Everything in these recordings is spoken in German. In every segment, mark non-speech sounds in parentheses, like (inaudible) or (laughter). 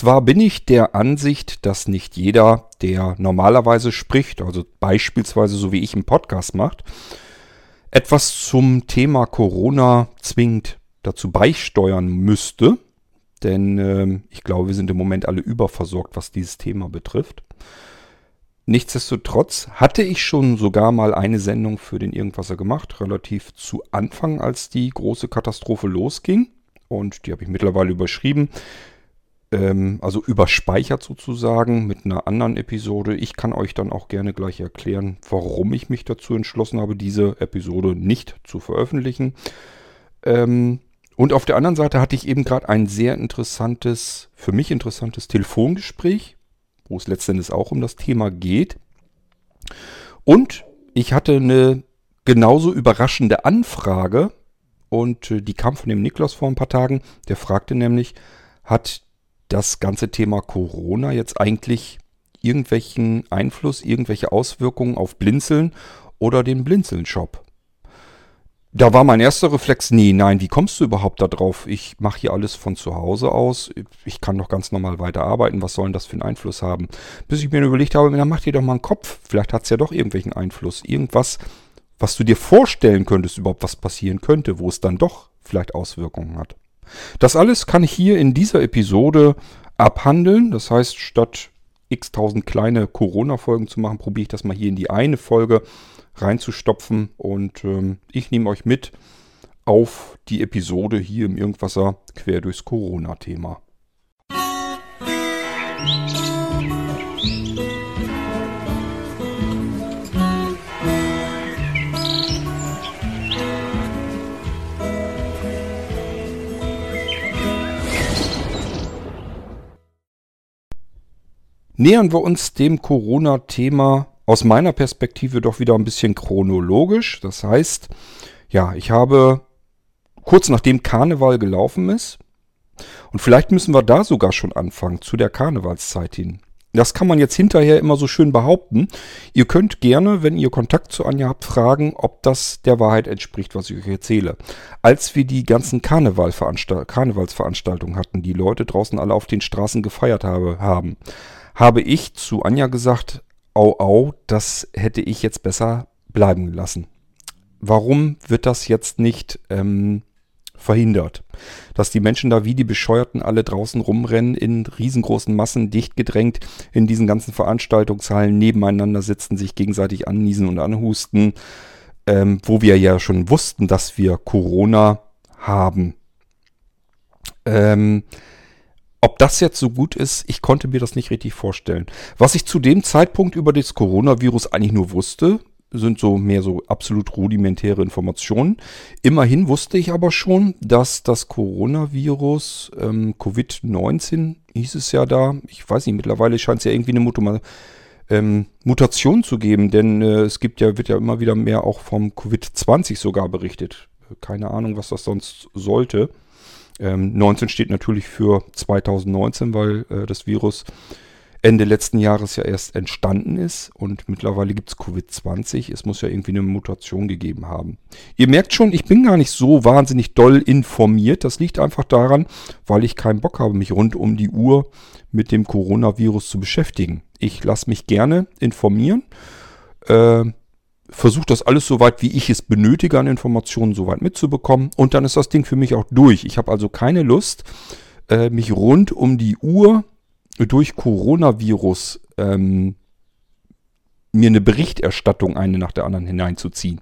zwar bin ich der Ansicht, dass nicht jeder, der normalerweise spricht, also beispielsweise so wie ich im Podcast macht, etwas zum Thema Corona zwingend dazu beisteuern müsste. Denn äh, ich glaube, wir sind im Moment alle überversorgt, was dieses Thema betrifft. Nichtsdestotrotz hatte ich schon sogar mal eine Sendung für den Irgendwasser gemacht, relativ zu Anfang, als die große Katastrophe losging. Und die habe ich mittlerweile überschrieben ähm, also überspeichert sozusagen mit einer anderen Episode. Ich kann euch dann auch gerne gleich erklären, warum ich mich dazu entschlossen habe, diese Episode nicht zu veröffentlichen. Ähm, und auf der anderen Seite hatte ich eben gerade ein sehr interessantes, für mich interessantes Telefongespräch, wo es letztendlich auch um das Thema geht. Und ich hatte eine genauso überraschende Anfrage und äh, die kam von dem Niklas vor ein paar Tagen. Der fragte nämlich, hat das ganze Thema Corona jetzt eigentlich irgendwelchen Einfluss, irgendwelche Auswirkungen auf Blinzeln oder den Blinzeln-Shop? Da war mein erster Reflex, nee, nein, wie kommst du überhaupt da drauf? Ich mache hier alles von zu Hause aus, ich kann doch ganz normal weiterarbeiten, was soll denn das für einen Einfluss haben? Bis ich mir überlegt habe, dann mach dir doch mal einen Kopf, vielleicht hat es ja doch irgendwelchen Einfluss, irgendwas, was du dir vorstellen könntest, überhaupt was passieren könnte, wo es dann doch vielleicht Auswirkungen hat. Das alles kann ich hier in dieser Episode abhandeln. Das heißt, statt x tausend kleine Corona-Folgen zu machen, probiere ich das mal hier in die eine Folge reinzustopfen. Und ähm, ich nehme euch mit auf die Episode hier im Irgendwasser quer durchs Corona-Thema. Nähern wir uns dem Corona-Thema aus meiner Perspektive doch wieder ein bisschen chronologisch. Das heißt, ja, ich habe kurz nachdem Karneval gelaufen ist, und vielleicht müssen wir da sogar schon anfangen, zu der Karnevalszeit hin. Das kann man jetzt hinterher immer so schön behaupten. Ihr könnt gerne, wenn ihr Kontakt zu Anja habt, fragen, ob das der Wahrheit entspricht, was ich euch erzähle. Als wir die ganzen Karnevalsveranstaltungen hatten, die Leute draußen alle auf den Straßen gefeiert habe, haben, habe ich zu Anja gesagt, au au, das hätte ich jetzt besser bleiben lassen. Warum wird das jetzt nicht ähm, verhindert? Dass die Menschen da wie die Bescheuerten alle draußen rumrennen, in riesengroßen Massen, dicht gedrängt, in diesen ganzen Veranstaltungshallen nebeneinander sitzen, sich gegenseitig anniesen und anhusten, ähm, wo wir ja schon wussten, dass wir Corona haben. Ähm, ob das jetzt so gut ist, ich konnte mir das nicht richtig vorstellen. Was ich zu dem Zeitpunkt über das Coronavirus eigentlich nur wusste, sind so mehr so absolut rudimentäre Informationen. Immerhin wusste ich aber schon, dass das Coronavirus, ähm, Covid-19 hieß es ja da, ich weiß nicht, mittlerweile scheint es ja irgendwie eine Mutum ähm, Mutation zu geben, denn äh, es gibt ja, wird ja immer wieder mehr auch vom Covid-20 sogar berichtet. Keine Ahnung, was das sonst sollte. Ähm, 19 steht natürlich für 2019, weil äh, das Virus Ende letzten Jahres ja erst entstanden ist und mittlerweile gibt es Covid-20. Es muss ja irgendwie eine Mutation gegeben haben. Ihr merkt schon, ich bin gar nicht so wahnsinnig doll informiert. Das liegt einfach daran, weil ich keinen Bock habe, mich rund um die Uhr mit dem Coronavirus zu beschäftigen. Ich lasse mich gerne informieren. Äh, versuche das alles soweit, wie ich es benötige, an Informationen soweit mitzubekommen. Und dann ist das Ding für mich auch durch. Ich habe also keine Lust, äh, mich rund um die Uhr durch Coronavirus ähm, mir eine Berichterstattung eine nach der anderen hineinzuziehen.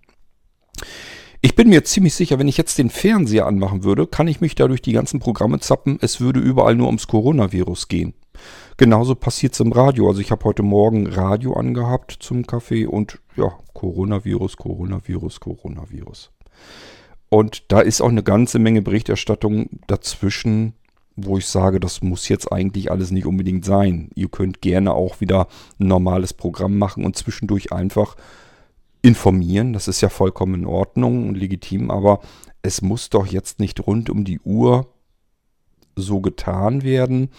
Ich bin mir ziemlich sicher, wenn ich jetzt den Fernseher anmachen würde, kann ich mich da durch die ganzen Programme zappen. Es würde überall nur ums Coronavirus gehen. Genauso passiert es im Radio. Also ich habe heute Morgen Radio angehabt zum Kaffee und ja, Coronavirus, Coronavirus, Coronavirus. Und da ist auch eine ganze Menge Berichterstattung dazwischen, wo ich sage, das muss jetzt eigentlich alles nicht unbedingt sein. Ihr könnt gerne auch wieder ein normales Programm machen und zwischendurch einfach informieren. Das ist ja vollkommen in Ordnung und legitim, aber es muss doch jetzt nicht rund um die Uhr so getan werden,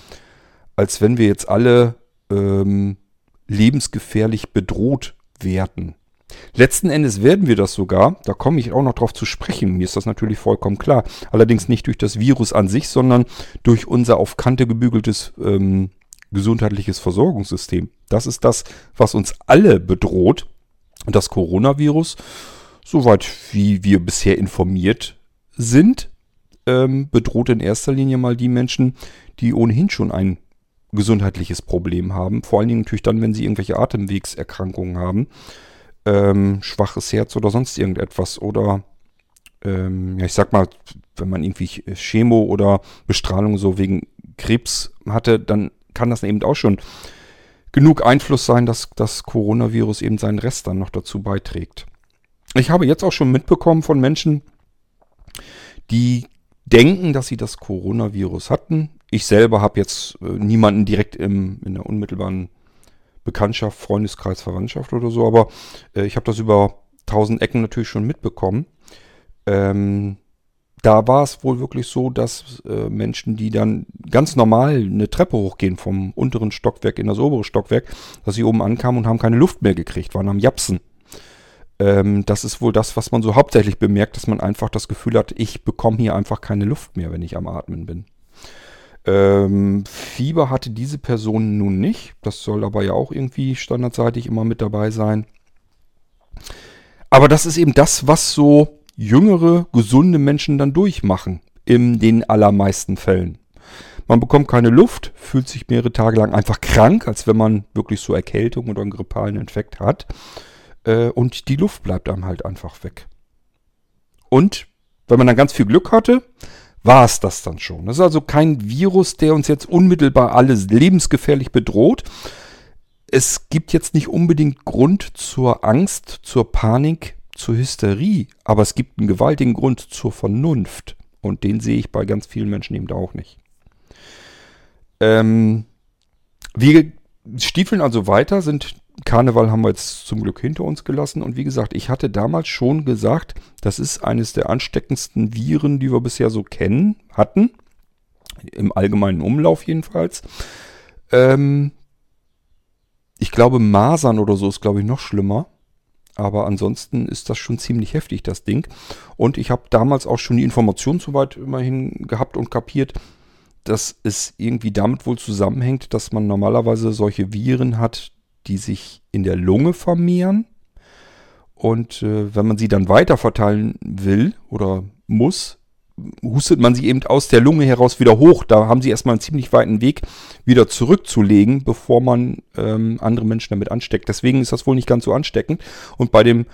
als wenn wir jetzt alle ähm, lebensgefährlich bedroht werden. Letzten Endes werden wir das sogar, da komme ich auch noch drauf zu sprechen, mir ist das natürlich vollkommen klar. Allerdings nicht durch das Virus an sich, sondern durch unser auf Kante gebügeltes ähm, gesundheitliches Versorgungssystem. Das ist das, was uns alle bedroht. Das Coronavirus, soweit wie wir bisher informiert sind, ähm, bedroht in erster Linie mal die Menschen, die ohnehin schon ein gesundheitliches Problem haben. Vor allen Dingen natürlich dann, wenn sie irgendwelche Atemwegserkrankungen haben ähm, schwaches Herz oder sonst irgendetwas. Oder, ähm, ja, ich sag mal, wenn man irgendwie Chemo oder Bestrahlung so wegen Krebs hatte, dann kann das eben auch schon genug Einfluss sein, dass das Coronavirus eben seinen Rest dann noch dazu beiträgt. Ich habe jetzt auch schon mitbekommen von Menschen, die denken, dass sie das Coronavirus hatten. Ich selber habe jetzt äh, niemanden direkt im, in der unmittelbaren Bekanntschaft, Freundeskreis, Verwandtschaft oder so, aber äh, ich habe das über tausend Ecken natürlich schon mitbekommen. Ähm, da war es wohl wirklich so, dass äh, Menschen, die dann ganz normal eine Treppe hochgehen vom unteren Stockwerk in das obere Stockwerk, dass sie oben ankamen und haben keine Luft mehr gekriegt, waren am Japsen. Ähm, das ist wohl das, was man so hauptsächlich bemerkt, dass man einfach das Gefühl hat, ich bekomme hier einfach keine Luft mehr, wenn ich am Atmen bin. Ähm, Fieber hatte diese Person nun nicht. Das soll aber ja auch irgendwie standardseitig immer mit dabei sein. Aber das ist eben das, was so jüngere, gesunde Menschen dann durchmachen. In den allermeisten Fällen. Man bekommt keine Luft, fühlt sich mehrere Tage lang einfach krank, als wenn man wirklich so Erkältung oder einen grippalen Infekt hat. Äh, und die Luft bleibt einem halt einfach weg. Und wenn man dann ganz viel Glück hatte, war es das dann schon. Das ist also kein Virus, der uns jetzt unmittelbar alles lebensgefährlich bedroht. Es gibt jetzt nicht unbedingt Grund zur Angst, zur Panik, zur Hysterie, aber es gibt einen gewaltigen Grund zur Vernunft. Und den sehe ich bei ganz vielen Menschen eben auch nicht. Ähm, wir stiefeln also weiter, sind Karneval haben wir jetzt zum Glück hinter uns gelassen. Und wie gesagt, ich hatte damals schon gesagt, das ist eines der ansteckendsten Viren, die wir bisher so kennen, hatten. Im allgemeinen Umlauf jedenfalls. Ähm, ich glaube, Masern oder so ist, glaube ich, noch schlimmer. Aber ansonsten ist das schon ziemlich heftig, das Ding. Und ich habe damals auch schon die Information soweit immerhin gehabt und kapiert, dass es irgendwie damit wohl zusammenhängt, dass man normalerweise solche Viren hat, die sich in der Lunge vermehren. Und äh, wenn man sie dann weiter verteilen will oder muss, hustet man sie eben aus der Lunge heraus wieder hoch. Da haben sie erstmal einen ziemlich weiten Weg wieder zurückzulegen, bevor man ähm, andere Menschen damit ansteckt. Deswegen ist das wohl nicht ganz so ansteckend. Und bei dem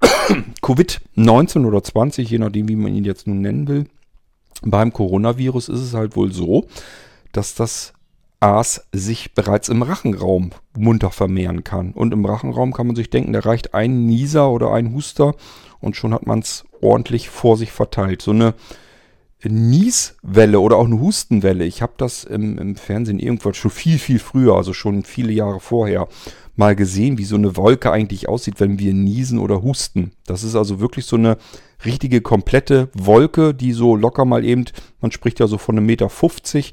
(coughs) Covid-19 oder 20, je nachdem, wie man ihn jetzt nun nennen will, beim Coronavirus ist es halt wohl so, dass das Aas sich bereits im Rachenraum munter vermehren kann. Und im Rachenraum kann man sich denken, da reicht ein Nieser oder ein Huster und schon hat man es ordentlich vor sich verteilt. So eine Nieswelle oder auch eine Hustenwelle. Ich habe das im, im Fernsehen irgendwann schon viel, viel früher, also schon viele Jahre vorher, mal gesehen, wie so eine Wolke eigentlich aussieht, wenn wir niesen oder husten. Das ist also wirklich so eine richtige komplette Wolke, die so locker mal eben, man spricht ja so von einem Meter 50,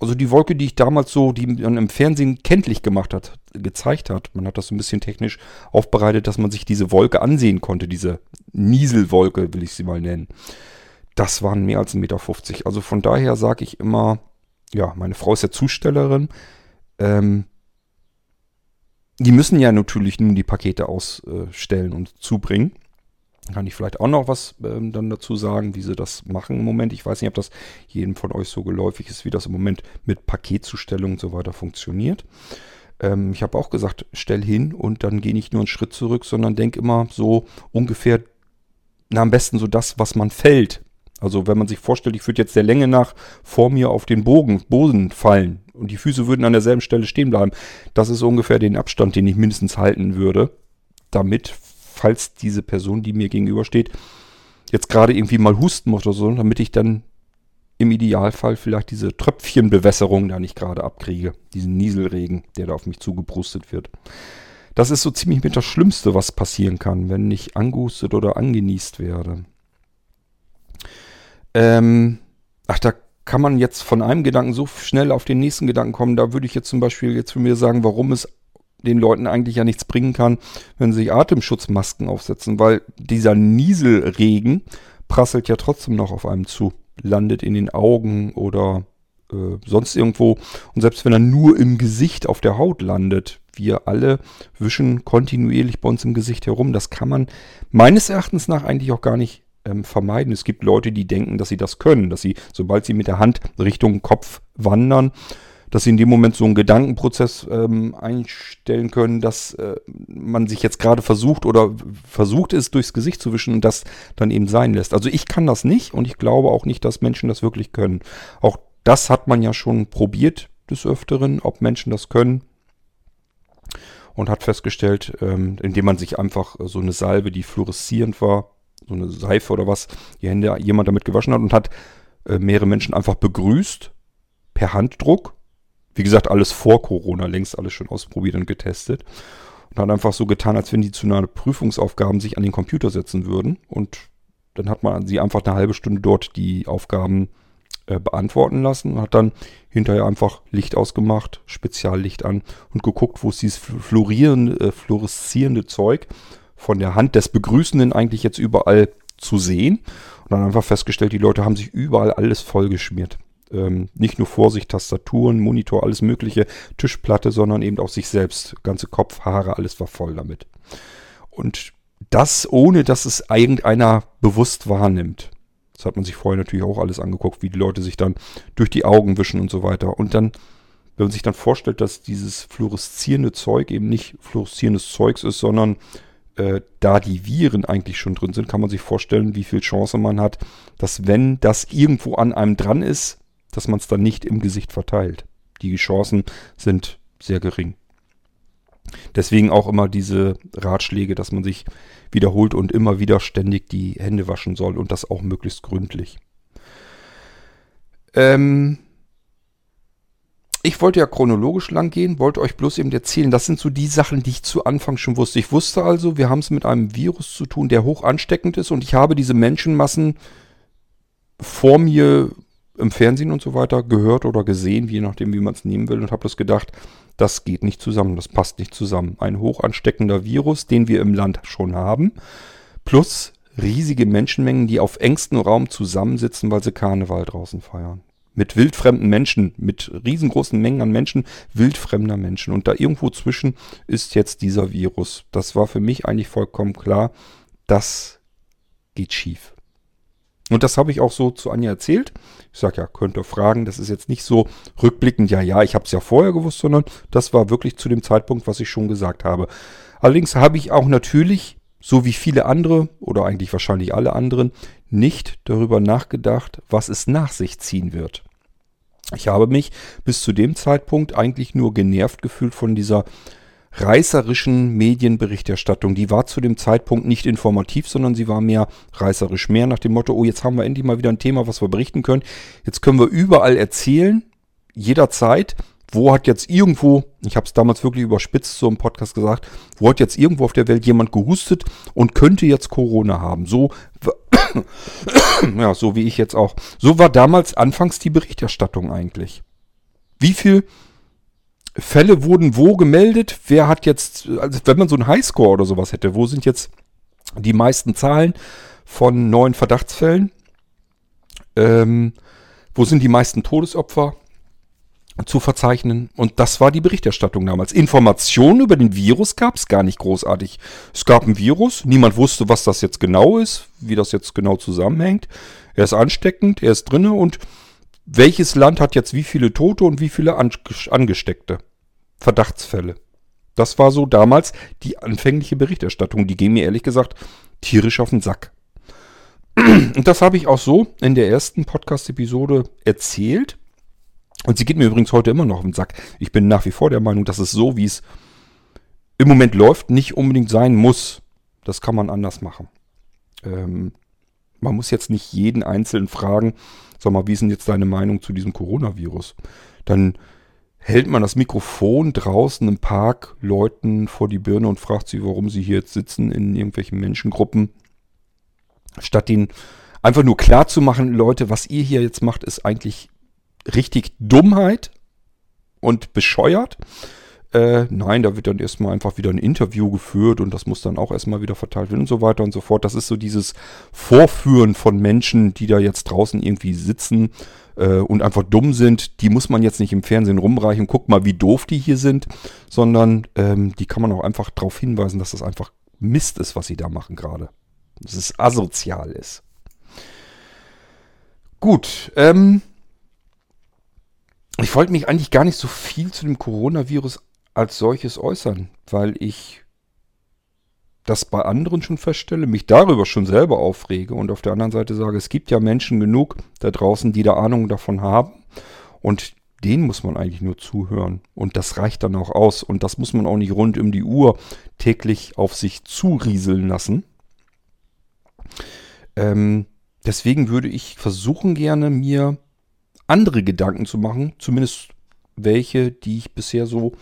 also die Wolke, die ich damals so, die man im Fernsehen kenntlich gemacht hat, gezeigt hat. Man hat das so ein bisschen technisch aufbereitet, dass man sich diese Wolke ansehen konnte, diese Nieselwolke, will ich sie mal nennen. Das waren mehr als 1,50 Meter. Also von daher sage ich immer, ja, meine Frau ist ja Zustellerin. Ähm, die müssen ja natürlich nun die Pakete ausstellen und zubringen. Kann ich vielleicht auch noch was ähm, dann dazu sagen, wie sie das machen im Moment. Ich weiß nicht, ob das jedem von euch so geläufig ist, wie das im Moment mit Paketzustellung und so weiter funktioniert. Ähm, ich habe auch gesagt, stell hin und dann gehe nicht nur einen Schritt zurück, sondern denk immer so ungefähr, na am besten so das, was man fällt. Also wenn man sich vorstellt, ich würde jetzt der Länge nach vor mir auf den Bogen, Boden fallen und die Füße würden an derselben Stelle stehen bleiben. Das ist ungefähr den Abstand, den ich mindestens halten würde, damit falls diese Person, die mir gegenübersteht, jetzt gerade irgendwie mal husten muss oder so, damit ich dann im Idealfall vielleicht diese Tröpfchenbewässerung da nicht gerade abkriege. Diesen Nieselregen, der da auf mich zugeprustet wird. Das ist so ziemlich mit das Schlimmste, was passieren kann, wenn ich angehustet oder angenießt werde. Ähm, ach, da kann man jetzt von einem Gedanken so schnell auf den nächsten Gedanken kommen. Da würde ich jetzt zum Beispiel jetzt für mir sagen, warum es den Leuten eigentlich ja nichts bringen kann, wenn sie sich Atemschutzmasken aufsetzen, weil dieser Nieselregen prasselt ja trotzdem noch auf einem zu, landet in den Augen oder äh, sonst irgendwo. Und selbst wenn er nur im Gesicht auf der Haut landet, wir alle wischen kontinuierlich bei uns im Gesicht herum. Das kann man meines Erachtens nach eigentlich auch gar nicht ähm, vermeiden. Es gibt Leute, die denken, dass sie das können, dass sie, sobald sie mit der Hand Richtung Kopf wandern, dass sie in dem Moment so einen Gedankenprozess ähm, einstellen können, dass äh, man sich jetzt gerade versucht oder versucht ist, durchs Gesicht zu wischen und das dann eben sein lässt. Also ich kann das nicht und ich glaube auch nicht, dass Menschen das wirklich können. Auch das hat man ja schon probiert des Öfteren, ob Menschen das können. Und hat festgestellt, ähm, indem man sich einfach so eine Salbe, die fluoreszierend war, so eine Seife oder was, die Hände jemand damit gewaschen hat und hat äh, mehrere Menschen einfach begrüßt per Handdruck. Wie gesagt, alles vor Corona, längst alles schon ausprobiert und getestet. Und hat einfach so getan, als wenn die zu einer Prüfungsaufgaben sich an den Computer setzen würden. Und dann hat man sie einfach eine halbe Stunde dort die Aufgaben äh, beantworten lassen und hat dann hinterher einfach Licht ausgemacht, Speziallicht an und geguckt, wo ist dieses florierende, äh, fluoreszierende Zeug von der Hand des Begrüßenden eigentlich jetzt überall zu sehen. Und dann einfach festgestellt, die Leute haben sich überall alles vollgeschmiert. Ähm, nicht nur vor sich Tastaturen, Monitor, alles mögliche, Tischplatte, sondern eben auch sich selbst. Ganze Kopf, Haare, alles war voll damit. Und das ohne, dass es irgendeiner bewusst wahrnimmt. Das hat man sich vorher natürlich auch alles angeguckt, wie die Leute sich dann durch die Augen wischen und so weiter. Und dann, wenn man sich dann vorstellt, dass dieses fluoreszierende Zeug eben nicht fluoreszierendes Zeugs ist, sondern äh, da die Viren eigentlich schon drin sind, kann man sich vorstellen, wie viel Chance man hat, dass wenn das irgendwo an einem dran ist, dass man es dann nicht im Gesicht verteilt. Die Chancen sind sehr gering. Deswegen auch immer diese Ratschläge, dass man sich wiederholt und immer wieder ständig die Hände waschen soll und das auch möglichst gründlich. Ähm ich wollte ja chronologisch lang gehen, wollte euch bloß eben erzählen, das sind so die Sachen, die ich zu Anfang schon wusste. Ich wusste also, wir haben es mit einem Virus zu tun, der hoch ansteckend ist und ich habe diese Menschenmassen vor mir im Fernsehen und so weiter gehört oder gesehen, je nachdem, wie man es nehmen will, und habe das gedacht, das geht nicht zusammen, das passt nicht zusammen. Ein hoch ansteckender Virus, den wir im Land schon haben, plus riesige Menschenmengen, die auf engstem Raum zusammensitzen, weil sie Karneval draußen feiern. Mit wildfremden Menschen, mit riesengroßen Mengen an Menschen, wildfremder Menschen. Und da irgendwo zwischen ist jetzt dieser Virus. Das war für mich eigentlich vollkommen klar, das geht schief. Und das habe ich auch so zu Anja erzählt. Ich sage ja, könnt ihr fragen. Das ist jetzt nicht so rückblickend, ja, ja, ich habe es ja vorher gewusst, sondern das war wirklich zu dem Zeitpunkt, was ich schon gesagt habe. Allerdings habe ich auch natürlich, so wie viele andere oder eigentlich wahrscheinlich alle anderen, nicht darüber nachgedacht, was es nach sich ziehen wird. Ich habe mich bis zu dem Zeitpunkt eigentlich nur genervt gefühlt von dieser reißerischen Medienberichterstattung. Die war zu dem Zeitpunkt nicht informativ, sondern sie war mehr reißerisch. Mehr nach dem Motto, oh, jetzt haben wir endlich mal wieder ein Thema, was wir berichten können. Jetzt können wir überall erzählen, jederzeit. Wo hat jetzt irgendwo, ich habe es damals wirklich überspitzt so im Podcast gesagt, wo hat jetzt irgendwo auf der Welt jemand gehustet und könnte jetzt Corona haben? So, (coughs) ja, so wie ich jetzt auch. So war damals anfangs die Berichterstattung eigentlich. Wie viel Fälle wurden wo gemeldet? Wer hat jetzt, also wenn man so einen Highscore oder sowas hätte, wo sind jetzt die meisten Zahlen von neuen Verdachtsfällen? Ähm, wo sind die meisten Todesopfer zu verzeichnen? Und das war die Berichterstattung damals. Informationen über den Virus gab es gar nicht großartig. Es gab ein Virus, niemand wusste, was das jetzt genau ist, wie das jetzt genau zusammenhängt. Er ist ansteckend, er ist drinne und welches Land hat jetzt wie viele Tote und wie viele Angesteckte? Verdachtsfälle. Das war so damals die anfängliche Berichterstattung. Die ging mir ehrlich gesagt tierisch auf den Sack. Und das habe ich auch so in der ersten Podcast-Episode erzählt. Und sie geht mir übrigens heute immer noch auf den Sack. Ich bin nach wie vor der Meinung, dass es so, wie es im Moment läuft, nicht unbedingt sein muss. Das kann man anders machen. Ähm, man muss jetzt nicht jeden Einzelnen fragen, sag mal, wie ist denn jetzt deine Meinung zu diesem Coronavirus? Dann hält man das Mikrofon draußen im Park Leuten vor die Birne und fragt sie, warum sie hier jetzt sitzen in irgendwelchen Menschengruppen, statt ihnen einfach nur klar zu machen, Leute, was ihr hier jetzt macht, ist eigentlich richtig Dummheit und bescheuert. Äh, nein, da wird dann erstmal einfach wieder ein Interview geführt und das muss dann auch erstmal wieder verteilt werden und so weiter und so fort. Das ist so dieses Vorführen von Menschen, die da jetzt draußen irgendwie sitzen äh, und einfach dumm sind. Die muss man jetzt nicht im Fernsehen rumreichen, guck mal, wie doof die hier sind, sondern ähm, die kann man auch einfach darauf hinweisen, dass das einfach Mist ist, was sie da machen gerade. Dass es asozial ist. Gut, ähm, ich wollte mich eigentlich gar nicht so viel zu dem Coronavirus als solches äußern, weil ich das bei anderen schon feststelle, mich darüber schon selber aufrege und auf der anderen Seite sage, es gibt ja Menschen genug da draußen, die da Ahnung davon haben und denen muss man eigentlich nur zuhören und das reicht dann auch aus und das muss man auch nicht rund um die Uhr täglich auf sich zurieseln lassen. Ähm, deswegen würde ich versuchen gerne mir andere Gedanken zu machen, zumindest welche, die ich bisher so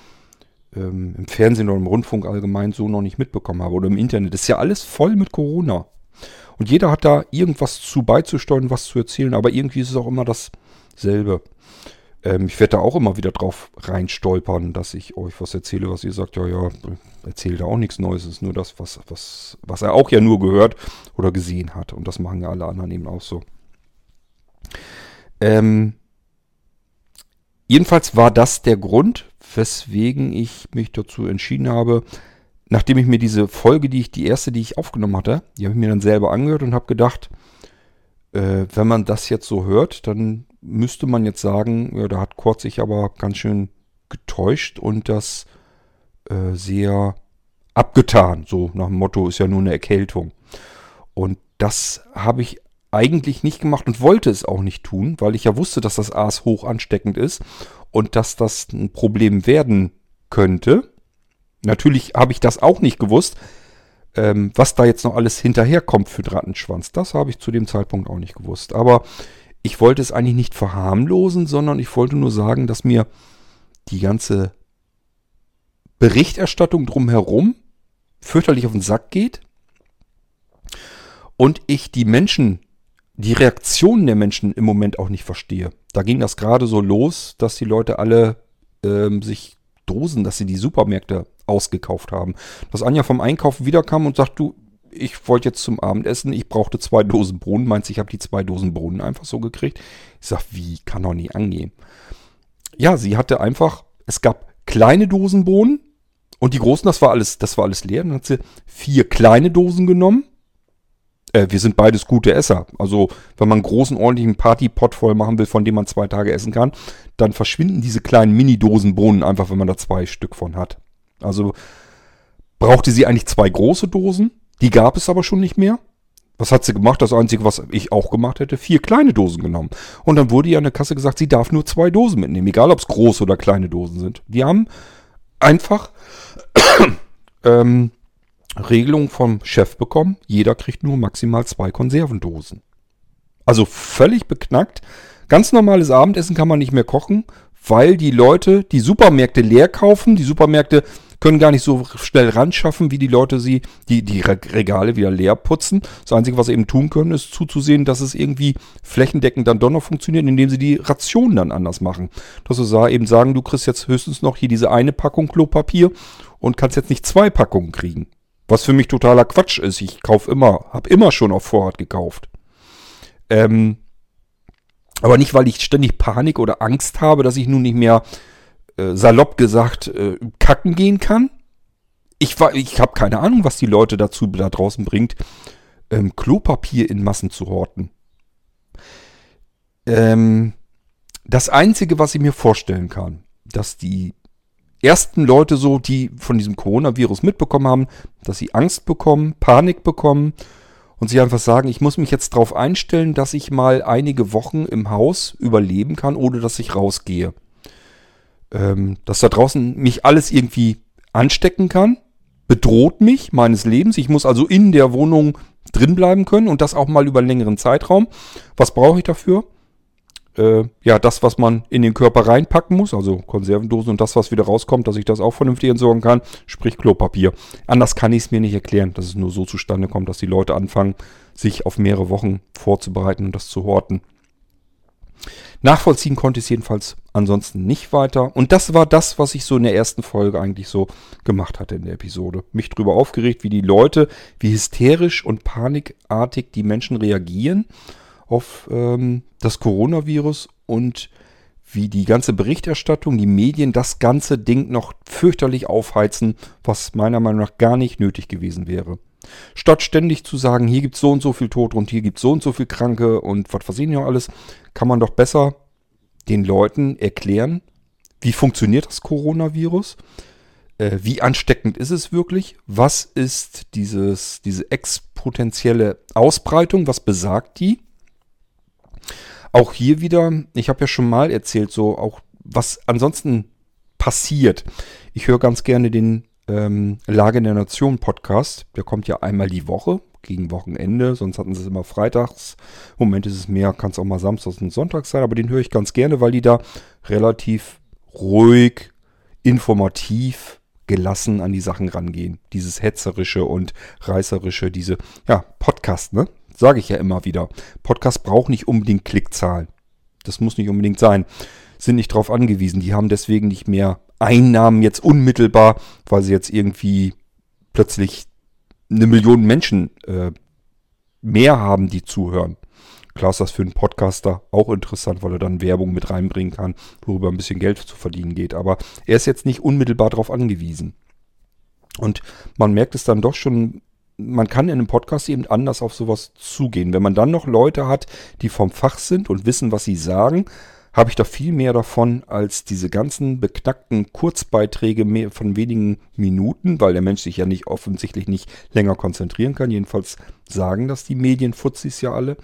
ähm, im Fernsehen oder im Rundfunk allgemein so noch nicht mitbekommen habe oder im Internet. Das ist ja alles voll mit Corona. Und jeder hat da irgendwas zu beizusteuern, was zu erzählen, aber irgendwie ist es auch immer dasselbe. Ähm, ich werde da auch immer wieder drauf reinstolpern, dass ich euch was erzähle, was ihr sagt, ja, ja, erzählt da auch nichts Neues, es ist nur das, was, was, was er auch ja nur gehört oder gesehen hat. Und das machen ja alle anderen eben auch so. Ähm, jedenfalls war das der Grund, weswegen ich mich dazu entschieden habe, nachdem ich mir diese Folge, die ich, die erste, die ich aufgenommen hatte, die habe ich mir dann selber angehört und habe gedacht, äh, wenn man das jetzt so hört, dann müsste man jetzt sagen, ja, da hat Kurt sich aber ganz schön getäuscht und das äh, sehr abgetan. So nach dem Motto ist ja nur eine Erkältung. Und das habe ich eigentlich nicht gemacht und wollte es auch nicht tun, weil ich ja wusste, dass das Aas hoch ansteckend ist und dass das ein Problem werden könnte. Natürlich habe ich das auch nicht gewusst, ähm, was da jetzt noch alles hinterherkommt für Rattenschwanz. Das habe ich zu dem Zeitpunkt auch nicht gewusst. Aber ich wollte es eigentlich nicht verharmlosen, sondern ich wollte nur sagen, dass mir die ganze Berichterstattung drumherum fürchterlich auf den Sack geht und ich die Menschen die Reaktionen der Menschen im Moment auch nicht verstehe. Da ging das gerade so los, dass die Leute alle ähm, sich Dosen, dass sie die Supermärkte ausgekauft haben. Dass Anja vom Einkaufen wiederkam und sagt, du, ich wollte jetzt zum Abendessen, ich brauchte zwei Dosen Bohnen. Meinst ich habe die zwei Dosen Bohnen einfach so gekriegt? Ich sag, wie kann doch nie angehen? Ja, sie hatte einfach, es gab kleine Dosen Bohnen und die großen, das war alles, das war alles leer. Dann hat sie vier kleine Dosen genommen äh, wir sind beides gute Esser. Also wenn man einen großen, ordentlichen Partypot voll machen will, von dem man zwei Tage essen kann, dann verschwinden diese kleinen Mini-Dosen Bohnen einfach, wenn man da zwei Stück von hat. Also brauchte sie eigentlich zwei große Dosen. Die gab es aber schon nicht mehr. Was hat sie gemacht? Das Einzige, was ich auch gemacht hätte, vier kleine Dosen genommen. Und dann wurde ihr an der Kasse gesagt, sie darf nur zwei Dosen mitnehmen, egal ob es große oder kleine Dosen sind. Die haben einfach (coughs) ähm, Regelung vom Chef bekommen, jeder kriegt nur maximal zwei Konservendosen. Also völlig beknackt. Ganz normales Abendessen kann man nicht mehr kochen, weil die Leute die Supermärkte leer kaufen. Die Supermärkte können gar nicht so schnell ran schaffen, wie die Leute sie, die, die Regale wieder leer putzen. Das Einzige, was sie eben tun können, ist zuzusehen, dass es irgendwie flächendeckend dann doch noch funktioniert, indem sie die Rationen dann anders machen. Dass sie eben sagen, du kriegst jetzt höchstens noch hier diese eine Packung Klopapier und kannst jetzt nicht zwei Packungen kriegen. Was für mich totaler Quatsch ist. Ich kaufe immer, habe immer schon auf Vorrat gekauft. Ähm, aber nicht, weil ich ständig Panik oder Angst habe, dass ich nun nicht mehr äh, salopp gesagt äh, kacken gehen kann. Ich, ich habe keine Ahnung, was die Leute dazu da draußen bringt, ähm, Klopapier in Massen zu horten. Ähm, das Einzige, was ich mir vorstellen kann, dass die ersten Leute so, die von diesem Coronavirus mitbekommen haben, dass sie Angst bekommen, Panik bekommen und sie einfach sagen, ich muss mich jetzt darauf einstellen, dass ich mal einige Wochen im Haus überleben kann, ohne dass ich rausgehe. Ähm, dass da draußen mich alles irgendwie anstecken kann, bedroht mich, meines Lebens. Ich muss also in der Wohnung drin bleiben können und das auch mal über einen längeren Zeitraum. Was brauche ich dafür? Äh, ja, das, was man in den Körper reinpacken muss, also Konservendosen und das, was wieder rauskommt, dass ich das auch vernünftig entsorgen kann, sprich Klopapier. Anders kann ich es mir nicht erklären, dass es nur so zustande kommt, dass die Leute anfangen, sich auf mehrere Wochen vorzubereiten und das zu horten. Nachvollziehen konnte ich es jedenfalls ansonsten nicht weiter. Und das war das, was ich so in der ersten Folge eigentlich so gemacht hatte in der Episode. Mich drüber aufgeregt, wie die Leute, wie hysterisch und panikartig die Menschen reagieren auf ähm, das Coronavirus und wie die ganze Berichterstattung, die Medien das ganze Ding noch fürchterlich aufheizen, was meiner Meinung nach gar nicht nötig gewesen wäre. Statt ständig zu sagen, hier gibt es so und so viel Tote und hier gibt es so und so viel Kranke und was versehen ja alles, kann man doch besser den Leuten erklären, wie funktioniert das Coronavirus, äh, wie ansteckend ist es wirklich, was ist dieses, diese exponentielle Ausbreitung, was besagt die auch hier wieder, ich habe ja schon mal erzählt, so auch was ansonsten passiert. Ich höre ganz gerne den ähm, Lage der Nation Podcast. Der kommt ja einmal die Woche, gegen Wochenende, sonst hatten sie es immer freitags. Im Moment ist es mehr, kann es auch mal samstags und sonntags sein, aber den höre ich ganz gerne, weil die da relativ ruhig, informativ, gelassen an die Sachen rangehen. Dieses hetzerische und reißerische, diese, ja, Podcast, ne? Sage ich ja immer wieder. Podcast braucht nicht unbedingt Klickzahlen. Das muss nicht unbedingt sein. Sind nicht darauf angewiesen. Die haben deswegen nicht mehr Einnahmen jetzt unmittelbar, weil sie jetzt irgendwie plötzlich eine Million Menschen äh, mehr haben, die zuhören. Klar ist das für einen Podcaster auch interessant, weil er dann Werbung mit reinbringen kann, worüber ein bisschen Geld zu verdienen geht. Aber er ist jetzt nicht unmittelbar darauf angewiesen. Und man merkt es dann doch schon man kann in einem Podcast eben anders auf sowas zugehen. Wenn man dann noch Leute hat, die vom Fach sind und wissen, was sie sagen, habe ich da viel mehr davon als diese ganzen beknackten Kurzbeiträge von wenigen Minuten, weil der Mensch sich ja nicht offensichtlich nicht länger konzentrieren kann. Jedenfalls sagen das die Medien, Fuzis ja alle.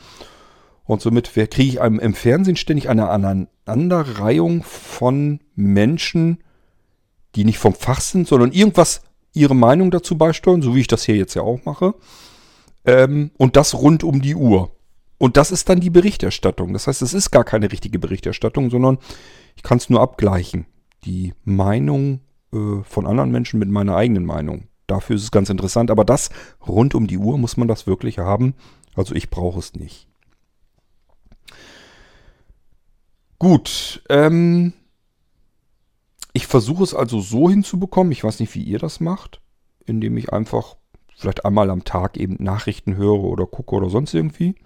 Und somit kriege ich einem im Fernsehen ständig eine Aneinanderreihung von Menschen, die nicht vom Fach sind, sondern irgendwas ihre Meinung dazu beisteuern, so wie ich das hier jetzt ja auch mache. Ähm, und das rund um die Uhr. Und das ist dann die Berichterstattung. Das heißt, es ist gar keine richtige Berichterstattung, sondern ich kann es nur abgleichen. Die Meinung äh, von anderen Menschen mit meiner eigenen Meinung. Dafür ist es ganz interessant. Aber das rund um die Uhr muss man das wirklich haben. Also ich brauche es nicht. Gut. Ähm, ich versuche es also so hinzubekommen, ich weiß nicht, wie ihr das macht, indem ich einfach vielleicht einmal am Tag eben Nachrichten höre oder gucke oder sonst irgendwie.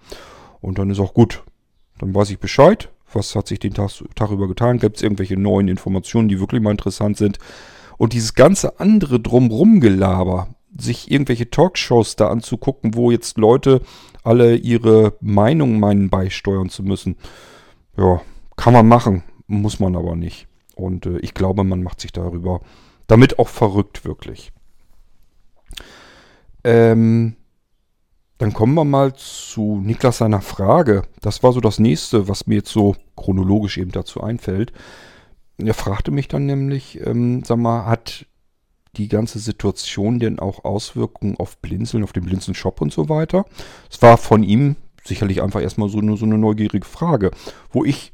Und dann ist auch gut. Dann weiß ich Bescheid, was hat sich den Tag, Tag über getan, gibt es irgendwelche neuen Informationen, die wirklich mal interessant sind. Und dieses ganze andere drumrum Gelaber, sich irgendwelche Talkshows da anzugucken, wo jetzt Leute alle ihre Meinung meinen beisteuern zu müssen. Ja, kann man machen, muss man aber nicht. Und äh, ich glaube, man macht sich darüber damit auch verrückt, wirklich. Ähm, dann kommen wir mal zu Niklas seiner Frage. Das war so das nächste, was mir jetzt so chronologisch eben dazu einfällt. Er fragte mich dann nämlich, ähm, sag mal, hat die ganze Situation denn auch Auswirkungen auf Blinzeln, auf den Blinzeln-Shop und so weiter? Es war von ihm sicherlich einfach erstmal so, nur so eine neugierige Frage, wo ich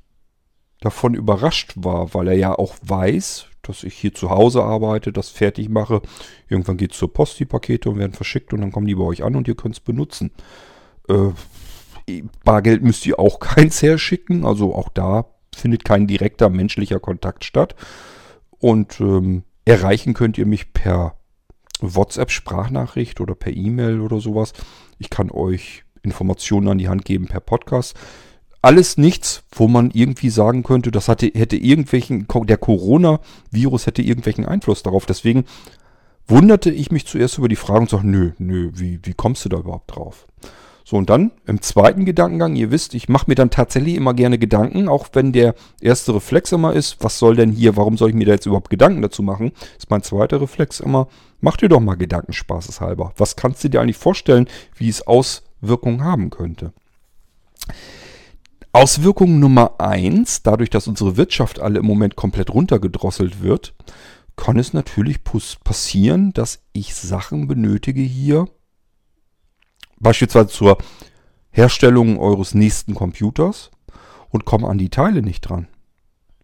davon überrascht war, weil er ja auch weiß, dass ich hier zu Hause arbeite, das fertig mache. Irgendwann geht es zur Post, die Pakete und werden verschickt und dann kommen die bei euch an und ihr könnt es benutzen. Äh, Bargeld müsst ihr auch (laughs) keins herschicken, also auch da findet kein direkter menschlicher Kontakt statt. Und ähm, erreichen könnt ihr mich per WhatsApp-Sprachnachricht oder per E-Mail oder sowas. Ich kann euch Informationen an die Hand geben per Podcast alles nichts, wo man irgendwie sagen könnte, das hatte, hätte irgendwelchen, der Corona-Virus hätte irgendwelchen Einfluss darauf. Deswegen wunderte ich mich zuerst über die Frage und sagte, nö, nö, wie, wie kommst du da überhaupt drauf? So, und dann im zweiten Gedankengang, ihr wisst, ich mache mir dann tatsächlich immer gerne Gedanken, auch wenn der erste Reflex immer ist, was soll denn hier, warum soll ich mir da jetzt überhaupt Gedanken dazu machen? Ist mein zweiter Reflex immer, mach dir doch mal Gedanken spaßeshalber. Was kannst du dir eigentlich vorstellen, wie es Auswirkungen haben könnte? Auswirkung Nummer eins, dadurch, dass unsere Wirtschaft alle im Moment komplett runtergedrosselt wird, kann es natürlich passieren, dass ich Sachen benötige hier, beispielsweise zur Herstellung eures nächsten Computers und komme an die Teile nicht dran,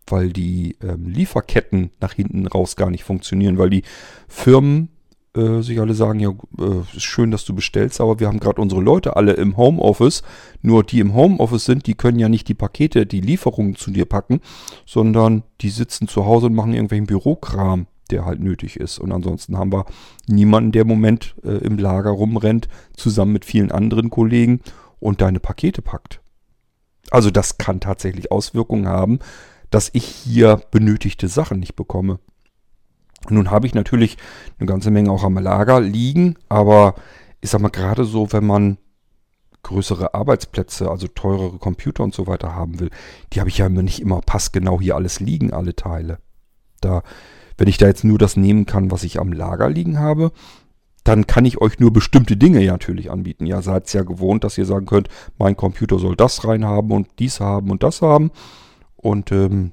weil die ähm, Lieferketten nach hinten raus gar nicht funktionieren, weil die Firmen äh, sich alle sagen, ja, äh, ist schön, dass du bestellst, aber wir haben gerade unsere Leute alle im Homeoffice. Nur die im Homeoffice sind, die können ja nicht die Pakete, die Lieferungen zu dir packen, sondern die sitzen zu Hause und machen irgendwelchen Bürokram, der halt nötig ist. Und ansonsten haben wir niemanden, der im Moment äh, im Lager rumrennt, zusammen mit vielen anderen Kollegen und deine Pakete packt. Also das kann tatsächlich Auswirkungen haben, dass ich hier benötigte Sachen nicht bekomme. Nun habe ich natürlich eine ganze Menge auch am Lager liegen, aber ich sag mal gerade so, wenn man größere Arbeitsplätze, also teurere Computer und so weiter haben will, die habe ich ja nicht immer passgenau hier alles liegen, alle Teile. Da, wenn ich da jetzt nur das nehmen kann, was ich am Lager liegen habe, dann kann ich euch nur bestimmte Dinge ja natürlich anbieten. Ja, seid es ja gewohnt, dass ihr sagen könnt, mein Computer soll das rein haben und dies haben und das haben. Und ähm,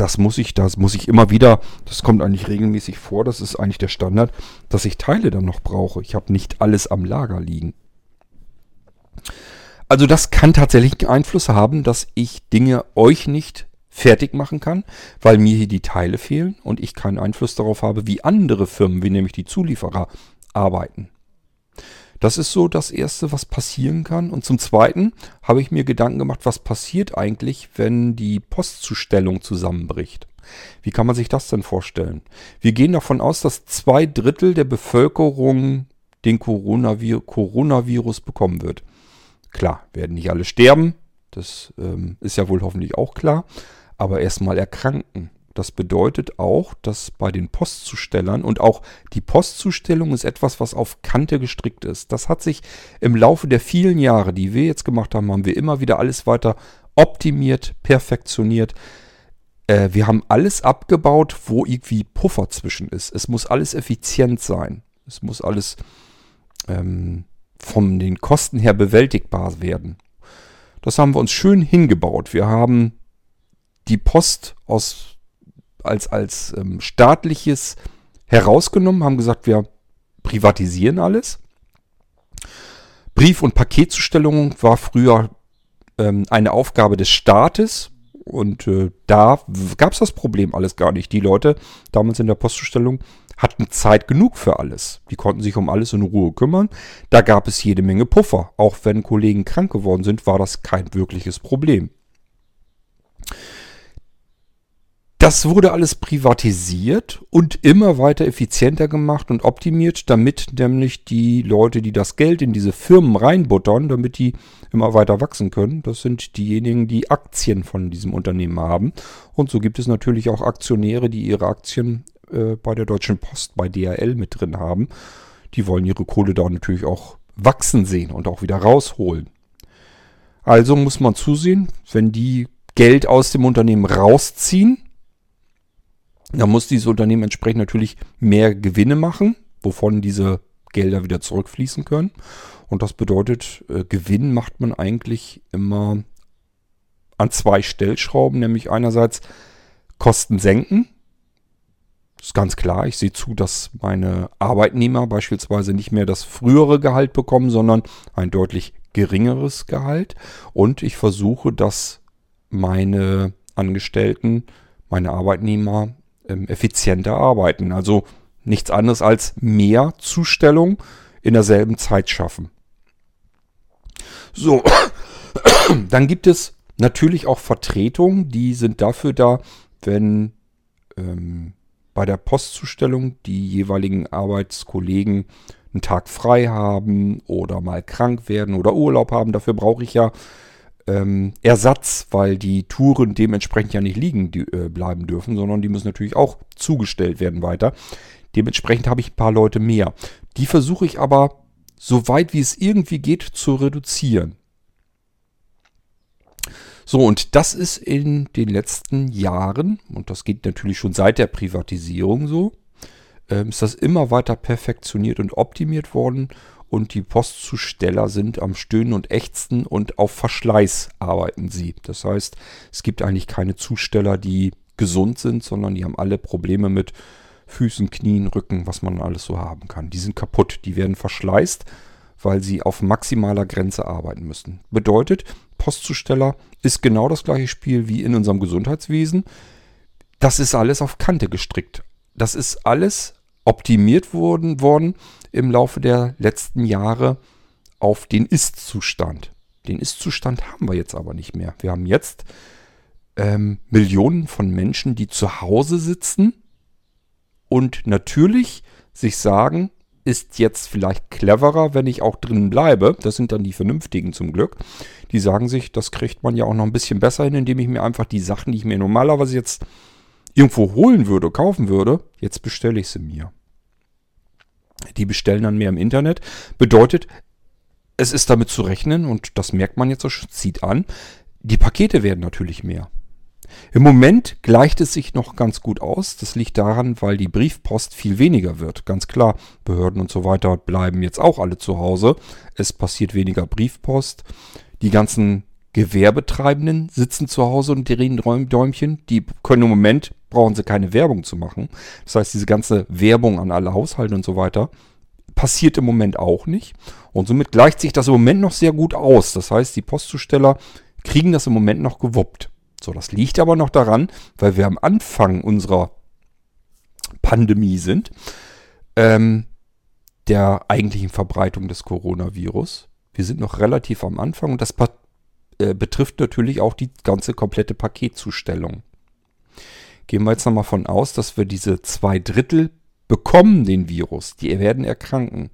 das muss ich, das muss ich immer wieder, das kommt eigentlich regelmäßig vor, das ist eigentlich der Standard, dass ich Teile dann noch brauche. Ich habe nicht alles am Lager liegen. Also das kann tatsächlich Einfluss haben, dass ich Dinge euch nicht fertig machen kann, weil mir hier die Teile fehlen und ich keinen Einfluss darauf habe, wie andere Firmen, wie nämlich die Zulieferer, arbeiten. Das ist so das Erste, was passieren kann. Und zum Zweiten habe ich mir Gedanken gemacht, was passiert eigentlich, wenn die Postzustellung zusammenbricht. Wie kann man sich das denn vorstellen? Wir gehen davon aus, dass zwei Drittel der Bevölkerung den Coronavir Coronavirus bekommen wird. Klar, werden nicht alle sterben, das ähm, ist ja wohl hoffentlich auch klar, aber erstmal erkranken. Das bedeutet auch, dass bei den Postzustellern und auch die Postzustellung ist etwas, was auf Kante gestrickt ist. Das hat sich im Laufe der vielen Jahre, die wir jetzt gemacht haben, haben wir immer wieder alles weiter optimiert, perfektioniert. Äh, wir haben alles abgebaut, wo irgendwie Puffer zwischen ist. Es muss alles effizient sein. Es muss alles ähm, von den Kosten her bewältigbar werden. Das haben wir uns schön hingebaut. Wir haben die Post aus als, als ähm, staatliches herausgenommen, haben gesagt, wir privatisieren alles. Brief- und Paketzustellung war früher ähm, eine Aufgabe des Staates und äh, da gab es das Problem alles gar nicht. Die Leute damals in der Postzustellung hatten Zeit genug für alles. Die konnten sich um alles in Ruhe kümmern. Da gab es jede Menge Puffer. Auch wenn Kollegen krank geworden sind, war das kein wirkliches Problem. Das wurde alles privatisiert und immer weiter effizienter gemacht und optimiert, damit nämlich die Leute, die das Geld in diese Firmen reinbuttern, damit die immer weiter wachsen können, das sind diejenigen, die Aktien von diesem Unternehmen haben. Und so gibt es natürlich auch Aktionäre, die ihre Aktien äh, bei der Deutschen Post, bei DHL mit drin haben. Die wollen ihre Kohle da natürlich auch wachsen sehen und auch wieder rausholen. Also muss man zusehen, wenn die Geld aus dem Unternehmen rausziehen, da muss dieses Unternehmen entsprechend natürlich mehr Gewinne machen, wovon diese Gelder wieder zurückfließen können. Und das bedeutet, äh, Gewinn macht man eigentlich immer an zwei Stellschrauben, nämlich einerseits Kosten senken. Das ist ganz klar, ich sehe zu, dass meine Arbeitnehmer beispielsweise nicht mehr das frühere Gehalt bekommen, sondern ein deutlich geringeres Gehalt. Und ich versuche, dass meine Angestellten, meine Arbeitnehmer ähm, effizienter arbeiten. Also nichts anderes als mehr Zustellung in derselben Zeit schaffen. So, (coughs) dann gibt es natürlich auch Vertretungen, die sind dafür da, wenn ähm, bei der Postzustellung die jeweiligen Arbeitskollegen einen Tag frei haben oder mal krank werden oder Urlaub haben. Dafür brauche ich ja ähm, Ersatz, weil die Touren dementsprechend ja nicht liegen die, äh, bleiben dürfen, sondern die müssen natürlich auch zugestellt werden weiter. Dementsprechend habe ich ein paar Leute mehr. Die versuche ich aber so weit wie es irgendwie geht zu reduzieren. So, und das ist in den letzten Jahren, und das geht natürlich schon seit der Privatisierung so, äh, ist das immer weiter perfektioniert und optimiert worden und die Postzusteller sind am Stöhnen und Ächzen und auf Verschleiß arbeiten sie. Das heißt, es gibt eigentlich keine Zusteller, die gesund sind, sondern die haben alle Probleme mit Füßen, Knien, Rücken, was man alles so haben kann. Die sind kaputt, die werden verschleißt, weil sie auf maximaler Grenze arbeiten müssen. Bedeutet, Postzusteller ist genau das gleiche Spiel wie in unserem Gesundheitswesen. Das ist alles auf Kante gestrickt. Das ist alles optimiert wurden, worden im Laufe der letzten Jahre auf den Ist-Zustand. Den Ist-Zustand haben wir jetzt aber nicht mehr. Wir haben jetzt ähm, Millionen von Menschen, die zu Hause sitzen und natürlich sich sagen, ist jetzt vielleicht cleverer, wenn ich auch drin bleibe. Das sind dann die Vernünftigen zum Glück. Die sagen sich, das kriegt man ja auch noch ein bisschen besser hin, indem ich mir einfach die Sachen, die ich mir normalerweise jetzt irgendwo holen würde, kaufen würde, jetzt bestelle ich sie mir. Die bestellen dann mehr im Internet. Bedeutet, es ist damit zu rechnen, und das merkt man jetzt so, zieht an, die Pakete werden natürlich mehr. Im Moment gleicht es sich noch ganz gut aus. Das liegt daran, weil die Briefpost viel weniger wird. Ganz klar, Behörden und so weiter bleiben jetzt auch alle zu Hause. Es passiert weniger Briefpost. Die ganzen Gewerbetreibenden sitzen zu Hause und drehen Däumchen. Die können im Moment, brauchen sie keine Werbung zu machen. Das heißt, diese ganze Werbung an alle Haushalte und so weiter passiert im Moment auch nicht. Und somit gleicht sich das im Moment noch sehr gut aus. Das heißt, die Postzusteller kriegen das im Moment noch gewuppt. So, das liegt aber noch daran, weil wir am Anfang unserer Pandemie sind, ähm, der eigentlichen Verbreitung des Coronavirus. Wir sind noch relativ am Anfang und das äh, betrifft natürlich auch die ganze komplette Paketzustellung. Gehen wir jetzt nochmal von aus, dass wir diese zwei Drittel bekommen den Virus, die werden erkranken.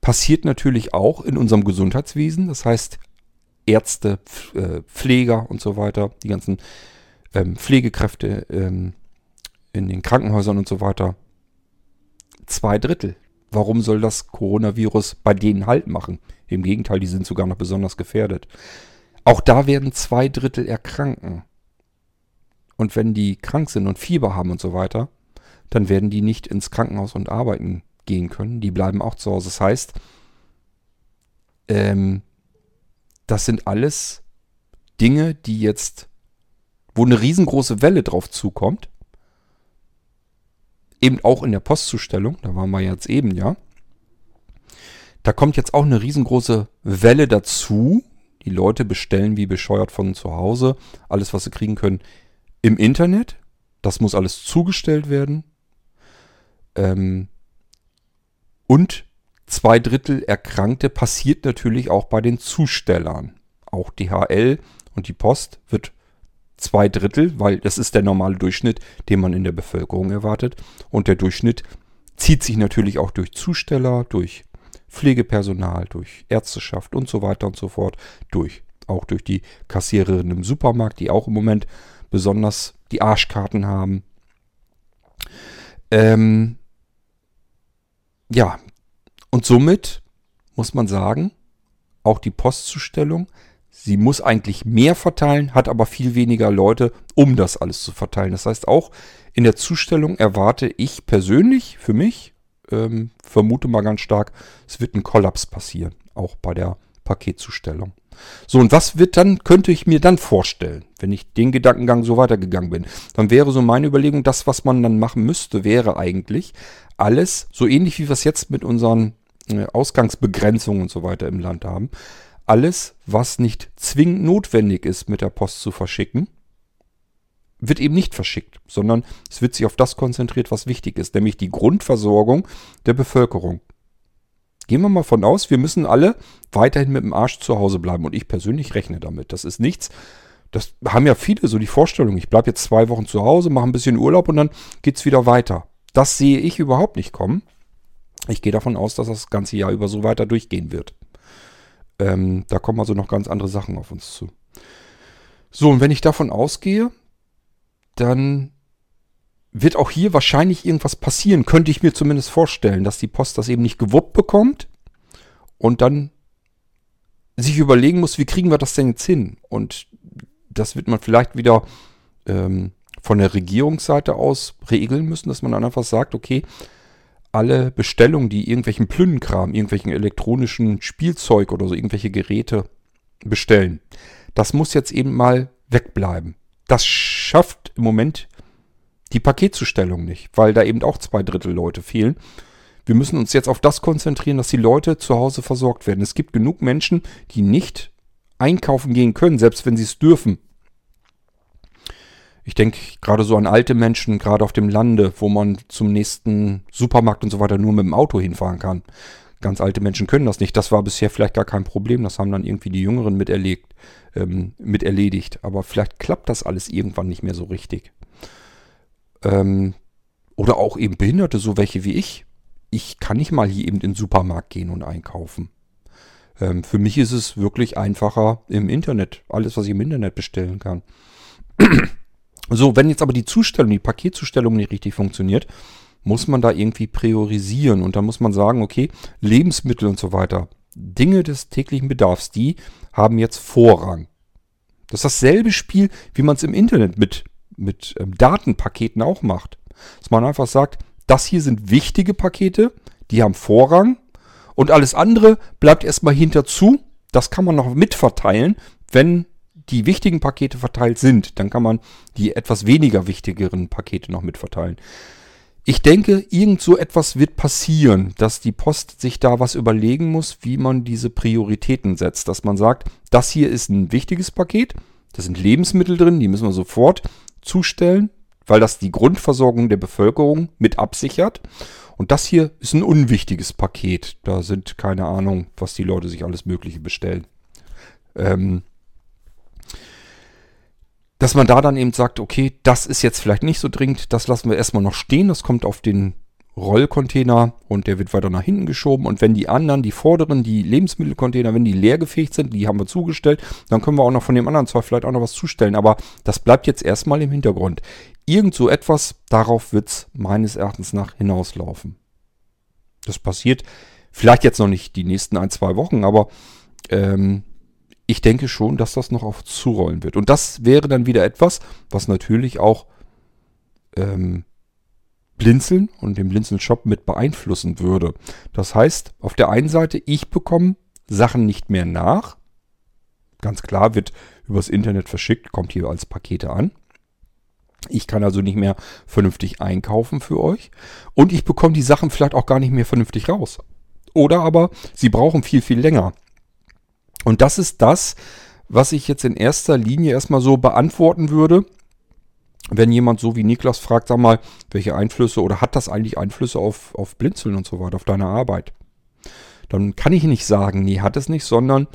Passiert natürlich auch in unserem Gesundheitswesen. Das heißt, Ärzte, äh, Pfleger und so weiter, die ganzen ähm, Pflegekräfte ähm, in den Krankenhäusern und so weiter. Zwei Drittel. Warum soll das Coronavirus bei denen Halt machen? Im Gegenteil, die sind sogar noch besonders gefährdet. Auch da werden zwei Drittel erkranken. Und wenn die krank sind und Fieber haben und so weiter, dann werden die nicht ins Krankenhaus und arbeiten gehen können. Die bleiben auch zu Hause. Das heißt, ähm, das sind alles Dinge, die jetzt, wo eine riesengroße Welle drauf zukommt. Eben auch in der Postzustellung, da waren wir jetzt eben, ja. Da kommt jetzt auch eine riesengroße Welle dazu. Die Leute bestellen wie bescheuert von zu Hause alles, was sie kriegen können, im Internet. Das muss alles zugestellt werden. Ähm, und zwei Drittel Erkrankte passiert natürlich auch bei den Zustellern. Auch DHL und die Post wird zwei Drittel, weil das ist der normale Durchschnitt, den man in der Bevölkerung erwartet. Und der Durchschnitt zieht sich natürlich auch durch Zusteller, durch Pflegepersonal, durch Ärzteschaft und so weiter und so fort, durch. Auch durch die Kassiererinnen im Supermarkt, die auch im Moment besonders die Arschkarten haben. Ähm, ja, und somit muss man sagen, auch die Postzustellung, sie muss eigentlich mehr verteilen, hat aber viel weniger Leute, um das alles zu verteilen. Das heißt, auch in der Zustellung erwarte ich persönlich für mich, ähm, vermute mal ganz stark, es wird ein Kollaps passieren, auch bei der Paketzustellung. So, und was wird dann, könnte ich mir dann vorstellen, wenn ich den Gedankengang so weitergegangen bin? Dann wäre so meine Überlegung, das, was man dann machen müsste, wäre eigentlich alles, so ähnlich wie wir es jetzt mit unseren äh, Ausgangsbegrenzungen und so weiter im Land haben. Alles, was nicht zwingend notwendig ist, mit der Post zu verschicken, wird eben nicht verschickt, sondern es wird sich auf das konzentriert, was wichtig ist, nämlich die Grundversorgung der Bevölkerung. Gehen wir mal von aus, wir müssen alle weiterhin mit dem Arsch zu Hause bleiben und ich persönlich rechne damit. Das ist nichts, das haben ja viele so die Vorstellung, ich bleibe jetzt zwei Wochen zu Hause, mache ein bisschen Urlaub und dann geht es wieder weiter. Das sehe ich überhaupt nicht kommen. Ich gehe davon aus, dass das ganze Jahr über so weiter durchgehen wird. Ähm, da kommen also noch ganz andere Sachen auf uns zu. So, und wenn ich davon ausgehe, dann wird auch hier wahrscheinlich irgendwas passieren, könnte ich mir zumindest vorstellen, dass die Post das eben nicht gewuppt bekommt und dann sich überlegen muss, wie kriegen wir das denn jetzt hin? Und das wird man vielleicht wieder ähm, von der Regierungsseite aus regeln müssen, dass man dann einfach sagt, okay, alle Bestellungen, die irgendwelchen Plünnenkram, irgendwelchen elektronischen Spielzeug oder so irgendwelche Geräte bestellen, das muss jetzt eben mal wegbleiben. Das schafft im Moment die Paketzustellung nicht, weil da eben auch zwei Drittel Leute fehlen. Wir müssen uns jetzt auf das konzentrieren, dass die Leute zu Hause versorgt werden. Es gibt genug Menschen, die nicht einkaufen gehen können, selbst wenn sie es dürfen. Ich denke gerade so an alte Menschen, gerade auf dem Lande, wo man zum nächsten Supermarkt und so weiter nur mit dem Auto hinfahren kann. Ganz alte Menschen können das nicht. Das war bisher vielleicht gar kein Problem. Das haben dann irgendwie die Jüngeren miterlegt, ähm, mit erledigt. Aber vielleicht klappt das alles irgendwann nicht mehr so richtig. Ähm, oder auch eben Behinderte, so welche wie ich. Ich kann nicht mal hier eben in den Supermarkt gehen und einkaufen. Ähm, für mich ist es wirklich einfacher im Internet. Alles, was ich im Internet bestellen kann. so, wenn jetzt aber die Zustellung, die Paketzustellung nicht richtig funktioniert, muss man da irgendwie priorisieren. Und dann muss man sagen, okay, Lebensmittel und so weiter, Dinge des täglichen Bedarfs, die haben jetzt Vorrang. Das ist dasselbe Spiel, wie man es im Internet mit, mit ähm, Datenpaketen auch macht. Dass man einfach sagt, das hier sind wichtige Pakete, die haben Vorrang und alles andere bleibt erstmal hinterzu. Das kann man noch mitverteilen, wenn die wichtigen Pakete verteilt sind. Dann kann man die etwas weniger wichtigeren Pakete noch mitverteilen. Ich denke, irgend so etwas wird passieren, dass die Post sich da was überlegen muss, wie man diese Prioritäten setzt. Dass man sagt, das hier ist ein wichtiges Paket, da sind Lebensmittel drin, die müssen wir sofort zustellen, weil das die Grundversorgung der Bevölkerung mit absichert. Und das hier ist ein unwichtiges Paket. Da sind keine Ahnung, was die Leute sich alles Mögliche bestellen. Ähm, dass man da dann eben sagt, okay, das ist jetzt vielleicht nicht so dringend, das lassen wir erstmal noch stehen, das kommt auf den Rollcontainer und der wird weiter nach hinten geschoben. Und wenn die anderen, die vorderen, die Lebensmittelcontainer, wenn die leergefegt sind, die haben wir zugestellt, dann können wir auch noch von dem anderen Zeug vielleicht auch noch was zustellen. Aber das bleibt jetzt erstmal im Hintergrund. Irgend so etwas, darauf wird es meines Erachtens nach hinauslaufen. Das passiert vielleicht jetzt noch nicht die nächsten ein, zwei Wochen, aber ähm, ich denke schon, dass das noch auf zurollen wird. Und das wäre dann wieder etwas, was natürlich auch ähm, Blinzeln und den Blinzeln-Shop mit beeinflussen würde. Das heißt, auf der einen Seite, ich bekomme Sachen nicht mehr nach. Ganz klar, wird übers Internet verschickt, kommt hier als Pakete an. Ich kann also nicht mehr vernünftig einkaufen für euch. Und ich bekomme die Sachen vielleicht auch gar nicht mehr vernünftig raus. Oder aber sie brauchen viel, viel länger. Und das ist das, was ich jetzt in erster Linie erstmal so beantworten würde wenn jemand so wie Niklas fragt, sag mal, welche Einflüsse oder hat das eigentlich Einflüsse auf, auf Blinzeln und so weiter, auf deine Arbeit? Dann kann ich nicht sagen, nee, hat es nicht, sondern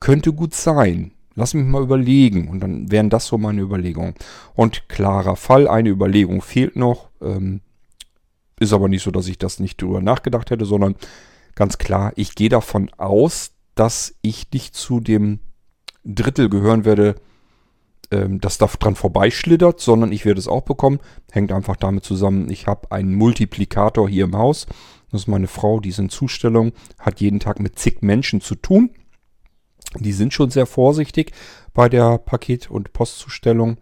könnte gut sein. Lass mich mal überlegen. Und dann wären das so meine Überlegungen. Und klarer Fall, eine Überlegung fehlt noch. Ähm, ist aber nicht so, dass ich das nicht drüber nachgedacht hätte, sondern ganz klar, ich gehe davon aus, dass ich nicht zu dem Drittel gehören werde, ähm, das da dran vorbeischlittert, sondern ich werde es auch bekommen. Hängt einfach damit zusammen, ich habe einen Multiplikator hier im Haus. Das ist meine Frau, die ist in Zustellung, hat jeden Tag mit zig Menschen zu tun. Die sind schon sehr vorsichtig bei der Paket- und Postzustellung.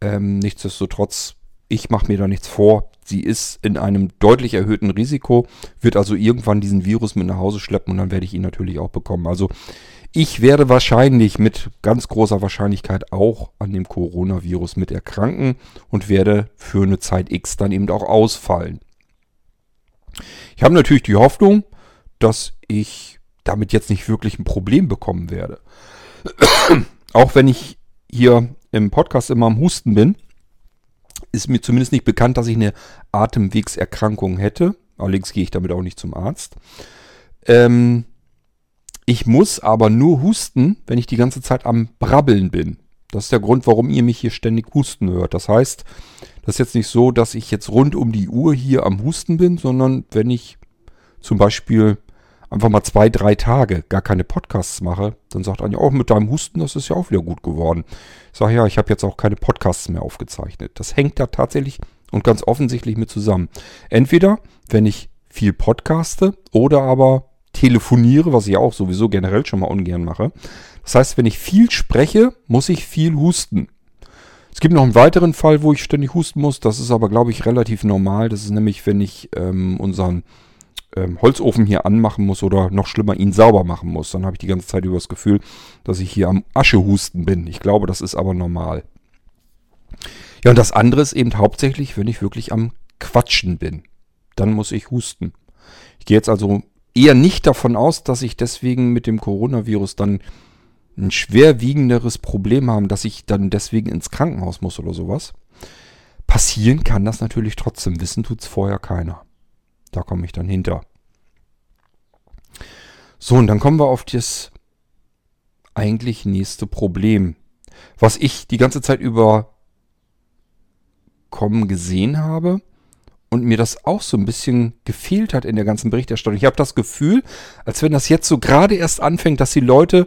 Ähm, nichtsdestotrotz, ich mache mir da nichts vor. Sie ist in einem deutlich erhöhten Risiko, wird also irgendwann diesen Virus mit nach Hause schleppen und dann werde ich ihn natürlich auch bekommen. Also ich werde wahrscheinlich mit ganz großer Wahrscheinlichkeit auch an dem Coronavirus mit erkranken und werde für eine Zeit X dann eben auch ausfallen. Ich habe natürlich die Hoffnung, dass ich damit jetzt nicht wirklich ein Problem bekommen werde. (coughs) auch wenn ich hier im Podcast immer am Husten bin, ist mir zumindest nicht bekannt, dass ich eine Atemwegserkrankung hätte. Allerdings gehe ich damit auch nicht zum Arzt. Ähm, ich muss aber nur husten, wenn ich die ganze Zeit am Brabbeln bin. Das ist der Grund, warum ihr mich hier ständig husten hört. Das heißt, das ist jetzt nicht so, dass ich jetzt rund um die Uhr hier am Husten bin, sondern wenn ich zum Beispiel einfach mal zwei, drei Tage gar keine Podcasts mache, dann sagt Anja, auch mit deinem Husten, das ist ja auch wieder gut geworden. Ich sage, ja, ich habe jetzt auch keine Podcasts mehr aufgezeichnet. Das hängt da tatsächlich und ganz offensichtlich mit zusammen. Entweder, wenn ich viel podcaste oder aber telefoniere, was ich auch sowieso generell schon mal ungern mache. Das heißt, wenn ich viel spreche, muss ich viel husten. Es gibt noch einen weiteren Fall, wo ich ständig husten muss. Das ist aber, glaube ich, relativ normal. Das ist nämlich, wenn ich ähm, unseren ähm, Holzofen hier anmachen muss oder noch schlimmer, ihn sauber machen muss. Dann habe ich die ganze Zeit über das Gefühl, dass ich hier am Aschehusten bin. Ich glaube, das ist aber normal. Ja, und das andere ist eben hauptsächlich, wenn ich wirklich am Quatschen bin. Dann muss ich husten. Ich gehe jetzt also eher nicht davon aus, dass ich deswegen mit dem Coronavirus dann ein schwerwiegenderes Problem haben, dass ich dann deswegen ins Krankenhaus muss oder sowas. Passieren kann das natürlich trotzdem. Wissen tut's vorher keiner. Da komme ich dann hinter. So, und dann kommen wir auf das eigentlich nächste Problem. Was ich die ganze Zeit über kommen gesehen habe und mir das auch so ein bisschen gefehlt hat in der ganzen Berichterstattung. Ich habe das Gefühl, als wenn das jetzt so gerade erst anfängt, dass die Leute,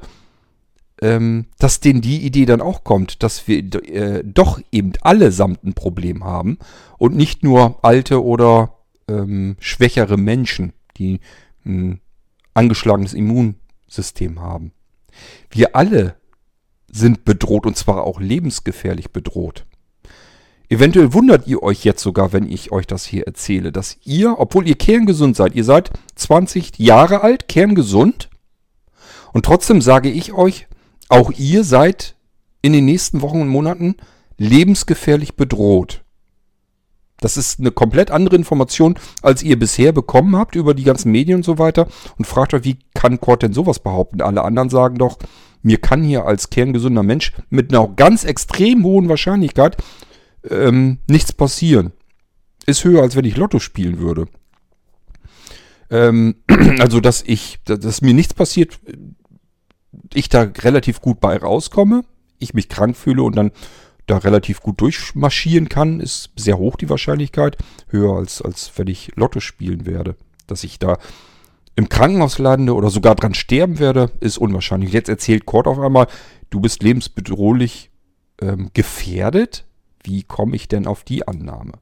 ähm, dass denen die Idee dann auch kommt, dass wir äh, doch eben allesamt ein Problem haben und nicht nur alte oder ähm, schwächere Menschen, die ein angeschlagenes Immunsystem haben. Wir alle sind bedroht und zwar auch lebensgefährlich bedroht. Eventuell wundert ihr euch jetzt sogar, wenn ich euch das hier erzähle, dass ihr, obwohl ihr kerngesund seid, ihr seid 20 Jahre alt, kerngesund, und trotzdem sage ich euch, auch ihr seid in den nächsten Wochen und Monaten lebensgefährlich bedroht. Das ist eine komplett andere Information, als ihr bisher bekommen habt über die ganzen Medien und so weiter. Und fragt euch, wie kann Kort denn sowas behaupten? Alle anderen sagen doch, mir kann hier als kerngesunder Mensch mit einer ganz extrem hohen Wahrscheinlichkeit ähm, nichts passieren. Ist höher, als wenn ich Lotto spielen würde. Ähm, (clears throat) also, dass ich, dass mir nichts passiert, ich da relativ gut bei rauskomme, ich mich krank fühle und dann da relativ gut durchmarschieren kann, ist sehr hoch die Wahrscheinlichkeit. Höher als, als wenn ich Lotto spielen werde. Dass ich da im Krankenhaus lande oder sogar dran sterben werde, ist unwahrscheinlich. Jetzt erzählt Kurt auf einmal, du bist lebensbedrohlich ähm, gefährdet. Wie komme ich denn auf die Annahme?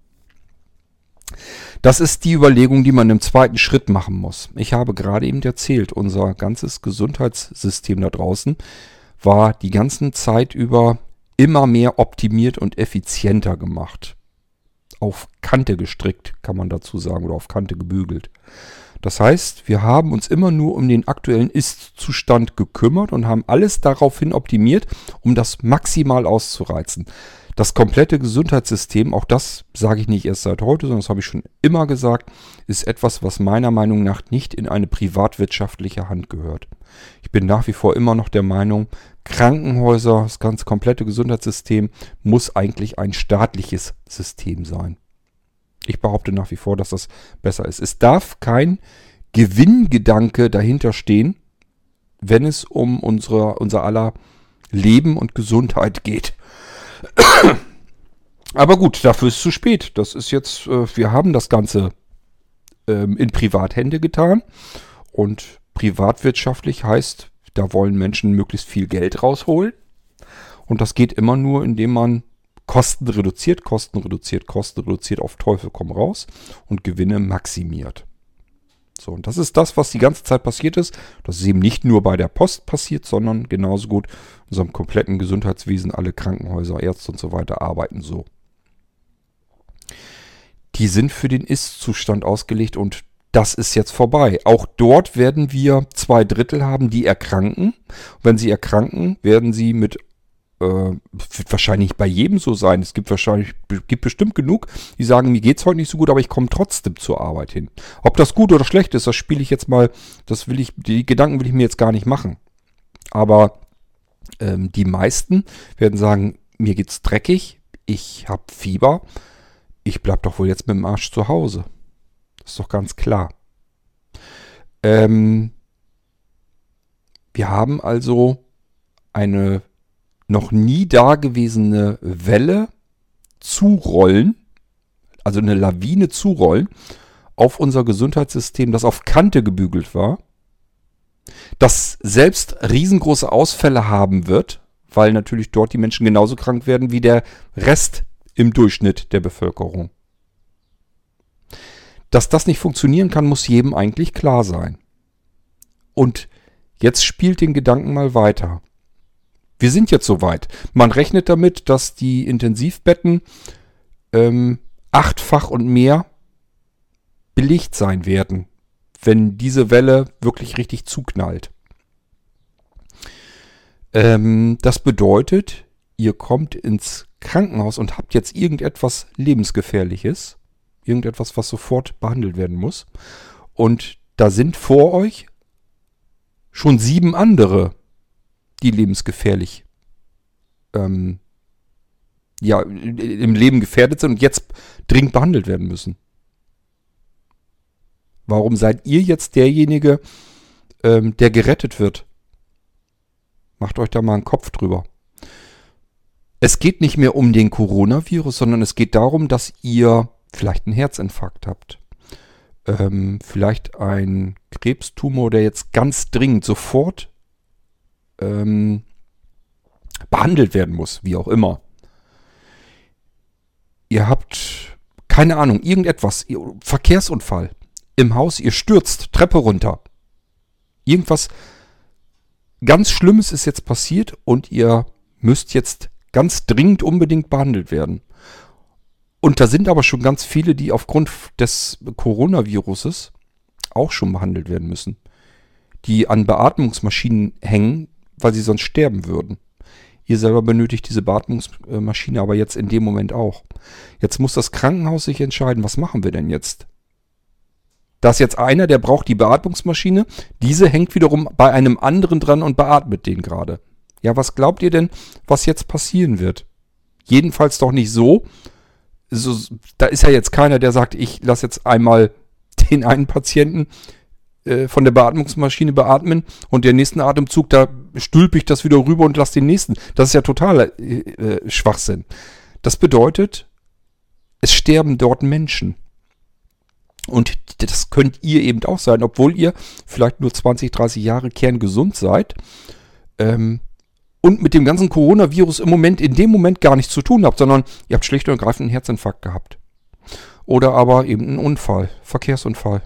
Das ist die Überlegung, die man im zweiten Schritt machen muss. Ich habe gerade eben erzählt, unser ganzes Gesundheitssystem da draußen war die ganze Zeit über immer mehr optimiert und effizienter gemacht. Auf Kante gestrickt, kann man dazu sagen, oder auf Kante gebügelt. Das heißt, wir haben uns immer nur um den aktuellen Ist-Zustand gekümmert und haben alles daraufhin optimiert, um das maximal auszureizen. Das komplette Gesundheitssystem, auch das sage ich nicht erst seit heute, sondern das habe ich schon immer gesagt, ist etwas, was meiner Meinung nach nicht in eine privatwirtschaftliche Hand gehört. Ich bin nach wie vor immer noch der Meinung, Krankenhäuser, das ganze komplette Gesundheitssystem muss eigentlich ein staatliches System sein. Ich behaupte nach wie vor, dass das besser ist. Es darf kein Gewinngedanke dahinter stehen, wenn es um unsere, unser aller Leben und Gesundheit geht. Aber gut, dafür ist es zu spät. Das ist jetzt, äh, wir haben das Ganze ähm, in Privathände getan. Und privatwirtschaftlich heißt, da wollen Menschen möglichst viel Geld rausholen. Und das geht immer nur, indem man Kosten reduziert, Kosten reduziert, Kosten reduziert, auf Teufel komm raus und Gewinne maximiert. So, und das ist das, was die ganze Zeit passiert ist. Das ist eben nicht nur bei der Post passiert, sondern genauso gut in unserem kompletten Gesundheitswesen. Alle Krankenhäuser, Ärzte und so weiter arbeiten so. Die sind für den Ist-Zustand ausgelegt und das ist jetzt vorbei. Auch dort werden wir zwei Drittel haben, die erkranken. Wenn sie erkranken, werden sie mit wird wahrscheinlich bei jedem so sein. Es gibt wahrscheinlich, gibt bestimmt genug, die sagen, mir geht's heute nicht so gut, aber ich komme trotzdem zur Arbeit hin. Ob das gut oder schlecht ist, das spiele ich jetzt mal, das will ich, die Gedanken will ich mir jetzt gar nicht machen. Aber ähm, die meisten werden sagen, mir geht's dreckig, ich habe Fieber, ich bleib doch wohl jetzt mit dem Arsch zu Hause. Das ist doch ganz klar. Ähm, wir haben also eine noch nie dagewesene Welle zurollen, also eine Lawine zurollen, auf unser Gesundheitssystem, das auf Kante gebügelt war, das selbst riesengroße Ausfälle haben wird, weil natürlich dort die Menschen genauso krank werden wie der Rest im Durchschnitt der Bevölkerung. Dass das nicht funktionieren kann, muss jedem eigentlich klar sein. Und jetzt spielt den Gedanken mal weiter. Wir sind jetzt soweit. Man rechnet damit, dass die Intensivbetten ähm, achtfach und mehr belegt sein werden, wenn diese Welle wirklich richtig zuknallt. Ähm, das bedeutet, ihr kommt ins Krankenhaus und habt jetzt irgendetwas lebensgefährliches, irgendetwas, was sofort behandelt werden muss. Und da sind vor euch schon sieben andere die lebensgefährlich ähm, ja, im Leben gefährdet sind und jetzt dringend behandelt werden müssen. Warum seid ihr jetzt derjenige, ähm, der gerettet wird? Macht euch da mal einen Kopf drüber. Es geht nicht mehr um den Coronavirus, sondern es geht darum, dass ihr vielleicht einen Herzinfarkt habt. Ähm, vielleicht ein Krebstumor, der jetzt ganz dringend sofort ähm, behandelt werden muss, wie auch immer. Ihr habt keine Ahnung, irgendetwas, Verkehrsunfall im Haus, ihr stürzt Treppe runter. Irgendwas ganz Schlimmes ist jetzt passiert und ihr müsst jetzt ganz dringend unbedingt behandelt werden. Und da sind aber schon ganz viele, die aufgrund des Coronaviruses auch schon behandelt werden müssen. Die an Beatmungsmaschinen hängen, weil sie sonst sterben würden. Ihr selber benötigt diese Beatmungsmaschine aber jetzt in dem Moment auch. Jetzt muss das Krankenhaus sich entscheiden, was machen wir denn jetzt? Da ist jetzt einer, der braucht die Beatmungsmaschine. Diese hängt wiederum bei einem anderen dran und beatmet den gerade. Ja, was glaubt ihr denn, was jetzt passieren wird? Jedenfalls doch nicht so. so da ist ja jetzt keiner, der sagt, ich lasse jetzt einmal (laughs) den einen Patienten äh, von der Beatmungsmaschine beatmen und der nächsten Atemzug, da stülpe ich das wieder rüber und lasse den nächsten. Das ist ja totaler äh, äh, Schwachsinn. Das bedeutet, es sterben dort Menschen. Und das könnt ihr eben auch sein, obwohl ihr vielleicht nur 20, 30 Jahre kerngesund seid. Ähm, und mit dem ganzen Coronavirus im Moment, in dem Moment gar nichts zu tun habt, sondern ihr habt schlicht und ergreifend einen Herzinfarkt gehabt. Oder aber eben einen Unfall, Verkehrsunfall.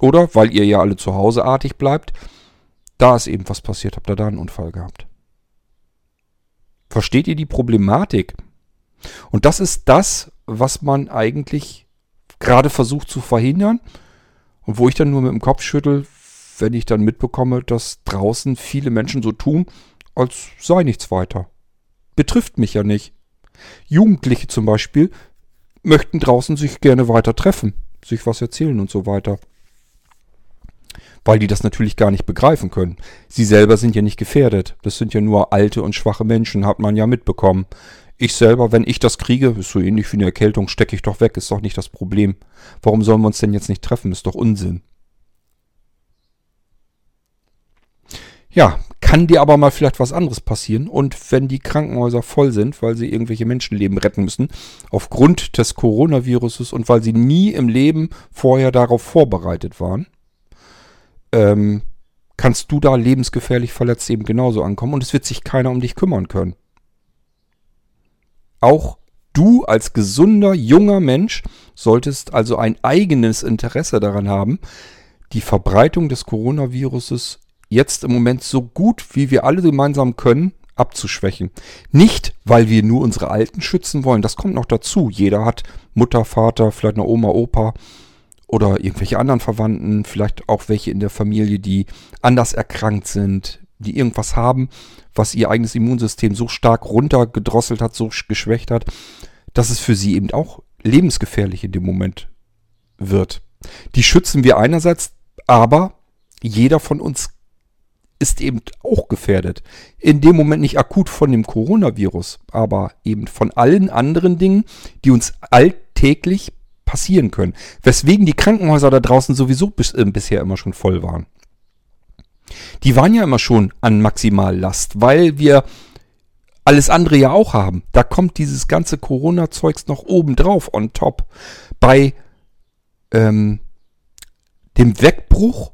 Oder, weil ihr ja alle zu Hause artig bleibt, da ist eben was passiert, habt ihr da einen Unfall gehabt. Versteht ihr die Problematik? Und das ist das, was man eigentlich gerade versucht zu verhindern und wo ich dann nur mit dem Kopf schüttel, wenn ich dann mitbekomme, dass draußen viele Menschen so tun, als sei nichts weiter. Betrifft mich ja nicht. Jugendliche zum Beispiel möchten draußen sich gerne weiter treffen, sich was erzählen und so weiter. Weil die das natürlich gar nicht begreifen können. Sie selber sind ja nicht gefährdet. Das sind ja nur alte und schwache Menschen, hat man ja mitbekommen. Ich selber, wenn ich das kriege, ist so ähnlich wie eine Erkältung, stecke ich doch weg, ist doch nicht das Problem. Warum sollen wir uns denn jetzt nicht treffen? Ist doch Unsinn. Ja, kann dir aber mal vielleicht was anderes passieren. Und wenn die Krankenhäuser voll sind, weil sie irgendwelche Menschenleben retten müssen, aufgrund des Coronaviruses und weil sie nie im Leben vorher darauf vorbereitet waren, ähm, kannst du da lebensgefährlich verletzt eben genauso ankommen und es wird sich keiner um dich kümmern können. Auch du als gesunder, junger Mensch solltest also ein eigenes Interesse daran haben, die Verbreitung des Coronaviruses jetzt im Moment so gut wie wir alle gemeinsam können abzuschwächen. Nicht, weil wir nur unsere Alten schützen wollen, das kommt noch dazu. Jeder hat Mutter, Vater, vielleicht eine Oma, Opa oder irgendwelche anderen Verwandten, vielleicht auch welche in der Familie, die anders erkrankt sind, die irgendwas haben, was ihr eigenes Immunsystem so stark runtergedrosselt hat, so geschwächt hat, dass es für sie eben auch lebensgefährlich in dem Moment wird. Die schützen wir einerseits, aber jeder von uns ist eben auch gefährdet. In dem Moment nicht akut von dem Coronavirus, aber eben von allen anderen Dingen, die uns alltäglich passieren können. Weswegen die Krankenhäuser da draußen sowieso bis, äh, bisher immer schon voll waren. Die waren ja immer schon an Maximallast, weil wir alles andere ja auch haben. Da kommt dieses ganze Corona-Zeugs noch oben drauf, on top. Bei ähm, dem Wegbruch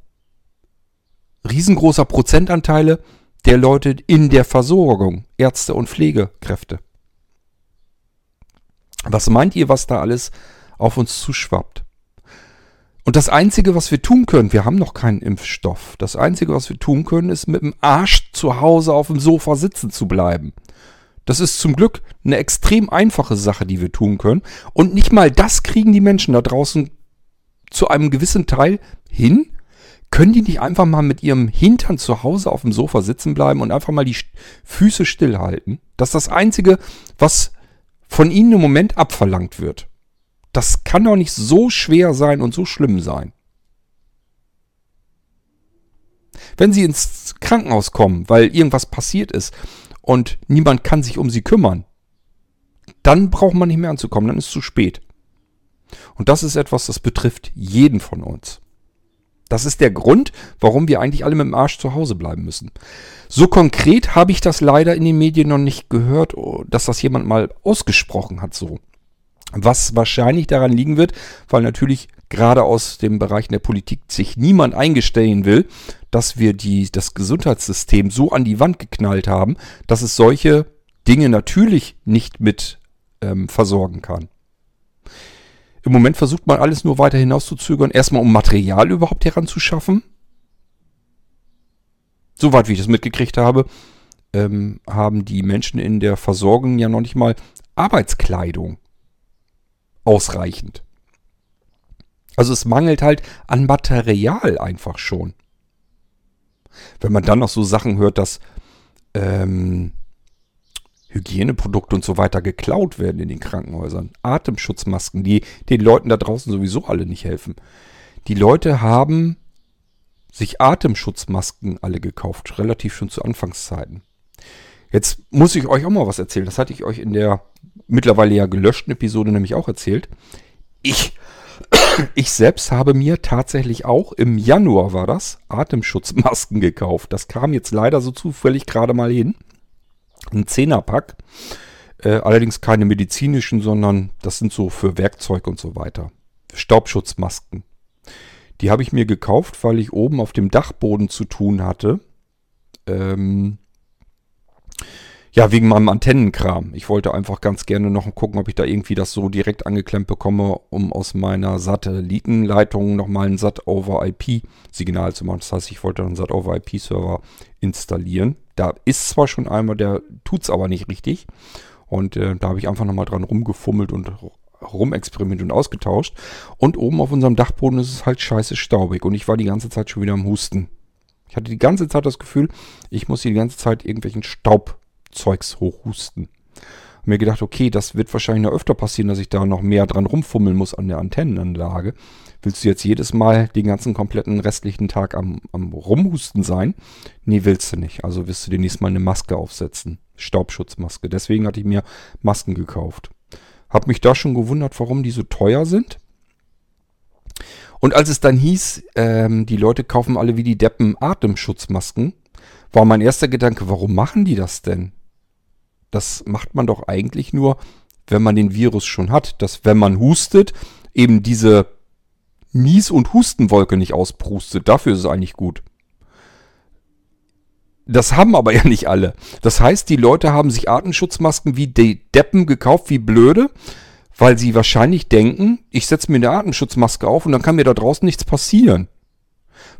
riesengroßer Prozentanteile der Leute in der Versorgung, Ärzte und Pflegekräfte. Was meint ihr, was da alles auf uns zuschwappt? Und das Einzige, was wir tun können, wir haben noch keinen Impfstoff. Das Einzige, was wir tun können, ist mit dem Arsch zu Hause auf dem Sofa sitzen zu bleiben. Das ist zum Glück eine extrem einfache Sache, die wir tun können. Und nicht mal das kriegen die Menschen da draußen zu einem gewissen Teil hin. Können die nicht einfach mal mit ihrem Hintern zu Hause auf dem Sofa sitzen bleiben und einfach mal die Füße stillhalten? Das ist das Einzige, was von ihnen im Moment abverlangt wird. Das kann doch nicht so schwer sein und so schlimm sein. Wenn sie ins Krankenhaus kommen, weil irgendwas passiert ist und niemand kann sich um sie kümmern, dann braucht man nicht mehr anzukommen, dann ist es zu spät. Und das ist etwas, das betrifft jeden von uns. Das ist der Grund, warum wir eigentlich alle mit dem Arsch zu Hause bleiben müssen. So konkret habe ich das leider in den Medien noch nicht gehört, dass das jemand mal ausgesprochen hat so. Was wahrscheinlich daran liegen wird, weil natürlich gerade aus dem Bereich der Politik sich niemand eingestellen will, dass wir die, das Gesundheitssystem so an die Wand geknallt haben, dass es solche Dinge natürlich nicht mit ähm, versorgen kann. Im Moment versucht man alles nur weiter hinauszuzögern, erstmal um Material überhaupt heranzuschaffen. Soweit wie ich das mitgekriegt habe, ähm, haben die Menschen in der Versorgung ja noch nicht mal Arbeitskleidung ausreichend. Also es mangelt halt an Material einfach schon. Wenn man dann noch so Sachen hört, dass ähm, Hygieneprodukte und so weiter geklaut werden in den Krankenhäusern. Atemschutzmasken, die den Leuten da draußen sowieso alle nicht helfen. Die Leute haben sich Atemschutzmasken alle gekauft, relativ schon zu Anfangszeiten. Jetzt muss ich euch auch mal was erzählen. Das hatte ich euch in der mittlerweile ja gelöschten Episode nämlich auch erzählt. Ich, (coughs) ich selbst habe mir tatsächlich auch im Januar war das Atemschutzmasken gekauft. Das kam jetzt leider so zufällig gerade mal hin. Ein Zehnerpack. Äh, allerdings keine medizinischen, sondern das sind so für Werkzeug und so weiter. Staubschutzmasken. Die habe ich mir gekauft, weil ich oben auf dem Dachboden zu tun hatte. Ähm, ja, wegen meinem Antennenkram. Ich wollte einfach ganz gerne noch gucken, ob ich da irgendwie das so direkt angeklemmt bekomme, um aus meiner Satellitenleitung nochmal ein SAT-over-IP-Signal zu machen. Das heißt, ich wollte einen SAT-over-IP-Server installieren. Da ist zwar schon einmal, der tut es aber nicht richtig. Und äh, da habe ich einfach nochmal dran rumgefummelt und rumexperimentiert und ausgetauscht. Und oben auf unserem Dachboden ist es halt scheiße staubig. Und ich war die ganze Zeit schon wieder am Husten. Ich hatte die ganze Zeit das Gefühl, ich muss die ganze Zeit irgendwelchen Staubzeugs hochhusten. Und mir gedacht, okay, das wird wahrscheinlich noch öfter passieren, dass ich da noch mehr dran rumfummeln muss an der Antennenanlage. Willst du jetzt jedes Mal den ganzen kompletten restlichen Tag am, am Rumhusten sein? Nee, willst du nicht. Also wirst du dir nächstes Mal eine Maske aufsetzen. Staubschutzmaske. Deswegen hatte ich mir Masken gekauft. Hab mich da schon gewundert, warum die so teuer sind. Und als es dann hieß, ähm, die Leute kaufen alle wie die Deppen Atemschutzmasken, war mein erster Gedanke, warum machen die das denn? Das macht man doch eigentlich nur, wenn man den Virus schon hat, dass wenn man hustet, eben diese Nies- und Hustenwolke nicht ausprustet. Dafür ist es eigentlich gut. Das haben aber (laughs) ja nicht alle. Das heißt, die Leute haben sich Atemschutzmasken wie die Deppen gekauft, wie blöde, weil sie wahrscheinlich denken, ich setze mir eine Atemschutzmaske auf und dann kann mir da draußen nichts passieren.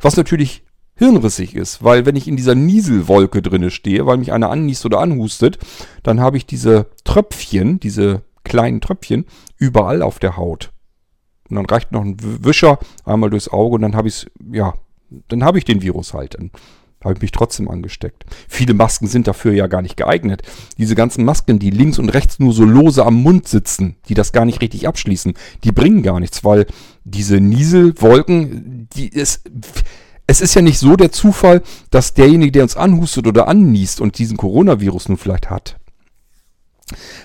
Was natürlich hirnrissig ist, weil wenn ich in dieser Nieselwolke drinne stehe, weil mich einer anniest oder anhustet, dann habe ich diese Tröpfchen, diese kleinen Tröpfchen überall auf der Haut. Und dann reicht noch ein Wischer einmal durchs Auge und dann habe ich ja, dann habe ich den Virus halt. Dann habe ich mich trotzdem angesteckt. Viele Masken sind dafür ja gar nicht geeignet. Diese ganzen Masken, die links und rechts nur so lose am Mund sitzen, die das gar nicht richtig abschließen, die bringen gar nichts, weil diese Nieselwolken, die ist, es ist ja nicht so der Zufall, dass derjenige, der uns anhustet oder anniest und diesen Coronavirus nun vielleicht hat,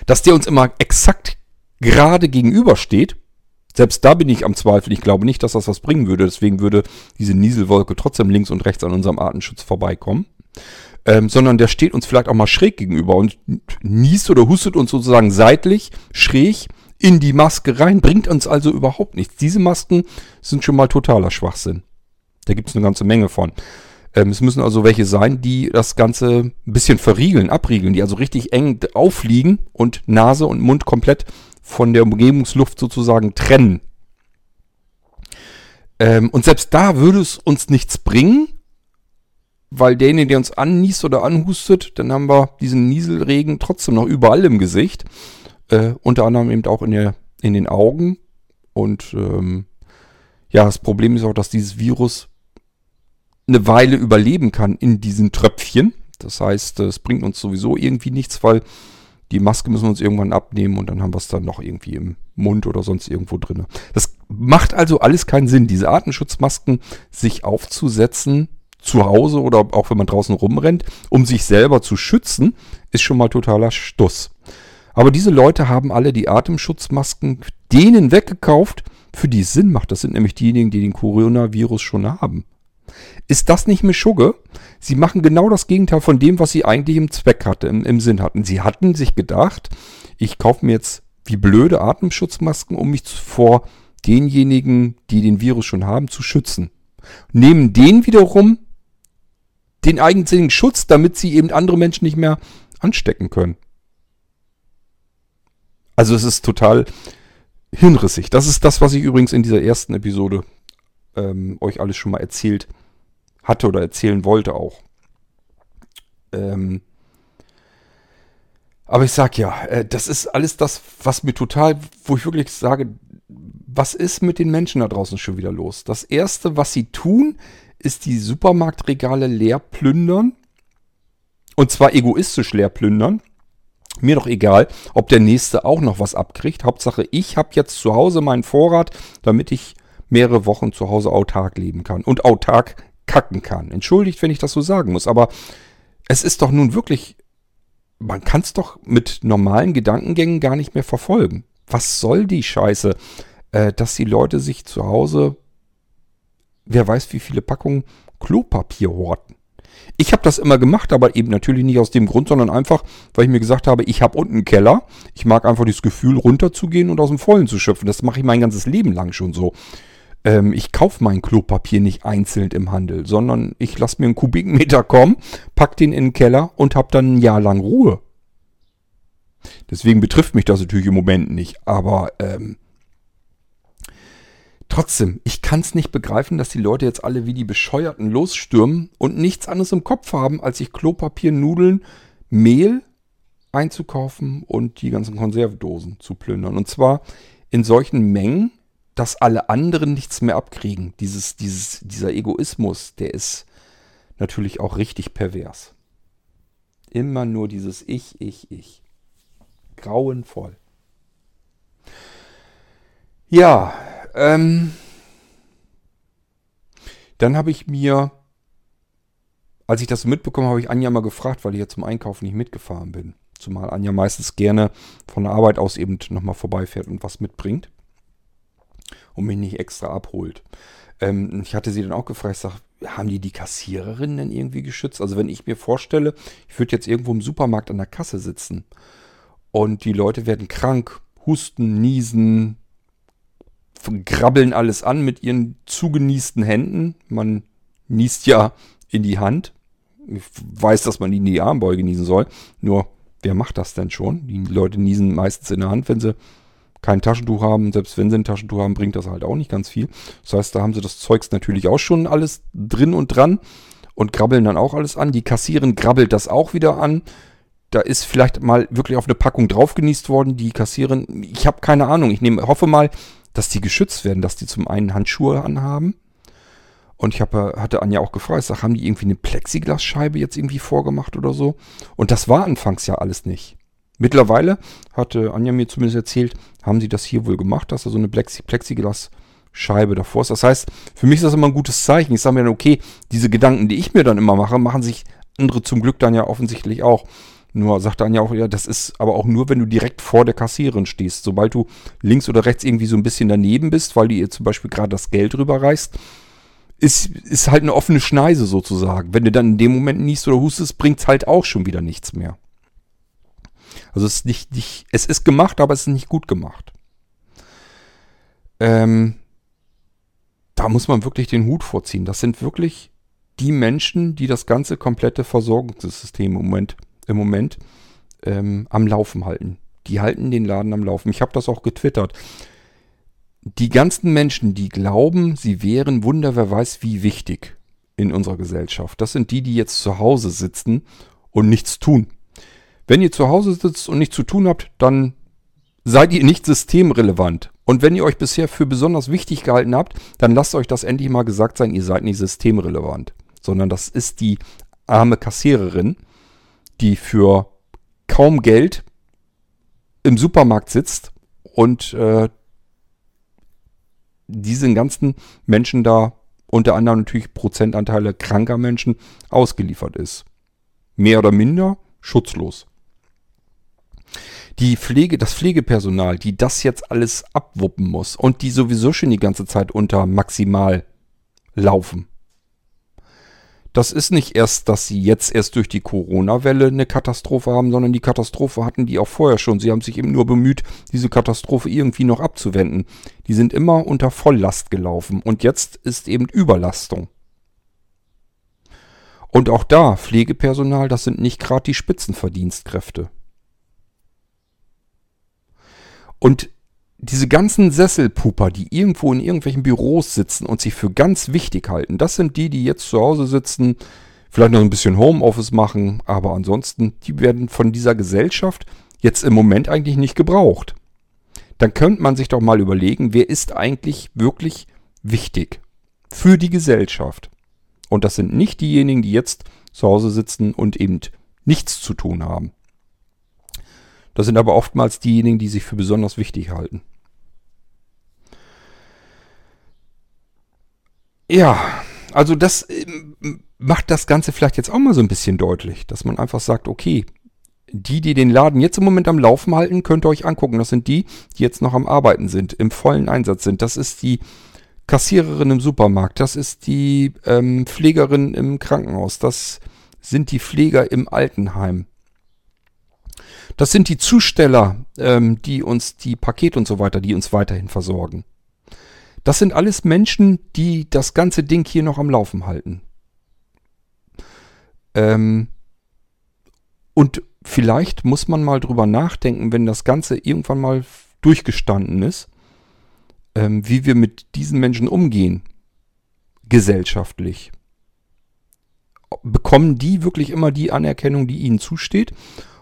dass der uns immer exakt gerade gegenübersteht selbst da bin ich am Zweifel. Ich glaube nicht, dass das was bringen würde. Deswegen würde diese Nieselwolke trotzdem links und rechts an unserem Artenschutz vorbeikommen. Ähm, sondern der steht uns vielleicht auch mal schräg gegenüber und niest oder hustet uns sozusagen seitlich, schräg in die Maske rein, bringt uns also überhaupt nichts. Diese Masken sind schon mal totaler Schwachsinn. Da gibt es eine ganze Menge von. Ähm, es müssen also welche sein, die das Ganze ein bisschen verriegeln, abriegeln, die also richtig eng aufliegen und Nase und Mund komplett von der Umgebungsluft sozusagen trennen. Ähm, und selbst da würde es uns nichts bringen, weil derjenige, der uns anniest oder anhustet, dann haben wir diesen Nieselregen trotzdem noch überall im Gesicht. Äh, unter anderem eben auch in, der, in den Augen. Und ähm, ja, das Problem ist auch, dass dieses Virus eine Weile überleben kann in diesen Tröpfchen. Das heißt, es bringt uns sowieso irgendwie nichts, weil die Maske müssen wir uns irgendwann abnehmen und dann haben wir es dann noch irgendwie im Mund oder sonst irgendwo drin. Das macht also alles keinen Sinn, diese Artenschutzmasken sich aufzusetzen zu Hause oder auch wenn man draußen rumrennt, um sich selber zu schützen, ist schon mal totaler Stuss. Aber diese Leute haben alle die Atemschutzmasken denen weggekauft, für die es Sinn macht. Das sind nämlich diejenigen, die den Coronavirus schon haben. Ist das nicht Mischugge? Sie machen genau das Gegenteil von dem, was sie eigentlich im Zweck hatte, im, im Sinn hatten. Sie hatten sich gedacht, ich kaufe mir jetzt wie blöde Atemschutzmasken, um mich vor denjenigen, die den Virus schon haben, zu schützen. Nehmen den wiederum den eigensinnigen Schutz, damit sie eben andere Menschen nicht mehr anstecken können. Also es ist total hinrissig. Das ist das, was ich übrigens in dieser ersten Episode ähm, euch alles schon mal erzählt hatte oder erzählen wollte auch. Ähm, aber ich sag ja, äh, das ist alles das, was mir total, wo ich wirklich sage, was ist mit den Menschen da draußen schon wieder los? Das erste, was sie tun, ist die Supermarktregale leer plündern. Und zwar egoistisch leer plündern. Mir doch egal, ob der nächste auch noch was abkriegt. Hauptsache, ich habe jetzt zu Hause meinen Vorrat, damit ich mehrere Wochen zu Hause autark leben kann und autark kacken kann. Entschuldigt, wenn ich das so sagen muss, aber es ist doch nun wirklich, man kann es doch mit normalen Gedankengängen gar nicht mehr verfolgen. Was soll die Scheiße, äh, dass die Leute sich zu Hause, wer weiß wie viele Packungen Klopapier horten. Ich habe das immer gemacht, aber eben natürlich nicht aus dem Grund, sondern einfach, weil ich mir gesagt habe, ich habe unten einen Keller. Ich mag einfach das Gefühl, runterzugehen und aus dem Vollen zu schöpfen. Das mache ich mein ganzes Leben lang schon so. Ähm, ich kaufe mein Klopapier nicht einzeln im Handel, sondern ich lasse mir einen Kubikmeter kommen, pack den in den Keller und habe dann ein Jahr lang Ruhe. Deswegen betrifft mich das natürlich im Moment nicht. Aber ähm, Trotzdem, ich kann es nicht begreifen, dass die Leute jetzt alle wie die Bescheuerten losstürmen und nichts anderes im Kopf haben, als sich Klopapier, Nudeln, Mehl einzukaufen und die ganzen Konservdosen zu plündern. Und zwar in solchen Mengen, dass alle anderen nichts mehr abkriegen. Dieses, dieses, dieser Egoismus, der ist natürlich auch richtig pervers. Immer nur dieses Ich, Ich, Ich. Grauenvoll. Ja, ähm, dann habe ich mir, als ich das so mitbekommen habe, ich Anja mal gefragt, weil ich ja zum Einkaufen nicht mitgefahren bin. Zumal Anja meistens gerne von der Arbeit aus eben nochmal vorbeifährt und was mitbringt. Und mich nicht extra abholt. Ähm, ich hatte sie dann auch gefragt, ich sage, haben die die Kassiererin denn irgendwie geschützt? Also wenn ich mir vorstelle, ich würde jetzt irgendwo im Supermarkt an der Kasse sitzen und die Leute werden krank, husten, niesen, grabbeln alles an mit ihren zugeniesten Händen. Man niest ja in die Hand. Ich weiß, dass man die in die Armbeuge niesen soll. Nur, wer macht das denn schon? Die Leute niesen meistens in der Hand, wenn sie kein Taschentuch haben. Selbst wenn sie ein Taschentuch haben, bringt das halt auch nicht ganz viel. Das heißt, da haben sie das Zeugs natürlich auch schon alles drin und dran und grabbeln dann auch alles an. Die Kassierin grabbelt das auch wieder an. Da ist vielleicht mal wirklich auf eine Packung drauf genießt worden. Die Kassierin, ich habe keine Ahnung. Ich nehme, hoffe mal, dass die geschützt werden, dass die zum einen Handschuhe anhaben. Und ich habe, hatte Anja auch gefragt, ich sag, haben die irgendwie eine Plexiglasscheibe jetzt irgendwie vorgemacht oder so? Und das war anfangs ja alles nicht. Mittlerweile hatte Anja mir zumindest erzählt, haben sie das hier wohl gemacht, dass da so eine Plexi Plexiglasscheibe davor ist. Das heißt, für mich ist das immer ein gutes Zeichen. Ich sage mir dann, okay, diese Gedanken, die ich mir dann immer mache, machen sich andere zum Glück dann ja offensichtlich auch. Nur sagt dann ja auch, ja, das ist aber auch nur, wenn du direkt vor der Kassiererin stehst. Sobald du links oder rechts irgendwie so ein bisschen daneben bist, weil du ihr zum Beispiel gerade das Geld rüberreißt, ist, ist halt eine offene Schneise sozusagen. Wenn du dann in dem Moment niest oder hustest, bringt es halt auch schon wieder nichts mehr. Also es ist nicht, nicht, es ist gemacht, aber es ist nicht gut gemacht. Ähm, da muss man wirklich den Hut vorziehen. Das sind wirklich die Menschen, die das ganze komplette Versorgungssystem im Moment im Moment ähm, am Laufen halten. Die halten den Laden am Laufen. Ich habe das auch getwittert. Die ganzen Menschen, die glauben, sie wären Wunder, wer weiß wie wichtig in unserer Gesellschaft. Das sind die, die jetzt zu Hause sitzen und nichts tun. Wenn ihr zu Hause sitzt und nichts zu tun habt, dann seid ihr nicht systemrelevant. Und wenn ihr euch bisher für besonders wichtig gehalten habt, dann lasst euch das endlich mal gesagt sein, ihr seid nicht systemrelevant. Sondern das ist die arme Kassiererin, die für kaum Geld im Supermarkt sitzt und äh, diesen ganzen Menschen da unter anderem natürlich Prozentanteile kranker Menschen ausgeliefert ist. Mehr oder minder schutzlos. Die Pflege, das Pflegepersonal, die das jetzt alles abwuppen muss und die sowieso schon die ganze Zeit unter maximal laufen. Das ist nicht erst, dass sie jetzt erst durch die Corona-Welle eine Katastrophe haben, sondern die Katastrophe hatten die auch vorher schon. Sie haben sich eben nur bemüht, diese Katastrophe irgendwie noch abzuwenden. Die sind immer unter Volllast gelaufen und jetzt ist eben Überlastung. Und auch da, Pflegepersonal, das sind nicht gerade die Spitzenverdienstkräfte. Und diese ganzen Sesselpuper, die irgendwo in irgendwelchen Büros sitzen und sich für ganz wichtig halten, das sind die, die jetzt zu Hause sitzen, vielleicht noch ein bisschen Homeoffice machen, aber ansonsten, die werden von dieser Gesellschaft jetzt im Moment eigentlich nicht gebraucht. Dann könnte man sich doch mal überlegen, wer ist eigentlich wirklich wichtig für die Gesellschaft. Und das sind nicht diejenigen, die jetzt zu Hause sitzen und eben nichts zu tun haben. Das sind aber oftmals diejenigen, die sich für besonders wichtig halten. Ja, also das ähm, macht das Ganze vielleicht jetzt auch mal so ein bisschen deutlich, dass man einfach sagt, okay, die, die den Laden jetzt im Moment am Laufen halten, könnt ihr euch angucken. Das sind die, die jetzt noch am Arbeiten sind, im vollen Einsatz sind. Das ist die Kassiererin im Supermarkt, das ist die ähm, Pflegerin im Krankenhaus, das sind die Pfleger im Altenheim. Das sind die Zusteller, ähm, die uns die Pakete und so weiter, die uns weiterhin versorgen. Das sind alles Menschen, die das ganze Ding hier noch am Laufen halten. Ähm, und vielleicht muss man mal drüber nachdenken, wenn das Ganze irgendwann mal durchgestanden ist, ähm, wie wir mit diesen Menschen umgehen, gesellschaftlich. Bekommen die wirklich immer die Anerkennung, die ihnen zusteht?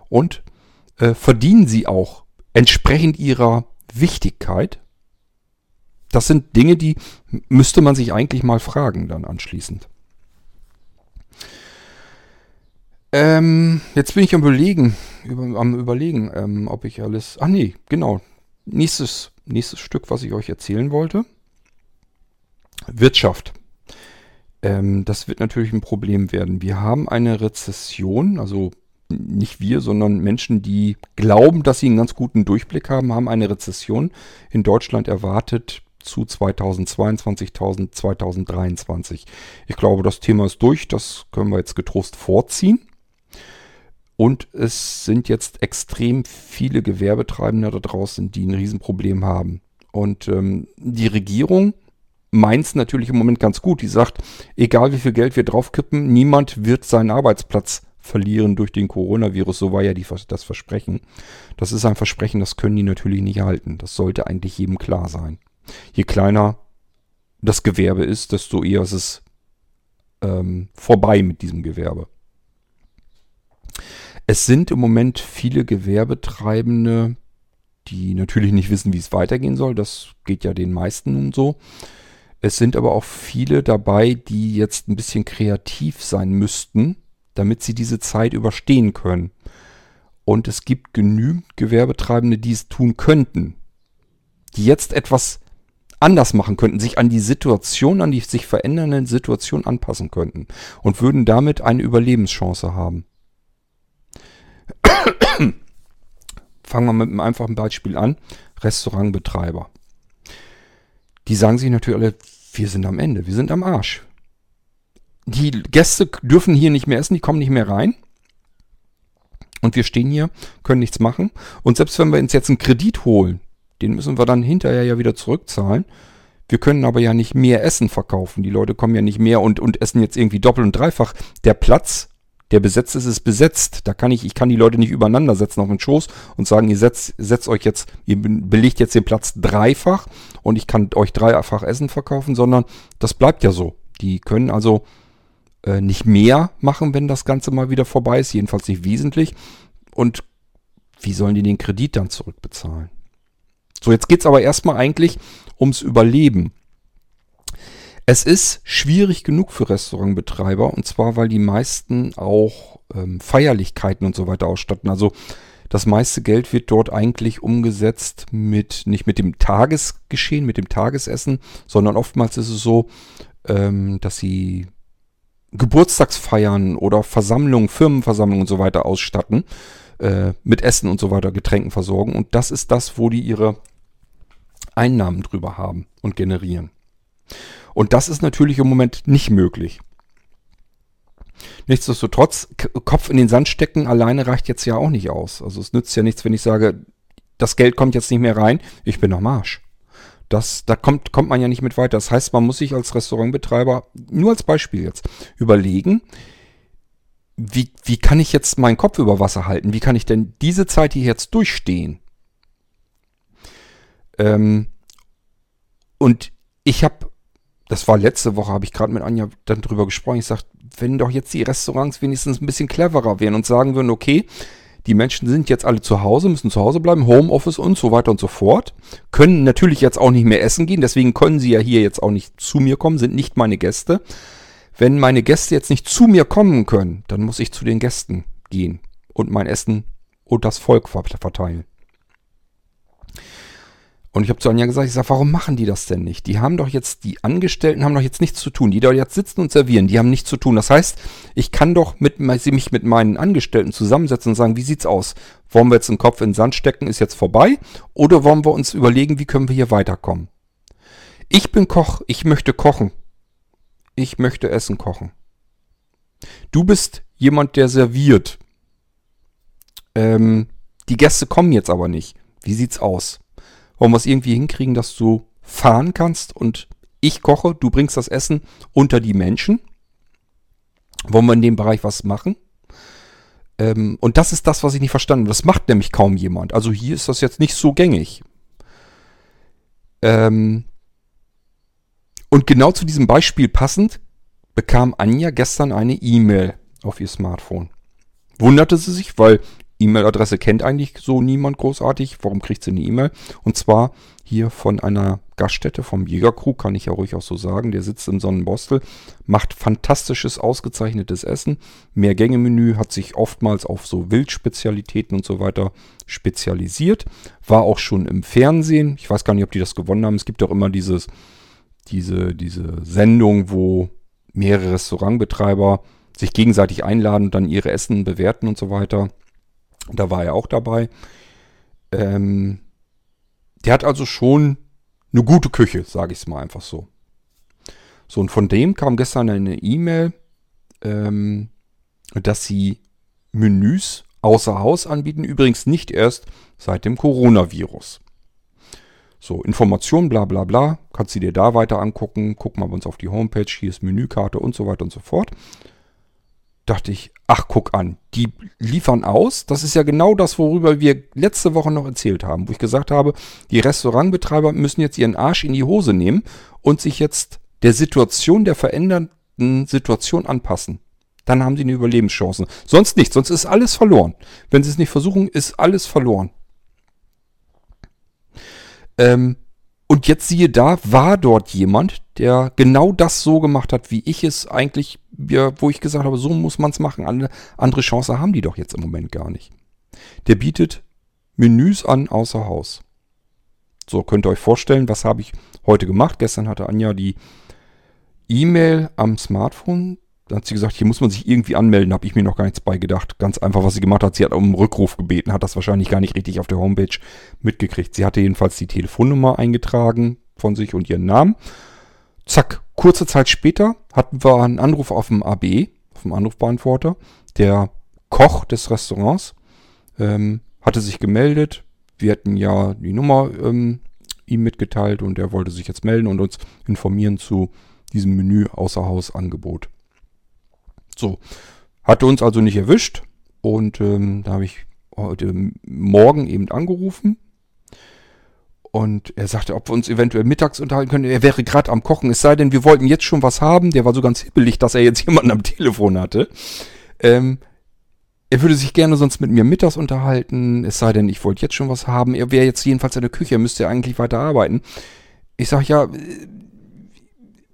Und äh, verdienen sie auch entsprechend ihrer Wichtigkeit? Das sind Dinge, die müsste man sich eigentlich mal fragen dann anschließend. Ähm, jetzt bin ich am überlegen, über, am überlegen, ähm, ob ich alles. Ach nee, genau. Nächstes, nächstes Stück, was ich euch erzählen wollte. Wirtschaft. Ähm, das wird natürlich ein Problem werden. Wir haben eine Rezession, also nicht wir, sondern Menschen, die glauben, dass sie einen ganz guten Durchblick haben, haben eine Rezession in Deutschland erwartet zu 2022, 2023. Ich glaube, das Thema ist durch, das können wir jetzt getrost vorziehen. Und es sind jetzt extrem viele Gewerbetreibende da draußen, die ein Riesenproblem haben. Und ähm, die Regierung meint es natürlich im Moment ganz gut. Die sagt, egal wie viel Geld wir draufkippen, niemand wird seinen Arbeitsplatz verlieren durch den Coronavirus. So war ja die, das Versprechen. Das ist ein Versprechen, das können die natürlich nicht halten. Das sollte eigentlich jedem klar sein. Je kleiner das Gewerbe ist, desto eher ist es ähm, vorbei mit diesem Gewerbe. Es sind im Moment viele Gewerbetreibende, die natürlich nicht wissen, wie es weitergehen soll. Das geht ja den meisten nun so. Es sind aber auch viele dabei, die jetzt ein bisschen kreativ sein müssten, damit sie diese Zeit überstehen können. Und es gibt genügend Gewerbetreibende, die es tun könnten, die jetzt etwas anders machen könnten, sich an die Situation, an die sich verändernde Situation anpassen könnten und würden damit eine Überlebenschance haben. (coughs) Fangen wir mit einem einfachen Beispiel an. Restaurantbetreiber. Die sagen sich natürlich alle, wir sind am Ende, wir sind am Arsch die Gäste dürfen hier nicht mehr essen, die kommen nicht mehr rein. Und wir stehen hier, können nichts machen. Und selbst wenn wir uns jetzt einen Kredit holen, den müssen wir dann hinterher ja wieder zurückzahlen. Wir können aber ja nicht mehr Essen verkaufen. Die Leute kommen ja nicht mehr und, und essen jetzt irgendwie doppelt und dreifach. Der Platz, der besetzt ist, ist besetzt. Da kann ich, ich kann die Leute nicht übereinander setzen auf den Schoß und sagen, ihr setzt, setzt euch jetzt, ihr belegt jetzt den Platz dreifach und ich kann euch dreifach Essen verkaufen, sondern das bleibt ja so. Die können also äh, nicht mehr machen, wenn das Ganze mal wieder vorbei ist, jedenfalls nicht wesentlich. Und wie sollen die den Kredit dann zurückbezahlen? So, jetzt geht es aber erstmal eigentlich ums Überleben. Es ist schwierig genug für Restaurantbetreiber und zwar, weil die meisten auch ähm, Feierlichkeiten und so weiter ausstatten. Also das meiste Geld wird dort eigentlich umgesetzt mit, nicht mit dem Tagesgeschehen, mit dem Tagesessen, sondern oftmals ist es so, ähm, dass sie Geburtstagsfeiern oder Versammlungen, Firmenversammlungen und so weiter ausstatten, äh, mit Essen und so weiter, Getränken versorgen. Und das ist das, wo die ihre Einnahmen drüber haben und generieren. Und das ist natürlich im Moment nicht möglich. Nichtsdestotrotz, Kopf in den Sand stecken alleine reicht jetzt ja auch nicht aus. Also es nützt ja nichts, wenn ich sage, das Geld kommt jetzt nicht mehr rein, ich bin am Marsch. Das, da kommt, kommt man ja nicht mit weiter. Das heißt, man muss sich als Restaurantbetreiber, nur als Beispiel jetzt, überlegen, wie, wie kann ich jetzt meinen Kopf über Wasser halten? Wie kann ich denn diese Zeit hier jetzt durchstehen? Ähm, und ich habe, das war letzte Woche, habe ich gerade mit Anja dann drüber gesprochen. Ich sagte, wenn doch jetzt die Restaurants wenigstens ein bisschen cleverer wären und sagen würden, okay, die Menschen sind jetzt alle zu Hause, müssen zu Hause bleiben, Homeoffice und so weiter und so fort. Können natürlich jetzt auch nicht mehr essen gehen, deswegen können sie ja hier jetzt auch nicht zu mir kommen, sind nicht meine Gäste. Wenn meine Gäste jetzt nicht zu mir kommen können, dann muss ich zu den Gästen gehen und mein Essen und das Volk verteilen. Und ich habe zu Anja gesagt, ich sage, warum machen die das denn nicht? Die haben doch jetzt, die Angestellten haben doch jetzt nichts zu tun. Die da jetzt sitzen und servieren, die haben nichts zu tun. Das heißt, ich kann doch mit, mich mit meinen Angestellten zusammensetzen und sagen, wie sieht's aus? Wollen wir jetzt den Kopf in den Sand stecken, ist jetzt vorbei? Oder wollen wir uns überlegen, wie können wir hier weiterkommen? Ich bin Koch, ich möchte kochen. Ich möchte Essen kochen. Du bist jemand, der serviert. Ähm, die Gäste kommen jetzt aber nicht. Wie sieht's aus? Wollen wir es irgendwie hinkriegen, dass du fahren kannst und ich koche, du bringst das Essen unter die Menschen? Wollen wir in dem Bereich was machen? Ähm, und das ist das, was ich nicht verstanden habe. Das macht nämlich kaum jemand. Also hier ist das jetzt nicht so gängig. Ähm, und genau zu diesem Beispiel passend bekam Anja gestern eine E-Mail auf ihr Smartphone. Wunderte sie sich, weil E-Mail-Adresse kennt eigentlich so niemand großartig. Warum kriegt sie eine E-Mail? Und zwar hier von einer Gaststätte vom Jägerkrug, kann ich ja ruhig auch so sagen. Der sitzt im Sonnenbostel, macht fantastisches, ausgezeichnetes Essen. Mehrgänge-Menü hat sich oftmals auf so Wildspezialitäten und so weiter spezialisiert. War auch schon im Fernsehen. Ich weiß gar nicht, ob die das gewonnen haben. Es gibt auch immer dieses, diese, diese Sendung, wo mehrere Restaurantbetreiber sich gegenseitig einladen und dann ihre Essen bewerten und so weiter. Da war er auch dabei. Ähm, der hat also schon eine gute Küche, sage ich es mal einfach so. So, und von dem kam gestern eine E-Mail, ähm, dass sie Menüs außer Haus anbieten. Übrigens nicht erst seit dem Coronavirus. So, Informationen, bla bla bla, kannst du dir da weiter angucken. Guck mal bei uns auf die Homepage, hier ist Menükarte und so weiter und so fort dachte ich, ach guck an, die liefern aus. Das ist ja genau das, worüber wir letzte Woche noch erzählt haben, wo ich gesagt habe, die Restaurantbetreiber müssen jetzt ihren Arsch in die Hose nehmen und sich jetzt der Situation, der veränderten Situation anpassen. Dann haben sie eine Überlebenschance. Sonst nicht, sonst ist alles verloren. Wenn sie es nicht versuchen, ist alles verloren. Ähm, und jetzt siehe da, war dort jemand, der genau das so gemacht hat, wie ich es eigentlich, ja, wo ich gesagt habe, so muss man es machen. Andere, Chance haben die doch jetzt im Moment gar nicht. Der bietet Menüs an außer Haus. So könnt ihr euch vorstellen, was habe ich heute gemacht. Gestern hatte Anja die E-Mail am Smartphone da hat sie gesagt, hier muss man sich irgendwie anmelden, habe ich mir noch gar nichts beigedacht. Ganz einfach, was sie gemacht hat, sie hat um einen Rückruf gebeten, hat das wahrscheinlich gar nicht richtig auf der Homepage mitgekriegt. Sie hatte jedenfalls die Telefonnummer eingetragen von sich und ihren Namen. Zack, kurze Zeit später hatten wir einen Anruf auf dem AB, auf dem Anrufbeantworter. Der Koch des Restaurants ähm, hatte sich gemeldet. Wir hatten ja die Nummer ähm, ihm mitgeteilt und er wollte sich jetzt melden und uns informieren zu diesem Menü Außerhausangebot. So, hatte uns also nicht erwischt und ähm, da habe ich heute Morgen eben angerufen und er sagte, ob wir uns eventuell mittags unterhalten können. Er wäre gerade am Kochen, es sei denn, wir wollten jetzt schon was haben. Der war so ganz hibbelig, dass er jetzt (laughs) jemanden am Telefon hatte. Ähm, er würde sich gerne sonst mit mir mittags unterhalten, es sei denn, ich wollte jetzt schon was haben. Er wäre jetzt jedenfalls in der Küche, er müsste eigentlich weiter arbeiten. Ich sage, ja,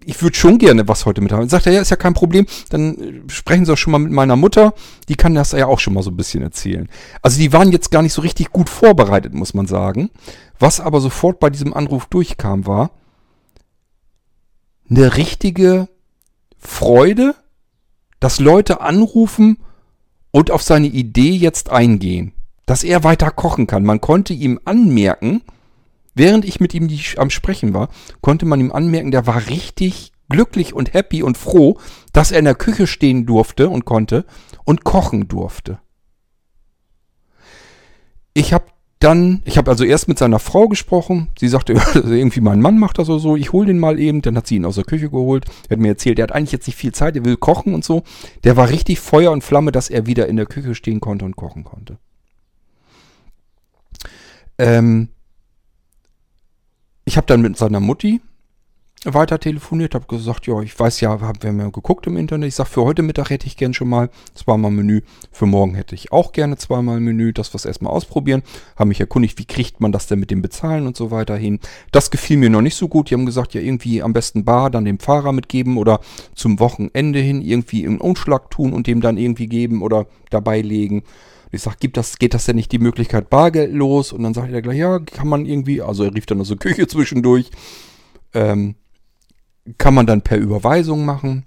ich würde schon gerne was heute mit haben. Sagt er, ja, ist ja kein Problem. Dann äh, sprechen Sie auch schon mal mit meiner Mutter. Die kann das ja auch schon mal so ein bisschen erzählen. Also die waren jetzt gar nicht so richtig gut vorbereitet, muss man sagen. Was aber sofort bei diesem Anruf durchkam, war, eine richtige Freude, dass Leute anrufen und auf seine Idee jetzt eingehen. Dass er weiter kochen kann. Man konnte ihm anmerken, während ich mit ihm die, am Sprechen war, konnte man ihm anmerken, der war richtig glücklich und happy und froh, dass er in der Küche stehen durfte und konnte und kochen durfte. Ich habe dann, ich habe also erst mit seiner Frau gesprochen. Sie sagte, (laughs) irgendwie mein Mann macht das oder so. Ich hole den mal eben. Dann hat sie ihn aus der Küche geholt. Er hat mir erzählt, der hat eigentlich jetzt nicht viel Zeit. Er will kochen und so. Der war richtig Feuer und Flamme, dass er wieder in der Küche stehen konnte und kochen konnte. Ähm, ich habe dann mit seiner Mutti weiter telefoniert, habe gesagt, ja, ich weiß ja, haben wir mal geguckt im Internet. Ich sage, für heute Mittag hätte ich gern schon mal zweimal Menü. Für morgen hätte ich auch gerne zweimal Menü. Das was erstmal ausprobieren. Haben mich erkundigt, wie kriegt man das denn mit dem Bezahlen und so weiter hin. Das gefiel mir noch nicht so gut. Die haben gesagt, ja, irgendwie am besten Bar dann dem Fahrer mitgeben oder zum Wochenende hin irgendwie einen Umschlag tun und dem dann irgendwie geben oder dabei legen. Ich sag, gibt das, geht das denn nicht die Möglichkeit Bargeld los? Und dann sagt er gleich, ja, kann man irgendwie, also er rief dann aus der Küche (laughs) zwischendurch. Ähm, kann man dann per Überweisung machen.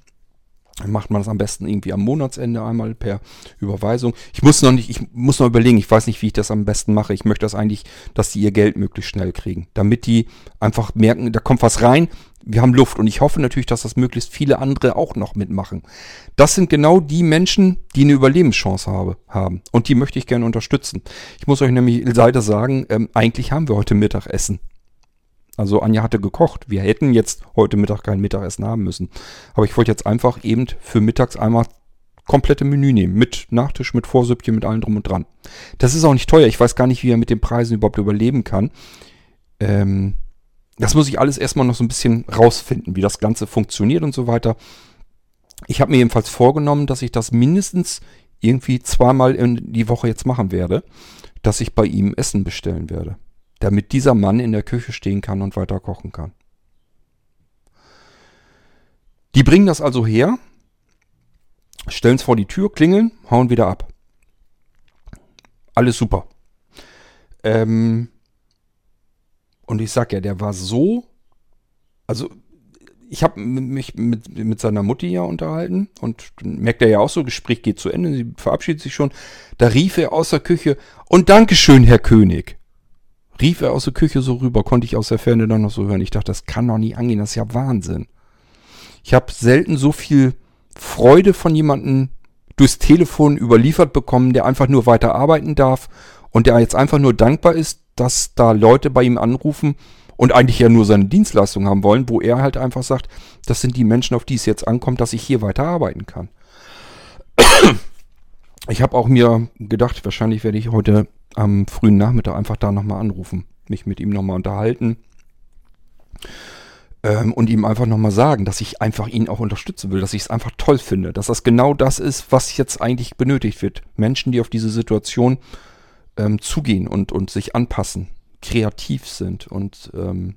Macht man das am besten irgendwie am Monatsende einmal per Überweisung. Ich muss noch nicht, ich muss noch überlegen, ich weiß nicht, wie ich das am besten mache. Ich möchte das eigentlich, dass die ihr Geld möglichst schnell kriegen. Damit die einfach merken, da kommt was rein, wir haben Luft. Und ich hoffe natürlich, dass das möglichst viele andere auch noch mitmachen. Das sind genau die Menschen, die eine Überlebenschance habe, haben. Und die möchte ich gerne unterstützen. Ich muss euch nämlich leider sagen, ähm, eigentlich haben wir heute Mittagessen. Also Anja hatte gekocht. Wir hätten jetzt heute Mittag kein Mittagessen haben müssen. Aber ich wollte jetzt einfach eben für mittags einmal komplette Menü nehmen. Mit Nachtisch, mit Vorsüppchen, mit allem drum und dran. Das ist auch nicht teuer. Ich weiß gar nicht, wie er mit den Preisen überhaupt überleben kann. Ähm, das muss ich alles erstmal noch so ein bisschen rausfinden, wie das Ganze funktioniert und so weiter. Ich habe mir jedenfalls vorgenommen, dass ich das mindestens irgendwie zweimal in die Woche jetzt machen werde, dass ich bei ihm Essen bestellen werde damit dieser Mann in der Küche stehen kann und weiter kochen kann. Die bringen das also her, stellen es vor die Tür, klingeln, hauen wieder ab. Alles super. Ähm, und ich sag ja, der war so, also ich habe mich mit, mit seiner Mutti ja unterhalten und merkt er ja auch so, Gespräch geht zu Ende, sie verabschiedet sich schon. Da rief er aus der Küche und Dankeschön, Herr König rief er aus der Küche so rüber, konnte ich aus der Ferne dann noch so hören. Ich dachte, das kann doch nie angehen, das ist ja Wahnsinn. Ich habe selten so viel Freude von jemandem durchs Telefon überliefert bekommen, der einfach nur weiter arbeiten darf und der jetzt einfach nur dankbar ist, dass da Leute bei ihm anrufen und eigentlich ja nur seine Dienstleistung haben wollen, wo er halt einfach sagt, das sind die Menschen, auf die es jetzt ankommt, dass ich hier weiter arbeiten kann. Ich habe auch mir gedacht, wahrscheinlich werde ich heute am frühen Nachmittag einfach da nochmal anrufen, mich mit ihm nochmal unterhalten ähm, und ihm einfach nochmal sagen, dass ich einfach ihn auch unterstützen will, dass ich es einfach toll finde, dass das genau das ist, was jetzt eigentlich benötigt wird. Menschen, die auf diese Situation ähm, zugehen und, und sich anpassen, kreativ sind und ähm,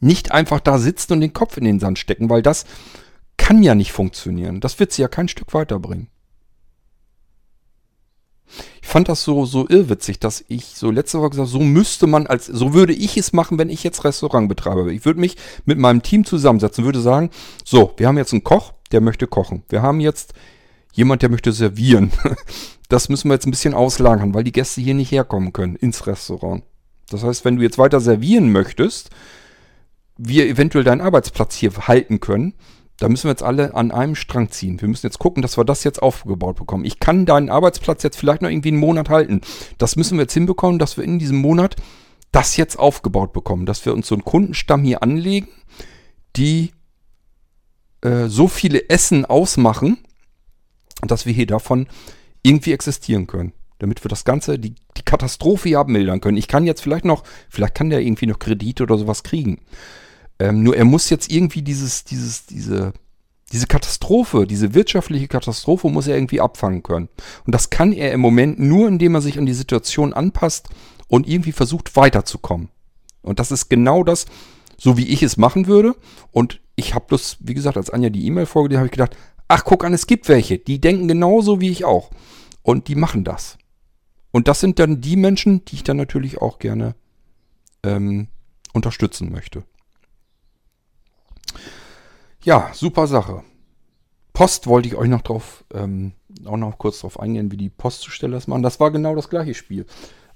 nicht einfach da sitzen und den Kopf in den Sand stecken, weil das kann ja nicht funktionieren. Das wird sie ja kein Stück weiterbringen. Ich fand das so, so irrwitzig, dass ich so letzte Woche gesagt so müsste man als, so würde ich es machen, wenn ich jetzt Restaurant betreibe. Ich würde mich mit meinem Team zusammensetzen, würde sagen, so, wir haben jetzt einen Koch, der möchte kochen. Wir haben jetzt jemand, der möchte servieren. (laughs) Das müssen wir jetzt ein bisschen auslagern, weil die Gäste hier nicht herkommen können ins Restaurant. Das heißt, wenn du jetzt weiter servieren möchtest, wir eventuell deinen Arbeitsplatz hier halten können, da müssen wir jetzt alle an einem Strang ziehen. Wir müssen jetzt gucken, dass wir das jetzt aufgebaut bekommen. Ich kann deinen Arbeitsplatz jetzt vielleicht noch irgendwie einen Monat halten. Das müssen wir jetzt hinbekommen, dass wir in diesem Monat das jetzt aufgebaut bekommen. Dass wir uns so einen Kundenstamm hier anlegen, die äh, so viele Essen ausmachen, dass wir hier davon irgendwie existieren können. Damit wir das Ganze, die, die Katastrophe hier abmildern können. Ich kann jetzt vielleicht noch, vielleicht kann der irgendwie noch Kredite oder sowas kriegen. Ähm, nur er muss jetzt irgendwie dieses, dieses, diese, diese Katastrophe, diese wirtschaftliche Katastrophe muss er irgendwie abfangen können. Und das kann er im Moment nur, indem er sich an die Situation anpasst und irgendwie versucht weiterzukommen. Und das ist genau das, so wie ich es machen würde. Und ich habe bloß, wie gesagt, als Anja die E-Mail vorgelegt, habe ich gedacht, ach guck an, es gibt welche, die denken genauso wie ich auch. Und die machen das. Und das sind dann die Menschen, die ich dann natürlich auch gerne ähm, unterstützen möchte. Ja, super Sache. Post wollte ich euch noch drauf, ähm, auch noch kurz drauf eingehen, wie die Postzusteller das machen. Das war genau das gleiche Spiel.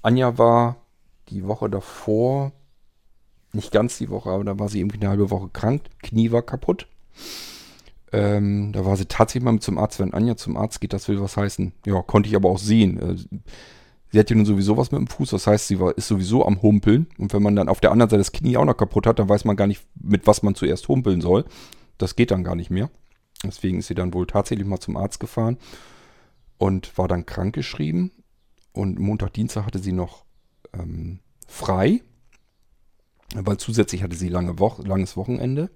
Anja war die Woche davor, nicht ganz die Woche, aber da war sie irgendwie eine halbe Woche krank. Knie war kaputt. Ähm, da war sie tatsächlich mal mit zum Arzt. Wenn Anja zum Arzt geht, das will was heißen. Ja, konnte ich aber auch sehen. Äh, sie hat ja nun sowieso was mit dem Fuß. Das heißt, sie war, ist sowieso am Humpeln. Und wenn man dann auf der anderen Seite das Knie auch noch kaputt hat, dann weiß man gar nicht, mit was man zuerst humpeln soll. Das geht dann gar nicht mehr. Deswegen ist sie dann wohl tatsächlich mal zum Arzt gefahren und war dann krankgeschrieben. Und Montag, Dienstag hatte sie noch ähm, frei, weil zusätzlich hatte sie lange Woche, langes Wochenende.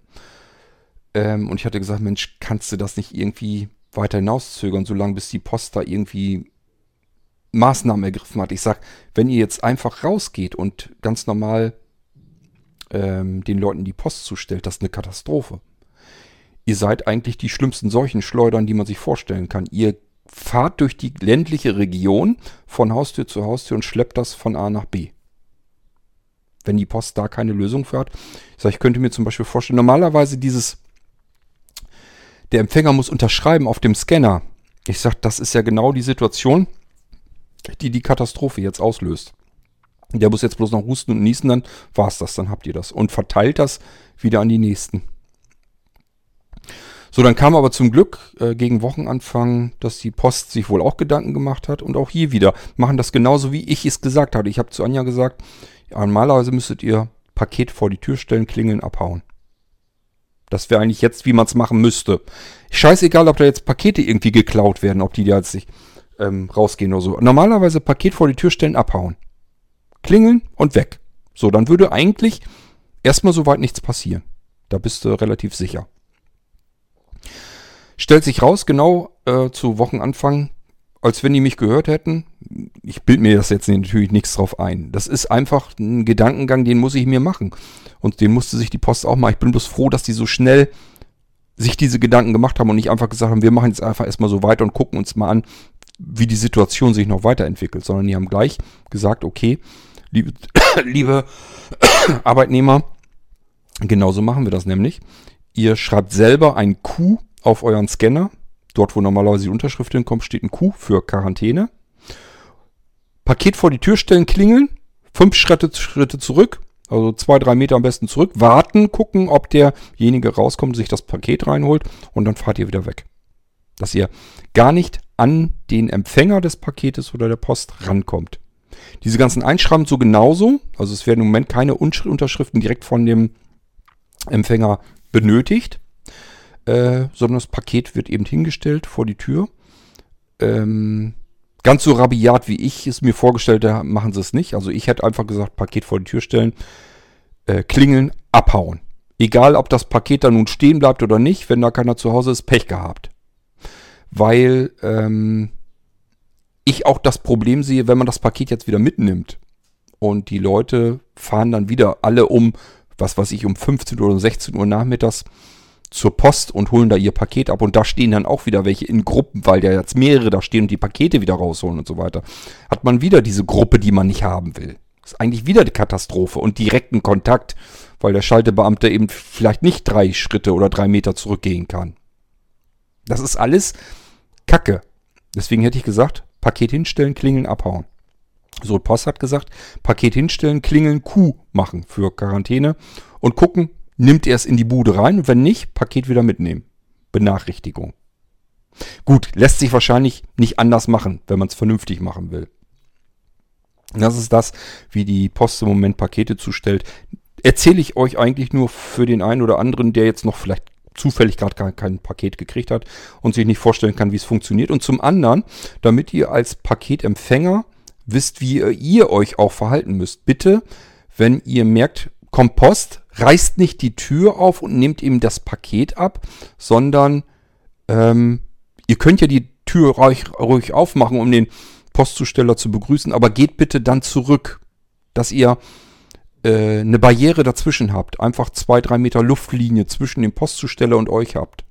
Ähm, und ich hatte gesagt, Mensch, kannst du das nicht irgendwie weiter hinauszögern, solange bis die Post da irgendwie Maßnahmen ergriffen hat. Ich sag, wenn ihr jetzt einfach rausgeht und ganz normal ähm, den Leuten die Post zustellt, das ist eine Katastrophe. Ihr seid eigentlich die schlimmsten Seuchenschleudern, die man sich vorstellen kann. Ihr fahrt durch die ländliche Region von Haustür zu Haustür und schleppt das von A nach B. Wenn die Post da keine Lösung für hat. Ich sage, ich könnte mir zum Beispiel vorstellen, normalerweise dieses der Empfänger muss unterschreiben auf dem Scanner. Ich sage, das ist ja genau die Situation, die die Katastrophe jetzt auslöst. Der muss jetzt bloß noch husten und niesen, dann war es das, dann habt ihr das. Und verteilt das wieder an die Nächsten. So, dann kam aber zum Glück äh, gegen Wochenanfang, dass die Post sich wohl auch Gedanken gemacht hat. Und auch hier wieder machen das genauso, wie ich es gesagt hatte. Ich habe zu Anja gesagt, normalerweise müsstet ihr Paket vor die Tür stellen, klingeln, abhauen. Das wäre eigentlich jetzt, wie man es machen müsste. Scheißegal, ob da jetzt Pakete irgendwie geklaut werden, ob die da jetzt nicht ähm, rausgehen oder so. Normalerweise Paket vor die Tür stellen, abhauen. Klingeln und weg. So, dann würde eigentlich erstmal soweit nichts passieren. Da bist du relativ sicher. Stellt sich raus, genau äh, zu Wochenanfang, als wenn die mich gehört hätten. Ich bild mir das jetzt natürlich nichts drauf ein. Das ist einfach ein Gedankengang, den muss ich mir machen. Und den musste sich die Post auch mal. Ich bin bloß froh, dass die so schnell sich diese Gedanken gemacht haben und nicht einfach gesagt haben, wir machen jetzt einfach erstmal so weiter und gucken uns mal an, wie die Situation sich noch weiterentwickelt, sondern die haben gleich gesagt, okay, liebe, (coughs) liebe (coughs) Arbeitnehmer, genauso machen wir das nämlich. Ihr schreibt selber ein Q auf euren Scanner. Dort, wo normalerweise die Unterschrift hinkommt, steht ein Q für Quarantäne. Paket vor die Tür stellen, klingeln, fünf Schritte, Schritte zurück, also zwei, drei Meter am besten zurück, warten, gucken, ob derjenige rauskommt, sich das Paket reinholt und dann fahrt ihr wieder weg. Dass ihr gar nicht an den Empfänger des Paketes oder der Post rankommt. Diese ganzen Einschreiben so genauso, also es werden im Moment keine Unterschriften direkt von dem Empfänger benötigt, äh, sondern das Paket wird eben hingestellt vor die Tür. Ähm, Ganz so rabiat, wie ich es mir vorgestellt habe, machen sie es nicht. Also ich hätte einfach gesagt, Paket vor die Tür stellen, äh, klingeln, abhauen. Egal, ob das Paket da nun stehen bleibt oder nicht, wenn da keiner zu Hause ist, Pech gehabt. Weil ähm, ich auch das Problem sehe, wenn man das Paket jetzt wieder mitnimmt und die Leute fahren dann wieder alle um, was weiß ich, um 15 oder 16 Uhr nachmittags zur Post und holen da ihr Paket ab. Und da stehen dann auch wieder welche in Gruppen, weil da jetzt mehrere da stehen und die Pakete wieder rausholen und so weiter. Hat man wieder diese Gruppe, die man nicht haben will. Ist eigentlich wieder die Katastrophe und direkten Kontakt, weil der Schaltebeamte eben vielleicht nicht drei Schritte oder drei Meter zurückgehen kann. Das ist alles Kacke. Deswegen hätte ich gesagt, Paket hinstellen, klingeln, abhauen. So, Post hat gesagt, Paket hinstellen, klingeln, Q machen für Quarantäne und gucken, nimmt er es in die Bude rein und wenn nicht, Paket wieder mitnehmen. Benachrichtigung. Gut, lässt sich wahrscheinlich nicht anders machen, wenn man es vernünftig machen will. Das ist das, wie die Post im Moment Pakete zustellt. Erzähle ich euch eigentlich nur für den einen oder anderen, der jetzt noch vielleicht zufällig gerade kein Paket gekriegt hat und sich nicht vorstellen kann, wie es funktioniert. Und zum anderen, damit ihr als Paketempfänger wisst, wie ihr euch auch verhalten müsst. Bitte, wenn ihr merkt, Kompost reißt nicht die Tür auf und nehmt ihm das Paket ab, sondern ähm, ihr könnt ja die Tür ruhig, ruhig aufmachen, um den Postzusteller zu begrüßen, aber geht bitte dann zurück, dass ihr äh, eine Barriere dazwischen habt. Einfach zwei, drei Meter Luftlinie zwischen dem Postzusteller und euch habt.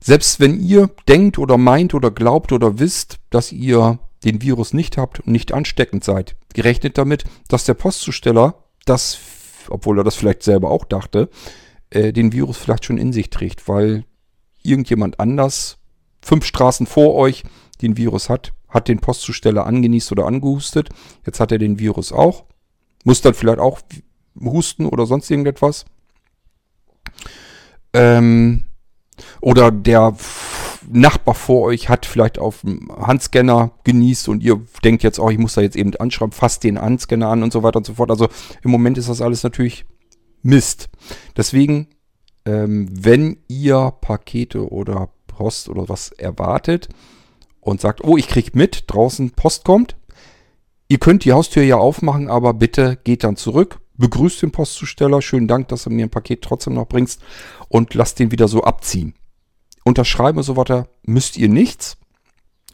Selbst wenn ihr denkt oder meint oder glaubt oder wisst, dass ihr den Virus nicht habt und nicht ansteckend seid, gerechnet damit, dass der Postzusteller das obwohl er das vielleicht selber auch dachte, äh, den Virus vielleicht schon in sich trägt, weil irgendjemand anders, fünf Straßen vor euch, den Virus hat, hat den Postzusteller angenießt oder angehustet. Jetzt hat er den Virus auch. Muss dann vielleicht auch husten oder sonst irgendetwas. Ähm, oder der Nachbar vor euch hat vielleicht auf dem Handscanner genießt und ihr denkt jetzt, oh, ich muss da jetzt eben anschreiben, fasst den Handscanner an und so weiter und so fort. Also im Moment ist das alles natürlich Mist. Deswegen, ähm, wenn ihr Pakete oder Post oder was erwartet und sagt, oh, ich krieg mit, draußen Post kommt, ihr könnt die Haustür ja aufmachen, aber bitte geht dann zurück, begrüßt den Postzusteller, schönen Dank, dass du mir ein Paket trotzdem noch bringst und lasst den wieder so abziehen. Unterschreiben und so weiter müsst ihr nichts.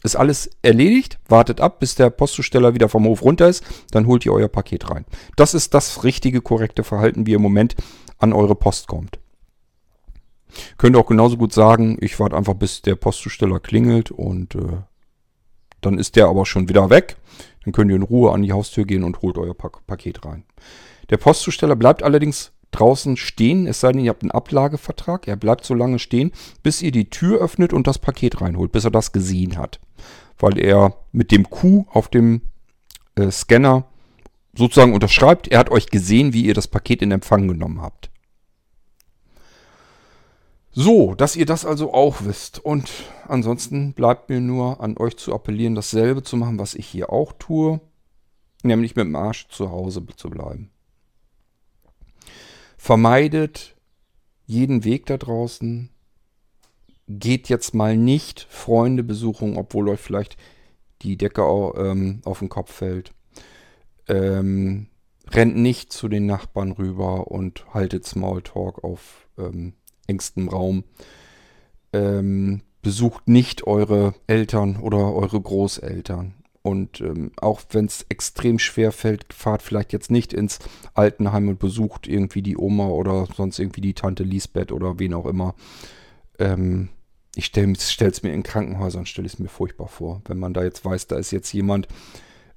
Ist alles erledigt. Wartet ab, bis der Postzusteller wieder vom Hof runter ist. Dann holt ihr euer Paket rein. Das ist das richtige, korrekte Verhalten, wie ihr im Moment an eure Post kommt. Könnt ihr auch genauso gut sagen, ich warte einfach, bis der Postzusteller klingelt und äh, dann ist der aber schon wieder weg. Dann könnt ihr in Ruhe an die Haustür gehen und holt euer pa Paket rein. Der Postzusteller bleibt allerdings draußen stehen, es sei denn, ihr habt einen Ablagevertrag. Er bleibt so lange stehen, bis ihr die Tür öffnet und das Paket reinholt, bis er das gesehen hat. Weil er mit dem Q auf dem äh, Scanner sozusagen unterschreibt, er hat euch gesehen, wie ihr das Paket in Empfang genommen habt. So, dass ihr das also auch wisst. Und ansonsten bleibt mir nur an euch zu appellieren, dasselbe zu machen, was ich hier auch tue, nämlich mit dem Arsch zu Hause zu bleiben. Vermeidet jeden Weg da draußen. Geht jetzt mal nicht Freunde besuchen, obwohl euch vielleicht die Decke ähm, auf den Kopf fällt. Ähm, rennt nicht zu den Nachbarn rüber und haltet Smalltalk auf ähm, engstem Raum. Ähm, besucht nicht eure Eltern oder eure Großeltern. Und ähm, auch wenn es extrem schwer fällt, fahrt vielleicht jetzt nicht ins Altenheim und besucht irgendwie die Oma oder sonst irgendwie die Tante Lisbeth oder wen auch immer. Ähm, ich stelle es mir in Krankenhäusern, stelle es mir furchtbar vor. Wenn man da jetzt weiß, da ist jetzt jemand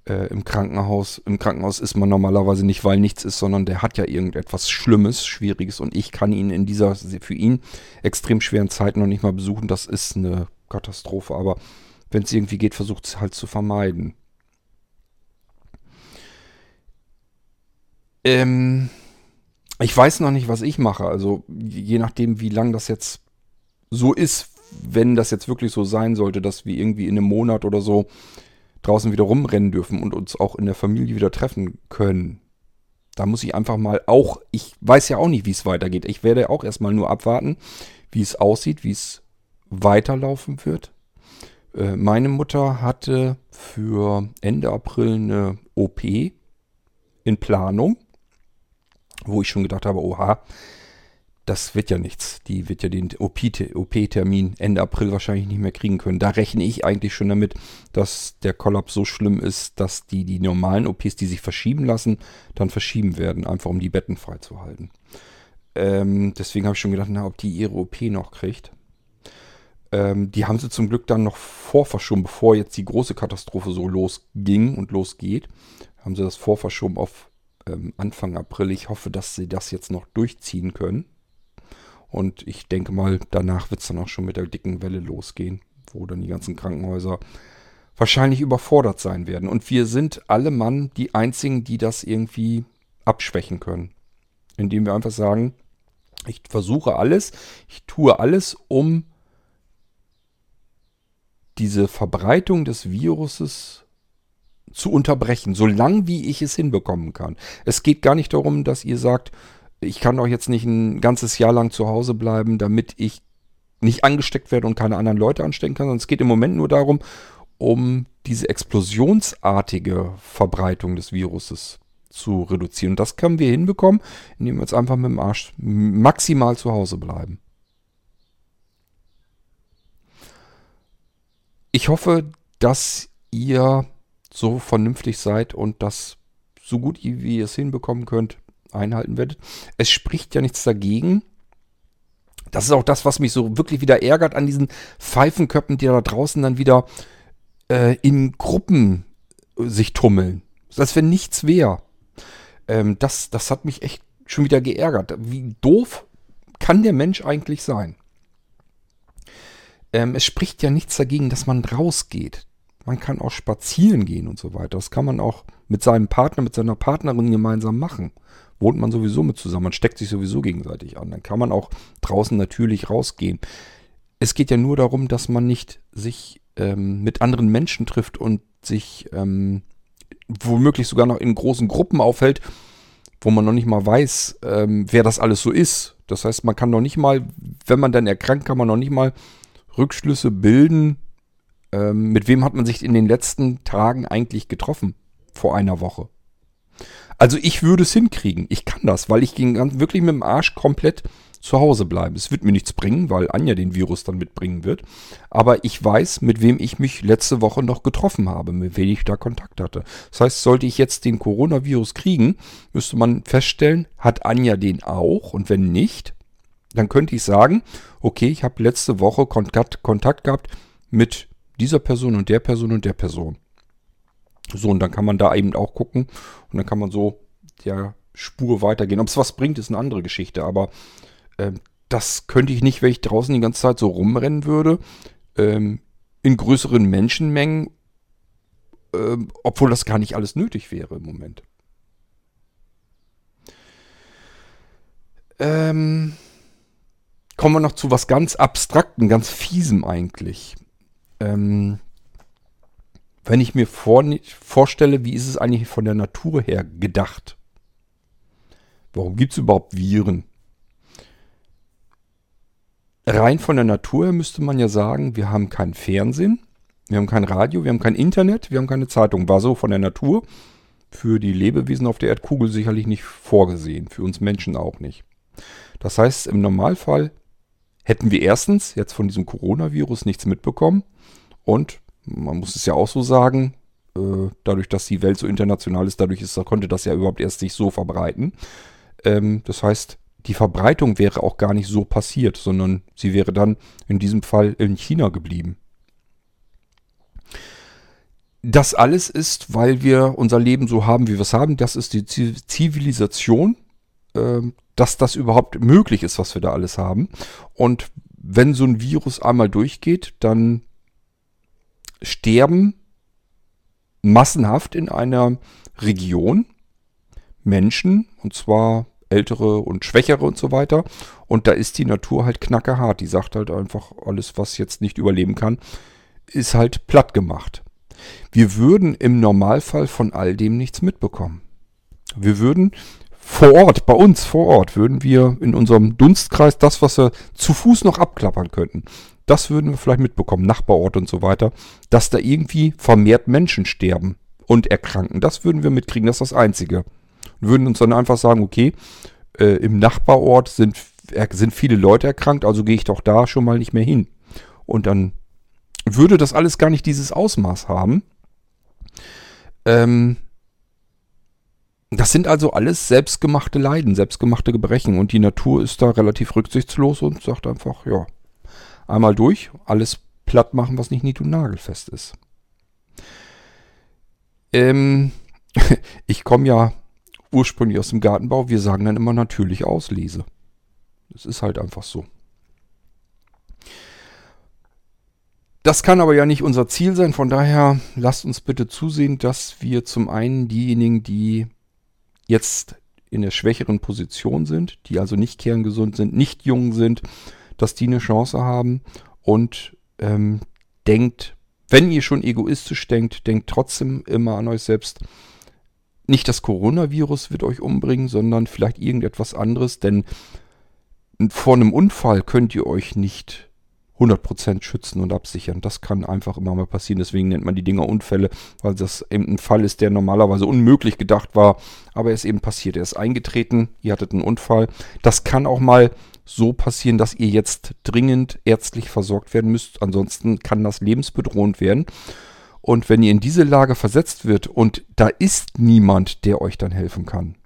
äh, im Krankenhaus. Im Krankenhaus ist man normalerweise nicht, weil nichts ist, sondern der hat ja irgendetwas Schlimmes, Schwieriges und ich kann ihn in dieser für ihn extrem schweren Zeit noch nicht mal besuchen. Das ist eine Katastrophe. Aber wenn es irgendwie geht, versucht es halt zu vermeiden. Ähm, ich weiß noch nicht, was ich mache. Also je nachdem, wie lang das jetzt so ist, wenn das jetzt wirklich so sein sollte, dass wir irgendwie in einem Monat oder so draußen wieder rumrennen dürfen und uns auch in der Familie wieder treffen können. Da muss ich einfach mal auch, ich weiß ja auch nicht, wie es weitergeht. Ich werde auch erstmal nur abwarten, wie es aussieht, wie es weiterlaufen wird. Äh, meine Mutter hatte für Ende April eine OP in Planung, wo ich schon gedacht habe, oha, das wird ja nichts. Die wird ja den OP-Termin Ende April wahrscheinlich nicht mehr kriegen können. Da rechne ich eigentlich schon damit, dass der Kollaps so schlimm ist, dass die die normalen OPs, die sich verschieben lassen, dann verschieben werden, einfach um die Betten freizuhalten. Ähm, deswegen habe ich schon gedacht, na, ob die ihre OP noch kriegt. Ähm, die haben sie zum Glück dann noch vorverschoben, bevor jetzt die große Katastrophe so losging und losgeht. Haben sie das vorverschoben auf ähm, Anfang April. Ich hoffe, dass sie das jetzt noch durchziehen können. Und ich denke mal, danach wird es dann auch schon mit der dicken Welle losgehen, wo dann die ganzen Krankenhäuser wahrscheinlich überfordert sein werden. Und wir sind alle Mann die einzigen, die das irgendwie abschwächen können. Indem wir einfach sagen, ich versuche alles, ich tue alles, um diese Verbreitung des Viruses zu unterbrechen, solange wie ich es hinbekommen kann. Es geht gar nicht darum, dass ihr sagt, ich kann doch jetzt nicht ein ganzes Jahr lang zu Hause bleiben, damit ich nicht angesteckt werde und keine anderen Leute anstecken kann, sondern es geht im Moment nur darum, um diese explosionsartige Verbreitung des Viruses zu reduzieren. Und das können wir hinbekommen, indem wir uns einfach mit dem Arsch maximal zu Hause bleiben. Ich hoffe, dass ihr so vernünftig seid und das so gut wie ihr es hinbekommen könnt, einhalten werdet. Es spricht ja nichts dagegen. Das ist auch das, was mich so wirklich wieder ärgert an diesen Pfeifenköppen, die da draußen dann wieder äh, in Gruppen sich tummeln. Als wenn nichts wäre. Ähm, das, das hat mich echt schon wieder geärgert. Wie doof kann der Mensch eigentlich sein? Ähm, es spricht ja nichts dagegen, dass man rausgeht. Man kann auch spazieren gehen und so weiter. Das kann man auch mit seinem Partner, mit seiner Partnerin gemeinsam machen. Wohnt man sowieso mit zusammen, man steckt sich sowieso gegenseitig an. Dann kann man auch draußen natürlich rausgehen. Es geht ja nur darum, dass man nicht sich ähm, mit anderen Menschen trifft und sich ähm, womöglich sogar noch in großen Gruppen aufhält, wo man noch nicht mal weiß, ähm, wer das alles so ist. Das heißt, man kann noch nicht mal, wenn man dann erkrankt, kann man noch nicht mal Rückschlüsse bilden, ähm, mit wem hat man sich in den letzten Tagen eigentlich getroffen vor einer Woche. Also ich würde es hinkriegen. Ich kann das, weil ich ging wirklich mit dem Arsch komplett zu Hause bleiben. Es wird mir nichts bringen, weil Anja den Virus dann mitbringen wird. Aber ich weiß, mit wem ich mich letzte Woche noch getroffen habe, mit wem ich da Kontakt hatte. Das heißt, sollte ich jetzt den Coronavirus kriegen, müsste man feststellen, hat Anja den auch? Und wenn nicht, dann könnte ich sagen, okay, ich habe letzte Woche Kontakt, Kontakt gehabt mit dieser Person und der Person und der Person. So, und dann kann man da eben auch gucken und dann kann man so der Spur weitergehen. Ob es was bringt, ist eine andere Geschichte, aber ähm, das könnte ich nicht, wenn ich draußen die ganze Zeit so rumrennen würde, ähm, in größeren Menschenmengen, ähm, obwohl das gar nicht alles nötig wäre im Moment. Ähm, kommen wir noch zu was ganz Abstrakten, ganz Fiesem eigentlich. Ähm, wenn ich mir vor, vorstelle, wie ist es eigentlich von der Natur her gedacht? Warum gibt es überhaupt Viren? rein von der Natur her müsste man ja sagen, wir haben kein Fernsehen, wir haben kein Radio, wir haben kein Internet, wir haben keine Zeitung. War so von der Natur für die Lebewesen auf der Erdkugel sicherlich nicht vorgesehen, für uns Menschen auch nicht. Das heißt, im Normalfall hätten wir erstens jetzt von diesem Coronavirus nichts mitbekommen und man muss es ja auch so sagen, äh, dadurch, dass die Welt so international ist, dadurch ist, konnte das ja überhaupt erst sich so verbreiten. Ähm, das heißt, die Verbreitung wäre auch gar nicht so passiert, sondern sie wäre dann in diesem Fall in China geblieben. Das alles ist, weil wir unser Leben so haben, wie wir es haben. Das ist die Zivilisation, dass das überhaupt möglich ist, was wir da alles haben. Und wenn so ein Virus einmal durchgeht, dann sterben massenhaft in einer Region Menschen, und zwar ältere und schwächere und so weiter. Und da ist die Natur halt knackerhart. Die sagt halt einfach, alles, was jetzt nicht überleben kann, ist halt platt gemacht. Wir würden im Normalfall von all dem nichts mitbekommen. Wir würden vor Ort, bei uns vor Ort, würden wir in unserem Dunstkreis das, was wir zu Fuß noch abklappern könnten, das würden wir vielleicht mitbekommen, Nachbarort und so weiter, dass da irgendwie vermehrt Menschen sterben und erkranken. Das würden wir mitkriegen, das ist das Einzige und würden uns dann einfach sagen, okay, äh, im Nachbarort sind, sind viele Leute erkrankt, also gehe ich doch da schon mal nicht mehr hin. Und dann würde das alles gar nicht dieses Ausmaß haben. Ähm, das sind also alles selbstgemachte Leiden, selbstgemachte Gebrechen. Und die Natur ist da relativ rücksichtslos und sagt einfach, ja, einmal durch, alles platt machen, was nicht nied- und nagelfest ist. Ähm, (laughs) ich komme ja ursprünglich aus dem Gartenbau. Wir sagen dann immer natürlich Auslese. Das ist halt einfach so. Das kann aber ja nicht unser Ziel sein. Von daher lasst uns bitte zusehen, dass wir zum einen diejenigen, die jetzt in der schwächeren Position sind, die also nicht kerngesund sind, nicht jung sind, dass die eine Chance haben und ähm, denkt, wenn ihr schon egoistisch denkt, denkt trotzdem immer an euch selbst. Nicht das Coronavirus wird euch umbringen, sondern vielleicht irgendetwas anderes, denn vor einem Unfall könnt ihr euch nicht 100% schützen und absichern. Das kann einfach immer mal passieren. Deswegen nennt man die Dinger Unfälle, weil das eben ein Fall ist, der normalerweise unmöglich gedacht war. Aber er ist eben passiert. Er ist eingetreten. Ihr hattet einen Unfall. Das kann auch mal so passieren, dass ihr jetzt dringend ärztlich versorgt werden müsst. Ansonsten kann das lebensbedrohend werden. Und wenn ihr in diese Lage versetzt wird und da ist niemand, der euch dann helfen kann,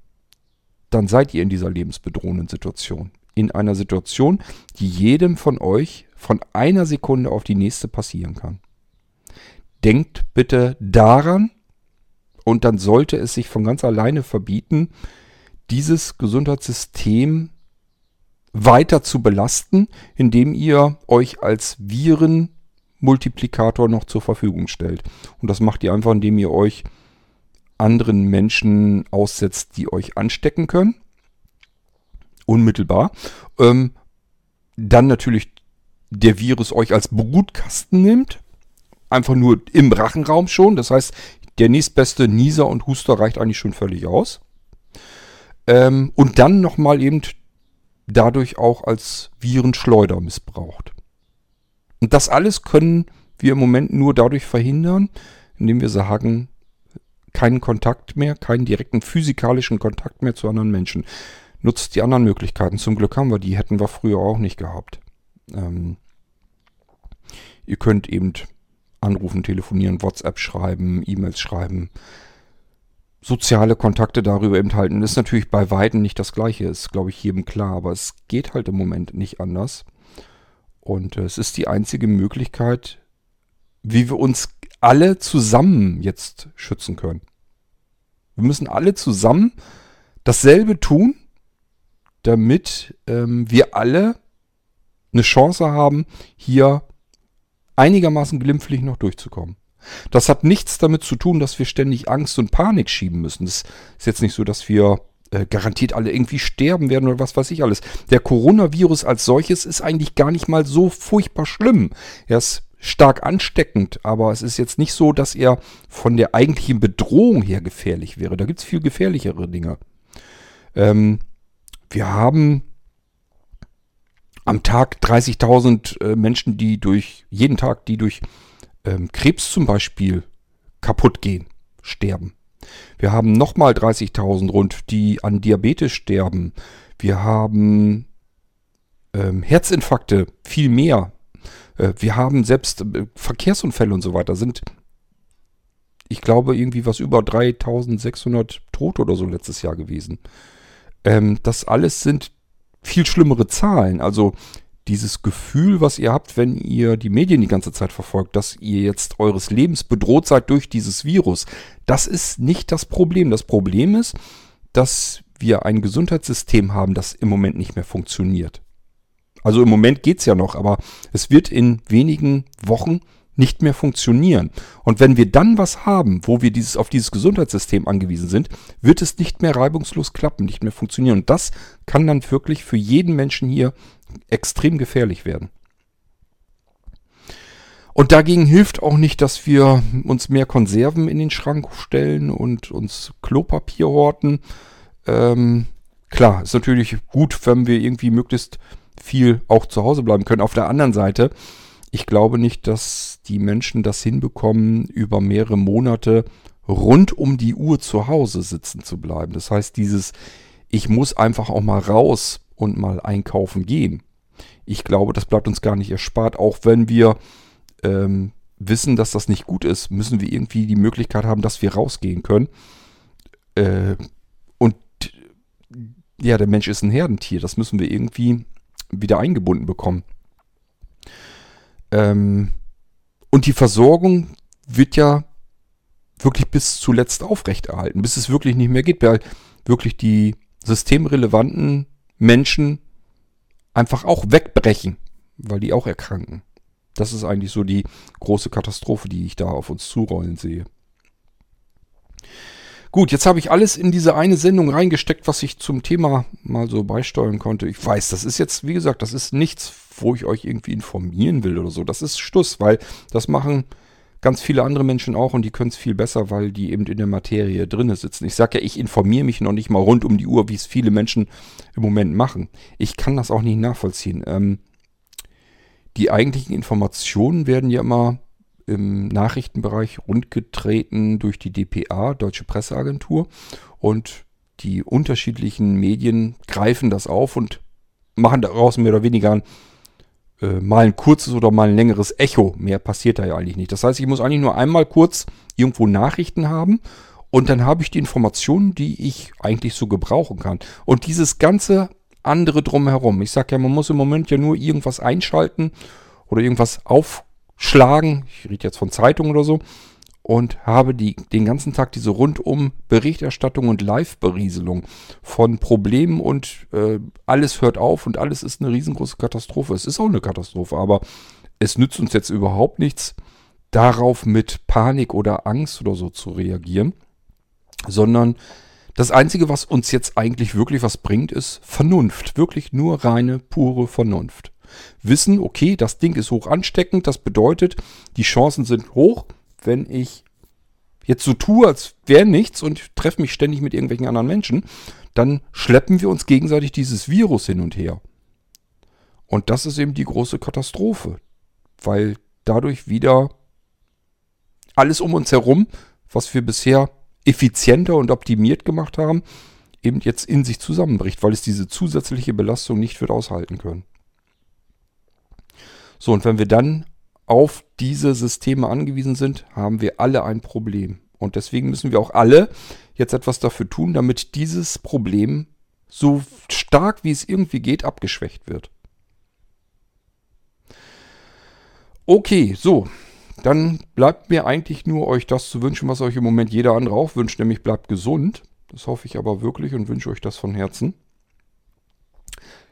dann seid ihr in dieser lebensbedrohenden Situation. In einer Situation, die jedem von euch von einer Sekunde auf die nächste passieren kann. Denkt bitte daran und dann sollte es sich von ganz alleine verbieten, dieses Gesundheitssystem weiter zu belasten, indem ihr euch als Virenmultiplikator noch zur Verfügung stellt. Und das macht ihr einfach, indem ihr euch anderen Menschen aussetzt, die euch anstecken können. Unmittelbar. Ähm, dann natürlich der Virus euch als Brutkasten nimmt. Einfach nur im Rachenraum schon. Das heißt, der nächstbeste Nieser und Huster reicht eigentlich schon völlig aus. Ähm, und dann nochmal eben dadurch auch als Virenschleuder missbraucht. Und das alles können wir im Moment nur dadurch verhindern, indem wir sagen, keinen Kontakt mehr, keinen direkten physikalischen Kontakt mehr zu anderen Menschen. Nutzt die anderen Möglichkeiten. Zum Glück haben wir die, hätten wir früher auch nicht gehabt. Ähm, ihr könnt eben anrufen, telefonieren, WhatsApp schreiben, E-Mails schreiben, soziale Kontakte darüber eben halten. Das ist natürlich bei Weitem nicht das gleiche, ist glaube ich jedem klar, aber es geht halt im Moment nicht anders. Und äh, es ist die einzige Möglichkeit, wie wir uns alle zusammen jetzt schützen können. Wir müssen alle zusammen dasselbe tun, damit ähm, wir alle eine Chance haben, hier einigermaßen glimpflich noch durchzukommen. Das hat nichts damit zu tun, dass wir ständig Angst und Panik schieben müssen. Das ist jetzt nicht so, dass wir äh, garantiert alle irgendwie sterben werden oder was weiß ich alles. Der Coronavirus als solches ist eigentlich gar nicht mal so furchtbar schlimm. Er ist stark ansteckend, aber es ist jetzt nicht so, dass er von der eigentlichen Bedrohung her gefährlich wäre. Da gibt es viel gefährlichere Dinge. Ähm, wir haben am Tag 30.000 äh, Menschen, die durch, jeden Tag, die durch ähm, Krebs zum Beispiel kaputt gehen, sterben. Wir haben nochmal 30.000 rund, die an Diabetes sterben. Wir haben ähm, Herzinfarkte, viel mehr. Äh, wir haben selbst äh, Verkehrsunfälle und so weiter. Sind, ich glaube, irgendwie was über 3.600 Tote oder so letztes Jahr gewesen. Ähm, das alles sind viel schlimmere Zahlen. Also dieses Gefühl, was ihr habt, wenn ihr die Medien die ganze Zeit verfolgt, dass ihr jetzt eures Lebens bedroht seid durch dieses Virus, das ist nicht das Problem. Das Problem ist, dass wir ein Gesundheitssystem haben, das im Moment nicht mehr funktioniert. Also im Moment geht's ja noch, aber es wird in wenigen Wochen nicht mehr funktionieren. Und wenn wir dann was haben, wo wir dieses, auf dieses Gesundheitssystem angewiesen sind, wird es nicht mehr reibungslos klappen, nicht mehr funktionieren. Und das kann dann wirklich für jeden Menschen hier extrem gefährlich werden. Und dagegen hilft auch nicht, dass wir uns mehr Konserven in den Schrank stellen und uns Klopapier horten. Ähm, klar, ist natürlich gut, wenn wir irgendwie möglichst viel auch zu Hause bleiben können. Auf der anderen Seite, ich glaube nicht, dass die Menschen das hinbekommen, über mehrere Monate rund um die Uhr zu Hause sitzen zu bleiben. Das heißt, dieses, ich muss einfach auch mal raus und mal einkaufen gehen. Ich glaube, das bleibt uns gar nicht erspart, auch wenn wir ähm, wissen, dass das nicht gut ist, müssen wir irgendwie die Möglichkeit haben, dass wir rausgehen können. Äh, und ja, der Mensch ist ein Herdentier, das müssen wir irgendwie wieder eingebunden bekommen. Ähm, und die Versorgung wird ja wirklich bis zuletzt aufrechterhalten, bis es wirklich nicht mehr geht, weil wirklich die systemrelevanten Menschen einfach auch wegbrechen, weil die auch erkranken. Das ist eigentlich so die große Katastrophe, die ich da auf uns zurollen sehe. Gut, jetzt habe ich alles in diese eine Sendung reingesteckt, was ich zum Thema mal so beisteuern konnte. Ich weiß, das ist jetzt, wie gesagt, das ist nichts, wo ich euch irgendwie informieren will oder so. Das ist Stuss, weil das machen ganz viele andere Menschen auch und die können es viel besser, weil die eben in der Materie drinne sitzen. Ich sage ja, ich informiere mich noch nicht mal rund um die Uhr, wie es viele Menschen im Moment machen. Ich kann das auch nicht nachvollziehen. Ähm, die eigentlichen Informationen werden ja immer im Nachrichtenbereich rundgetreten durch die DPA, Deutsche Presseagentur. Und die unterschiedlichen Medien greifen das auf und machen daraus mehr oder weniger ein äh, mal ein kurzes oder mal ein längeres Echo. Mehr passiert da ja eigentlich nicht. Das heißt, ich muss eigentlich nur einmal kurz irgendwo Nachrichten haben und dann habe ich die Informationen, die ich eigentlich so gebrauchen kann. Und dieses ganze andere drumherum. Ich sage ja, man muss im Moment ja nur irgendwas einschalten oder irgendwas aufschlagen. Ich rede jetzt von Zeitung oder so. Und habe die, den ganzen Tag diese rundum Berichterstattung und Live-Berieselung von Problemen und äh, alles hört auf und alles ist eine riesengroße Katastrophe. Es ist auch eine Katastrophe, aber es nützt uns jetzt überhaupt nichts, darauf mit Panik oder Angst oder so zu reagieren, sondern das Einzige, was uns jetzt eigentlich wirklich was bringt, ist Vernunft. Wirklich nur reine, pure Vernunft. Wissen, okay, das Ding ist hoch ansteckend, das bedeutet, die Chancen sind hoch, wenn ich jetzt so tue, als wäre nichts und treffe mich ständig mit irgendwelchen anderen Menschen, dann schleppen wir uns gegenseitig dieses Virus hin und her. Und das ist eben die große Katastrophe, weil dadurch wieder alles um uns herum, was wir bisher effizienter und optimiert gemacht haben, eben jetzt in sich zusammenbricht, weil es diese zusätzliche Belastung nicht wird aushalten können. So, und wenn wir dann auf diese Systeme angewiesen sind, haben wir alle ein Problem. Und deswegen müssen wir auch alle jetzt etwas dafür tun, damit dieses Problem so stark wie es irgendwie geht abgeschwächt wird. Okay, so, dann bleibt mir eigentlich nur euch das zu wünschen, was euch im Moment jeder andere auch wünscht, nämlich bleibt gesund. Das hoffe ich aber wirklich und wünsche euch das von Herzen.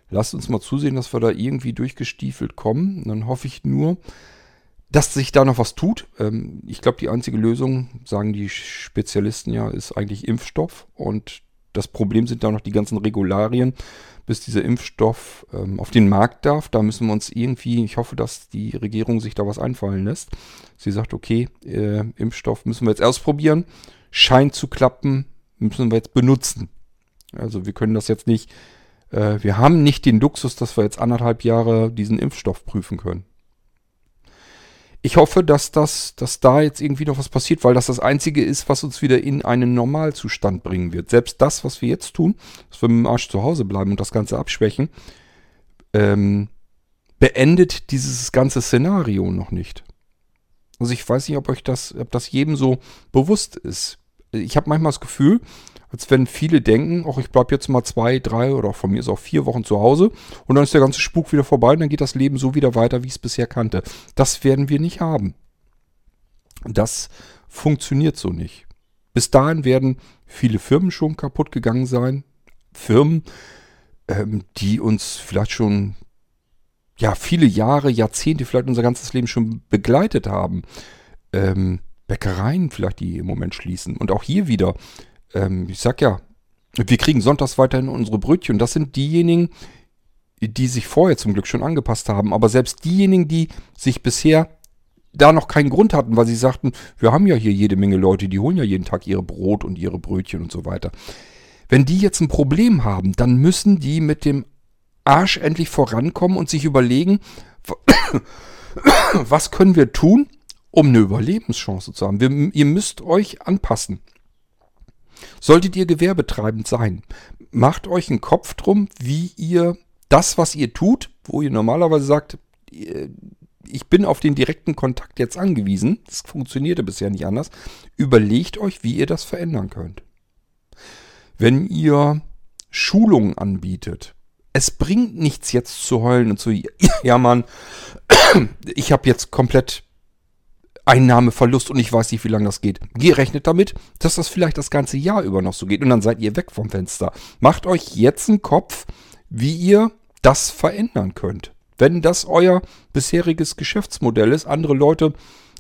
Lasst uns mal zusehen, dass wir da irgendwie durchgestiefelt kommen. Dann hoffe ich nur, dass sich da noch was tut. Ähm, ich glaube, die einzige Lösung, sagen die Spezialisten ja, ist eigentlich Impfstoff. Und das Problem sind da noch die ganzen Regularien bis dieser Impfstoff ähm, auf den Markt darf. Da müssen wir uns irgendwie, ich hoffe, dass die Regierung sich da was einfallen lässt. Sie sagt, okay, äh, Impfstoff müssen wir jetzt ausprobieren, scheint zu klappen, müssen wir jetzt benutzen. Also wir können das jetzt nicht, äh, wir haben nicht den Luxus, dass wir jetzt anderthalb Jahre diesen Impfstoff prüfen können ich hoffe, dass das, dass da jetzt irgendwie noch was passiert, weil das das Einzige ist, was uns wieder in einen Normalzustand bringen wird. Selbst das, was wir jetzt tun, dass wir mit dem Arsch zu Hause bleiben und das Ganze abschwächen, ähm, beendet dieses ganze Szenario noch nicht. Also ich weiß nicht, ob euch das, ob das jedem so bewusst ist. Ich habe manchmal das Gefühl, als wenn viele denken, ach, ich bleibe jetzt mal zwei, drei oder von mir ist auch vier Wochen zu Hause und dann ist der ganze Spuk wieder vorbei und dann geht das Leben so wieder weiter, wie ich es bisher kannte. Das werden wir nicht haben. Das funktioniert so nicht. Bis dahin werden viele Firmen schon kaputt gegangen sein. Firmen, ähm, die uns vielleicht schon ja viele Jahre, Jahrzehnte, vielleicht unser ganzes Leben schon begleitet haben. Ähm, Bäckereien vielleicht, die im Moment schließen. Und auch hier wieder ähm, ich sag ja, wir kriegen sonntags weiterhin unsere Brötchen. Das sind diejenigen, die sich vorher zum Glück schon angepasst haben. Aber selbst diejenigen, die sich bisher da noch keinen Grund hatten, weil sie sagten, wir haben ja hier jede Menge Leute, die holen ja jeden Tag ihre Brot und ihre Brötchen und so weiter. Wenn die jetzt ein Problem haben, dann müssen die mit dem Arsch endlich vorankommen und sich überlegen, (coughs) was können wir tun, um eine Überlebenschance zu haben. Wir, ihr müsst euch anpassen. Solltet ihr gewerbetreibend sein, macht euch einen Kopf drum, wie ihr das, was ihr tut, wo ihr normalerweise sagt, ich bin auf den direkten Kontakt jetzt angewiesen, das funktionierte bisher nicht anders, überlegt euch, wie ihr das verändern könnt. Wenn ihr Schulungen anbietet, es bringt nichts jetzt zu heulen und zu (coughs) jammern, (coughs) ich habe jetzt komplett Einnahmeverlust und ich weiß nicht, wie lange das geht. Gerechnet damit, dass das vielleicht das ganze Jahr über noch so geht und dann seid ihr weg vom Fenster. Macht euch jetzt einen Kopf, wie ihr das verändern könnt. Wenn das euer bisheriges Geschäftsmodell ist, andere Leute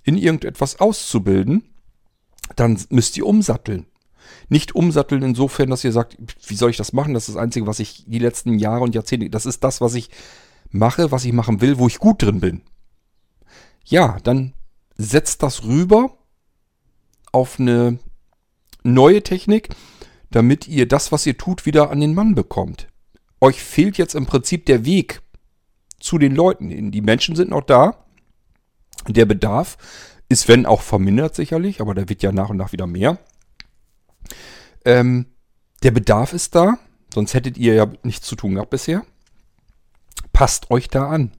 in irgendetwas auszubilden, dann müsst ihr umsatteln. Nicht umsatteln insofern, dass ihr sagt, wie soll ich das machen? Das ist das Einzige, was ich die letzten Jahre und Jahrzehnte, das ist das, was ich mache, was ich machen will, wo ich gut drin bin. Ja, dann setzt das rüber auf eine neue Technik, damit ihr das, was ihr tut, wieder an den Mann bekommt. Euch fehlt jetzt im Prinzip der Weg zu den Leuten. Die Menschen sind noch da. Der Bedarf ist, wenn auch vermindert sicherlich, aber der wird ja nach und nach wieder mehr. Ähm, der Bedarf ist da, sonst hättet ihr ja nichts zu tun gehabt bisher. Passt euch da an.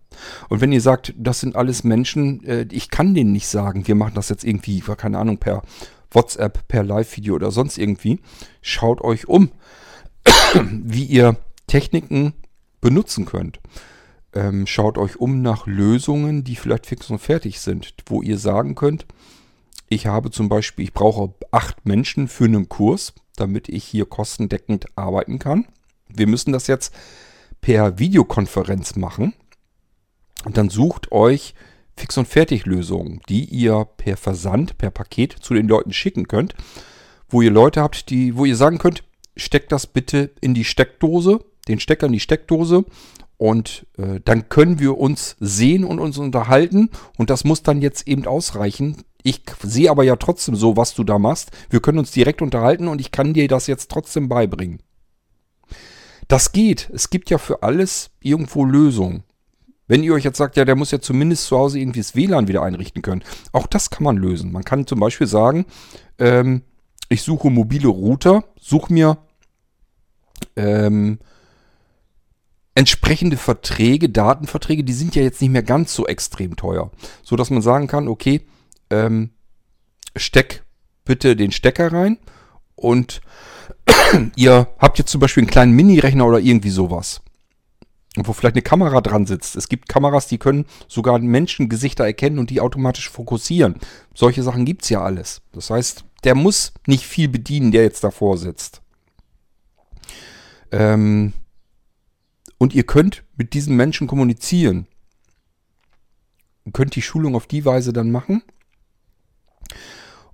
Und wenn ihr sagt, das sind alles Menschen, äh, ich kann denen nicht sagen, wir machen das jetzt irgendwie, keine Ahnung, per WhatsApp, per Live-Video oder sonst irgendwie, schaut euch um, (coughs) wie ihr Techniken benutzen könnt. Ähm, schaut euch um nach Lösungen, die vielleicht fix und fertig sind, wo ihr sagen könnt, ich habe zum Beispiel, ich brauche acht Menschen für einen Kurs, damit ich hier kostendeckend arbeiten kann. Wir müssen das jetzt per Videokonferenz machen. Und dann sucht euch Fix- und Fertig-Lösungen, die ihr per Versand, per Paket zu den Leuten schicken könnt, wo ihr Leute habt, die, wo ihr sagen könnt, steckt das bitte in die Steckdose, den Stecker in die Steckdose und äh, dann können wir uns sehen und uns unterhalten und das muss dann jetzt eben ausreichen. Ich sehe aber ja trotzdem so, was du da machst. Wir können uns direkt unterhalten und ich kann dir das jetzt trotzdem beibringen. Das geht. Es gibt ja für alles irgendwo Lösungen. Wenn ihr euch jetzt sagt, ja, der muss ja zumindest zu Hause irgendwie das WLAN wieder einrichten können. Auch das kann man lösen. Man kann zum Beispiel sagen, ähm, ich suche mobile Router, suche mir ähm, entsprechende Verträge, Datenverträge, die sind ja jetzt nicht mehr ganz so extrem teuer. So dass man sagen kann, okay, ähm, steck bitte den Stecker rein und (coughs) ihr habt jetzt zum Beispiel einen kleinen Mini-Rechner oder irgendwie sowas wo vielleicht eine Kamera dran sitzt. Es gibt Kameras, die können sogar Menschengesichter erkennen und die automatisch fokussieren. Solche Sachen gibt's ja alles. Das heißt, der muss nicht viel bedienen, der jetzt davor sitzt. Ähm und ihr könnt mit diesen Menschen kommunizieren. Ihr könnt die Schulung auf die Weise dann machen.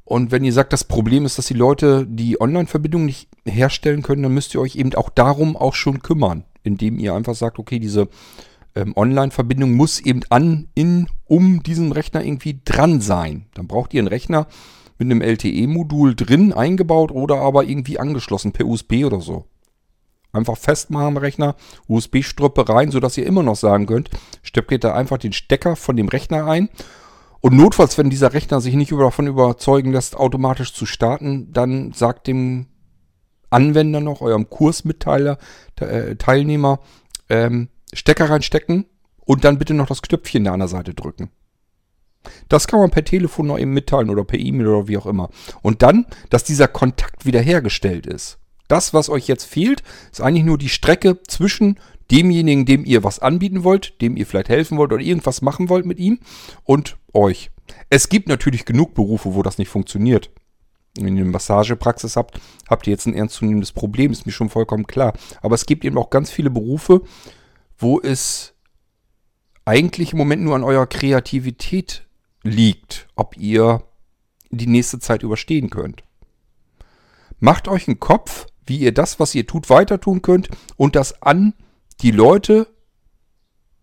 Und wenn ihr sagt, das Problem ist, dass die Leute die Online-Verbindung nicht herstellen können, dann müsst ihr euch eben auch darum auch schon kümmern indem ihr einfach sagt, okay, diese ähm, Online-Verbindung muss eben an, in, um diesen Rechner irgendwie dran sein. Dann braucht ihr einen Rechner mit einem LTE-Modul drin eingebaut oder aber irgendwie angeschlossen per USB oder so. Einfach festmachen am Rechner, USB-Strüppe rein, sodass ihr immer noch sagen könnt, steckt da einfach den Stecker von dem Rechner ein. Und notfalls, wenn dieser Rechner sich nicht davon überzeugen lässt, automatisch zu starten, dann sagt dem Anwender noch, eurem Kursmitteiler, äh, Teilnehmer, ähm, Stecker reinstecken und dann bitte noch das Knöpfchen da an der Seite drücken. Das kann man per Telefon noch eben mitteilen oder per E-Mail oder wie auch immer. Und dann, dass dieser Kontakt wiederhergestellt ist. Das, was euch jetzt fehlt, ist eigentlich nur die Strecke zwischen demjenigen, dem ihr was anbieten wollt, dem ihr vielleicht helfen wollt oder irgendwas machen wollt mit ihm und euch. Es gibt natürlich genug Berufe, wo das nicht funktioniert wenn ihr eine Massagepraxis habt, habt ihr jetzt ein ernstzunehmendes Problem, ist mir schon vollkommen klar. Aber es gibt eben auch ganz viele Berufe, wo es eigentlich im Moment nur an eurer Kreativität liegt, ob ihr die nächste Zeit überstehen könnt. Macht euch einen Kopf, wie ihr das, was ihr tut, weiter tun könnt und das an die Leute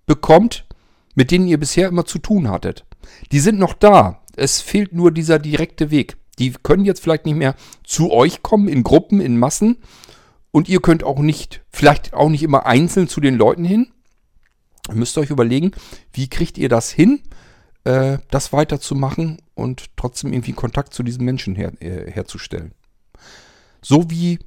bekommt, mit denen ihr bisher immer zu tun hattet. Die sind noch da. Es fehlt nur dieser direkte Weg. Die können jetzt vielleicht nicht mehr zu euch kommen, in Gruppen, in Massen. Und ihr könnt auch nicht, vielleicht auch nicht immer einzeln zu den Leuten hin. Ihr müsst euch überlegen, wie kriegt ihr das hin, äh, das weiterzumachen und trotzdem irgendwie Kontakt zu diesen Menschen her, äh, herzustellen. So wie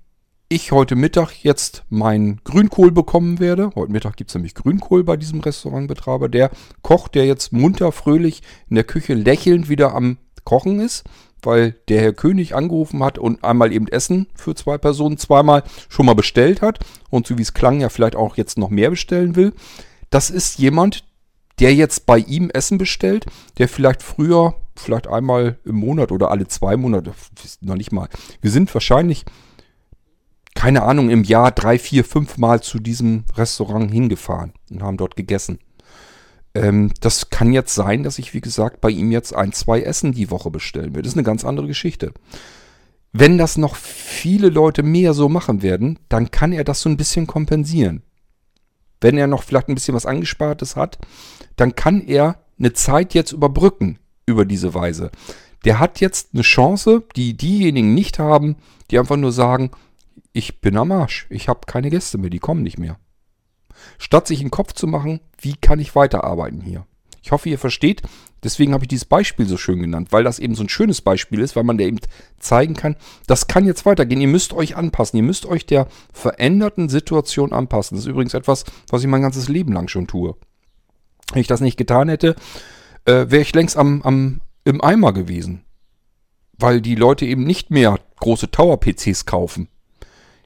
ich heute Mittag jetzt meinen Grünkohl bekommen werde. Heute Mittag gibt es nämlich Grünkohl bei diesem Restaurantbetreiber. Der Koch, der jetzt munter, fröhlich in der Küche lächelnd wieder am Kochen ist weil der Herr König angerufen hat und einmal eben Essen für zwei Personen zweimal schon mal bestellt hat und so wie es klang ja vielleicht auch jetzt noch mehr bestellen will. Das ist jemand, der jetzt bei ihm Essen bestellt, der vielleicht früher, vielleicht einmal im Monat oder alle zwei Monate, noch nicht mal. Wir sind wahrscheinlich, keine Ahnung, im Jahr drei, vier, fünf Mal zu diesem Restaurant hingefahren und haben dort gegessen. Ähm, das kann jetzt sein, dass ich, wie gesagt, bei ihm jetzt ein, zwei Essen die Woche bestellen will. Das ist eine ganz andere Geschichte. Wenn das noch viele Leute mehr so machen werden, dann kann er das so ein bisschen kompensieren. Wenn er noch vielleicht ein bisschen was Angespartes hat, dann kann er eine Zeit jetzt überbrücken über diese Weise. Der hat jetzt eine Chance, die diejenigen nicht haben, die einfach nur sagen, ich bin am Arsch, ich habe keine Gäste mehr, die kommen nicht mehr statt sich einen Kopf zu machen, wie kann ich weiterarbeiten hier. Ich hoffe, ihr versteht. Deswegen habe ich dieses Beispiel so schön genannt, weil das eben so ein schönes Beispiel ist, weil man da eben zeigen kann, das kann jetzt weitergehen. Ihr müsst euch anpassen. Ihr müsst euch der veränderten Situation anpassen. Das ist übrigens etwas, was ich mein ganzes Leben lang schon tue. Wenn ich das nicht getan hätte, äh, wäre ich längst am, am, im Eimer gewesen. Weil die Leute eben nicht mehr große Tower-PCs kaufen.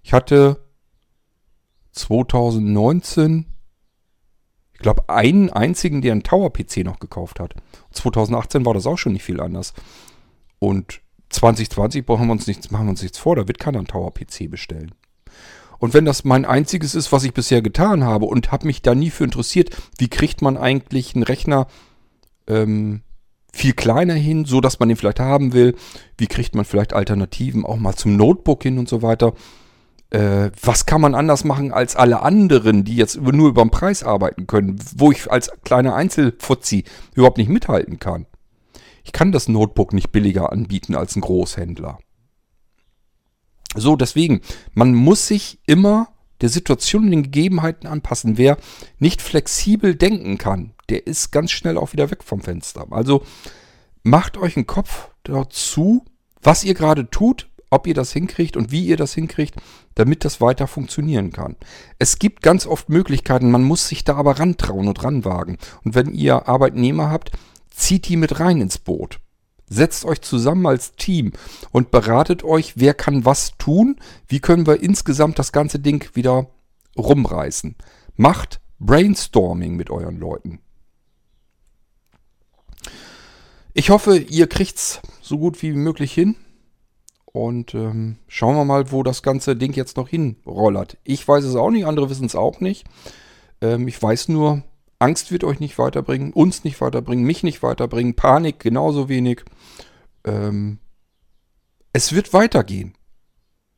Ich hatte 2019, ich glaube, einen einzigen, der einen Tower-PC noch gekauft hat. 2018 war das auch schon nicht viel anders. Und 2020 brauchen wir uns nichts, machen wir uns nichts vor, da wird keiner einen Tower-PC bestellen. Und wenn das mein einziges ist, was ich bisher getan habe und habe mich da nie für interessiert, wie kriegt man eigentlich einen Rechner ähm, viel kleiner hin, so dass man den vielleicht haben will, wie kriegt man vielleicht Alternativen auch mal zum Notebook hin und so weiter. Äh, was kann man anders machen als alle anderen, die jetzt nur über den Preis arbeiten können, wo ich als kleiner Einzelfuzzi überhaupt nicht mithalten kann. Ich kann das Notebook nicht billiger anbieten als ein Großhändler. So, deswegen, man muss sich immer der Situation und den Gegebenheiten anpassen. Wer nicht flexibel denken kann, der ist ganz schnell auch wieder weg vom Fenster. Also macht euch einen Kopf dazu, was ihr gerade tut, ob ihr das hinkriegt und wie ihr das hinkriegt, damit das weiter funktionieren kann. Es gibt ganz oft Möglichkeiten, man muss sich da aber rantrauen und ranwagen. Und wenn ihr Arbeitnehmer habt, zieht die mit rein ins Boot. Setzt euch zusammen als Team und beratet euch, wer kann was tun, wie können wir insgesamt das ganze Ding wieder rumreißen. Macht Brainstorming mit euren Leuten. Ich hoffe, ihr kriegt's so gut wie möglich hin. Und ähm, schauen wir mal, wo das ganze Ding jetzt noch hinrollert. Ich weiß es auch nicht, andere wissen es auch nicht. Ähm, ich weiß nur, Angst wird euch nicht weiterbringen, uns nicht weiterbringen, mich nicht weiterbringen, Panik genauso wenig. Ähm, es wird weitergehen.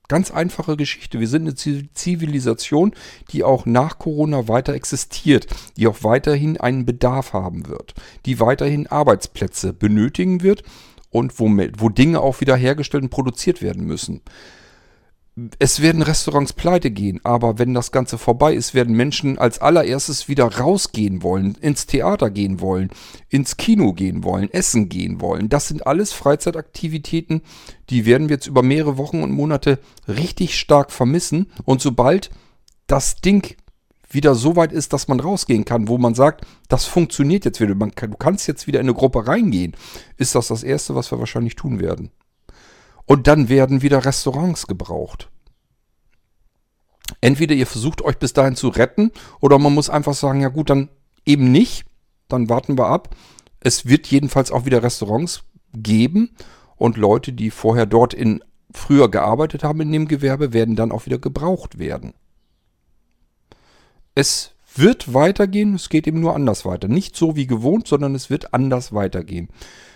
Ganz einfache Geschichte. Wir sind eine Zivilisation, die auch nach Corona weiter existiert, die auch weiterhin einen Bedarf haben wird, die weiterhin Arbeitsplätze benötigen wird und wo, wo Dinge auch wieder hergestellt und produziert werden müssen es werden Restaurants pleite gehen, aber wenn das Ganze vorbei ist, werden Menschen als allererstes wieder rausgehen wollen, ins Theater gehen wollen, ins Kino gehen wollen, essen gehen wollen. Das sind alles Freizeitaktivitäten, die werden wir jetzt über mehrere Wochen und Monate richtig stark vermissen. Und sobald das Ding wieder so weit ist, dass man rausgehen kann, wo man sagt, das funktioniert jetzt wieder, kann, du kannst jetzt wieder in eine Gruppe reingehen, ist das das Erste, was wir wahrscheinlich tun werden. Und dann werden wieder Restaurants gebraucht. Entweder ihr versucht euch bis dahin zu retten oder man muss einfach sagen, ja gut, dann eben nicht. Dann warten wir ab. Es wird jedenfalls auch wieder Restaurants geben und Leute, die vorher dort in früher gearbeitet haben in dem Gewerbe, werden dann auch wieder gebraucht werden. Es wird weitergehen, es geht eben nur anders weiter. Nicht so wie gewohnt, sondern es wird anders weitergehen.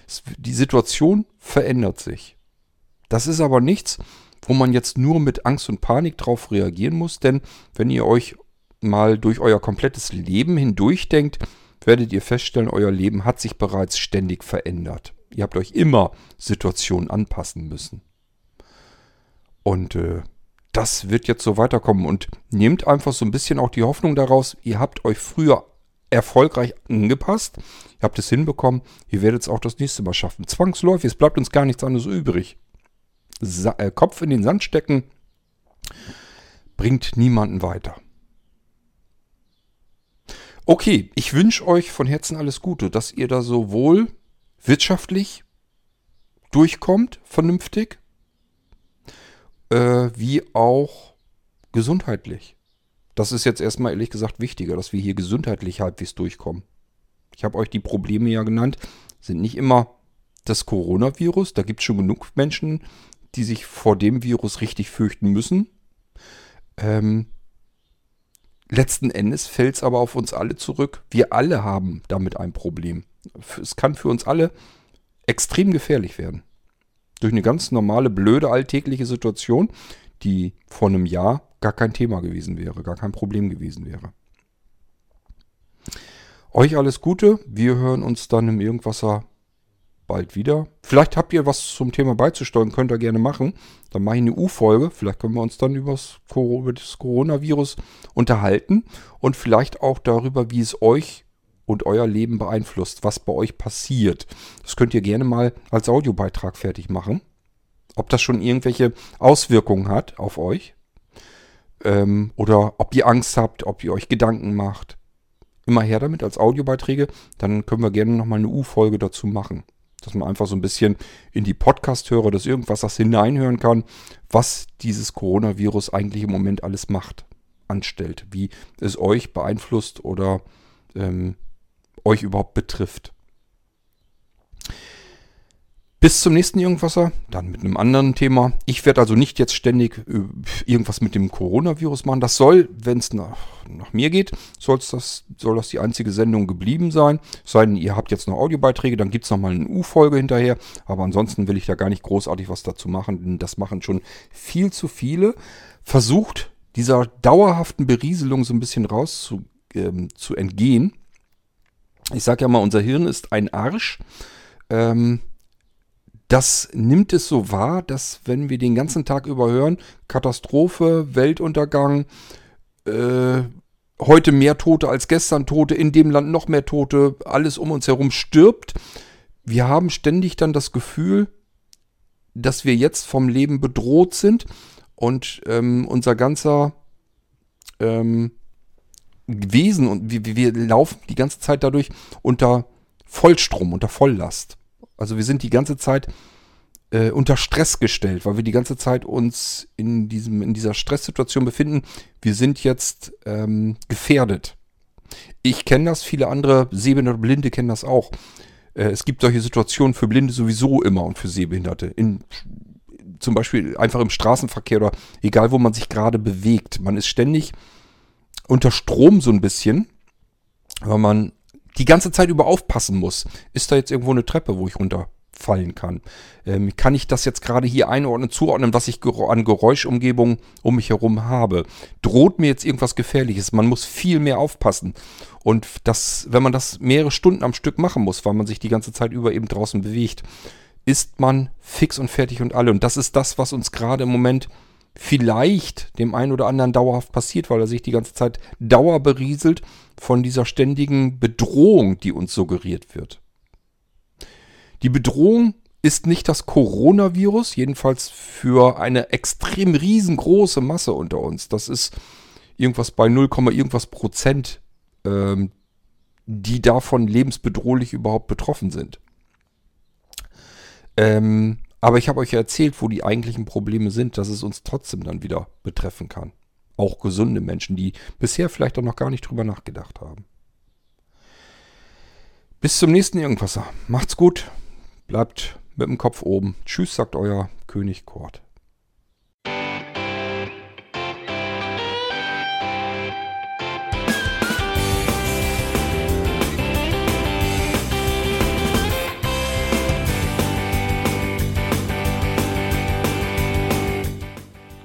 Es, die Situation verändert sich. Das ist aber nichts, wo man jetzt nur mit Angst und Panik drauf reagieren muss, denn wenn ihr euch mal durch euer komplettes Leben hindurchdenkt, werdet ihr feststellen, euer Leben hat sich bereits ständig verändert. Ihr habt euch immer Situationen anpassen müssen. Und äh, das wird jetzt so weiterkommen. Und nehmt einfach so ein bisschen auch die Hoffnung daraus, ihr habt euch früher erfolgreich angepasst, ihr habt es hinbekommen, ihr werdet es auch das nächste Mal schaffen. Zwangsläufig, es bleibt uns gar nichts anderes übrig. Sa äh, Kopf in den Sand stecken bringt niemanden weiter. Okay, ich wünsche euch von Herzen alles Gute, dass ihr da sowohl wirtschaftlich durchkommt, vernünftig, äh, wie auch gesundheitlich. Das ist jetzt erstmal ehrlich gesagt wichtiger, dass wir hier gesundheitlich halbwegs durchkommen. Ich habe euch die Probleme ja genannt, sind nicht immer das Coronavirus. Da gibt es schon genug Menschen, die sich vor dem Virus richtig fürchten müssen. Ähm, letzten Endes fällt es aber auf uns alle zurück. Wir alle haben damit ein Problem. Es kann für uns alle extrem gefährlich werden. Durch eine ganz normale, blöde, alltägliche Situation, die vor einem Jahr gar kein Thema gewesen wäre, gar kein Problem gewesen wäre. Euch alles Gute. Wir hören uns dann im Irgendwasser bald wieder. Vielleicht habt ihr was zum Thema beizusteuern, könnt ihr gerne machen. Dann mache ich eine U-Folge. Vielleicht können wir uns dann über das Coronavirus unterhalten und vielleicht auch darüber, wie es euch und euer Leben beeinflusst, was bei euch passiert. Das könnt ihr gerne mal als Audiobeitrag fertig machen. Ob das schon irgendwelche Auswirkungen hat auf euch. Ähm, oder ob ihr Angst habt, ob ihr euch Gedanken macht. Immer her damit als Audiobeiträge. Dann können wir gerne nochmal eine U-Folge dazu machen dass man einfach so ein bisschen in die Podcast-Hörer des Irgendwassers hineinhören kann, was dieses Coronavirus eigentlich im Moment alles macht, anstellt, wie es euch beeinflusst oder ähm, euch überhaupt betrifft. Bis zum nächsten Irgendwasser, dann mit einem anderen Thema. Ich werde also nicht jetzt ständig äh, irgendwas mit dem Coronavirus machen. Das soll, wenn es nach, nach mir geht, das, soll das die einzige Sendung geblieben sein. Es sei denn, ihr habt jetzt noch Audiobeiträge, dann gibt es nochmal eine U-Folge hinterher. Aber ansonsten will ich da gar nicht großartig was dazu machen, denn das machen schon viel zu viele. Versucht dieser dauerhaften Berieselung so ein bisschen raus zu, ähm, zu entgehen. Ich sage ja mal, unser Hirn ist ein Arsch. Ähm, das nimmt es so wahr, dass wenn wir den ganzen Tag über hören, Katastrophe, Weltuntergang, äh, heute mehr Tote als gestern Tote, in dem Land noch mehr Tote, alles um uns herum stirbt. Wir haben ständig dann das Gefühl, dass wir jetzt vom Leben bedroht sind und ähm, unser ganzer ähm, Wesen und wir, wir laufen die ganze Zeit dadurch unter Vollstrom, unter Volllast. Also wir sind die ganze Zeit äh, unter Stress gestellt, weil wir die ganze Zeit uns in, diesem, in dieser Stresssituation befinden. Wir sind jetzt ähm, gefährdet. Ich kenne das, viele andere Sehbehinderte Blinde kennen das auch. Äh, es gibt solche Situationen für Blinde sowieso immer und für Sehbehinderte. In, zum Beispiel einfach im Straßenverkehr oder egal, wo man sich gerade bewegt. Man ist ständig unter Strom so ein bisschen, weil man die ganze Zeit über aufpassen muss. Ist da jetzt irgendwo eine Treppe, wo ich runterfallen kann? Ähm, kann ich das jetzt gerade hier einordnen, zuordnen, was ich an Geräuschumgebung um mich herum habe? Droht mir jetzt irgendwas Gefährliches? Man muss viel mehr aufpassen. Und das, wenn man das mehrere Stunden am Stück machen muss, weil man sich die ganze Zeit über eben draußen bewegt, ist man fix und fertig und alle. Und das ist das, was uns gerade im Moment vielleicht dem einen oder anderen dauerhaft passiert, weil er sich die ganze Zeit dauerberieselt von dieser ständigen Bedrohung, die uns suggeriert wird. Die Bedrohung ist nicht das Coronavirus, jedenfalls für eine extrem riesengroße Masse unter uns. Das ist irgendwas bei 0, irgendwas Prozent, ähm, die davon lebensbedrohlich überhaupt betroffen sind. Ähm, aber ich habe euch ja erzählt, wo die eigentlichen Probleme sind, dass es uns trotzdem dann wieder betreffen kann. Auch gesunde Menschen, die bisher vielleicht auch noch gar nicht drüber nachgedacht haben. Bis zum nächsten Irgendwasser. Macht's gut. Bleibt mit dem Kopf oben. Tschüss, sagt euer König Kort.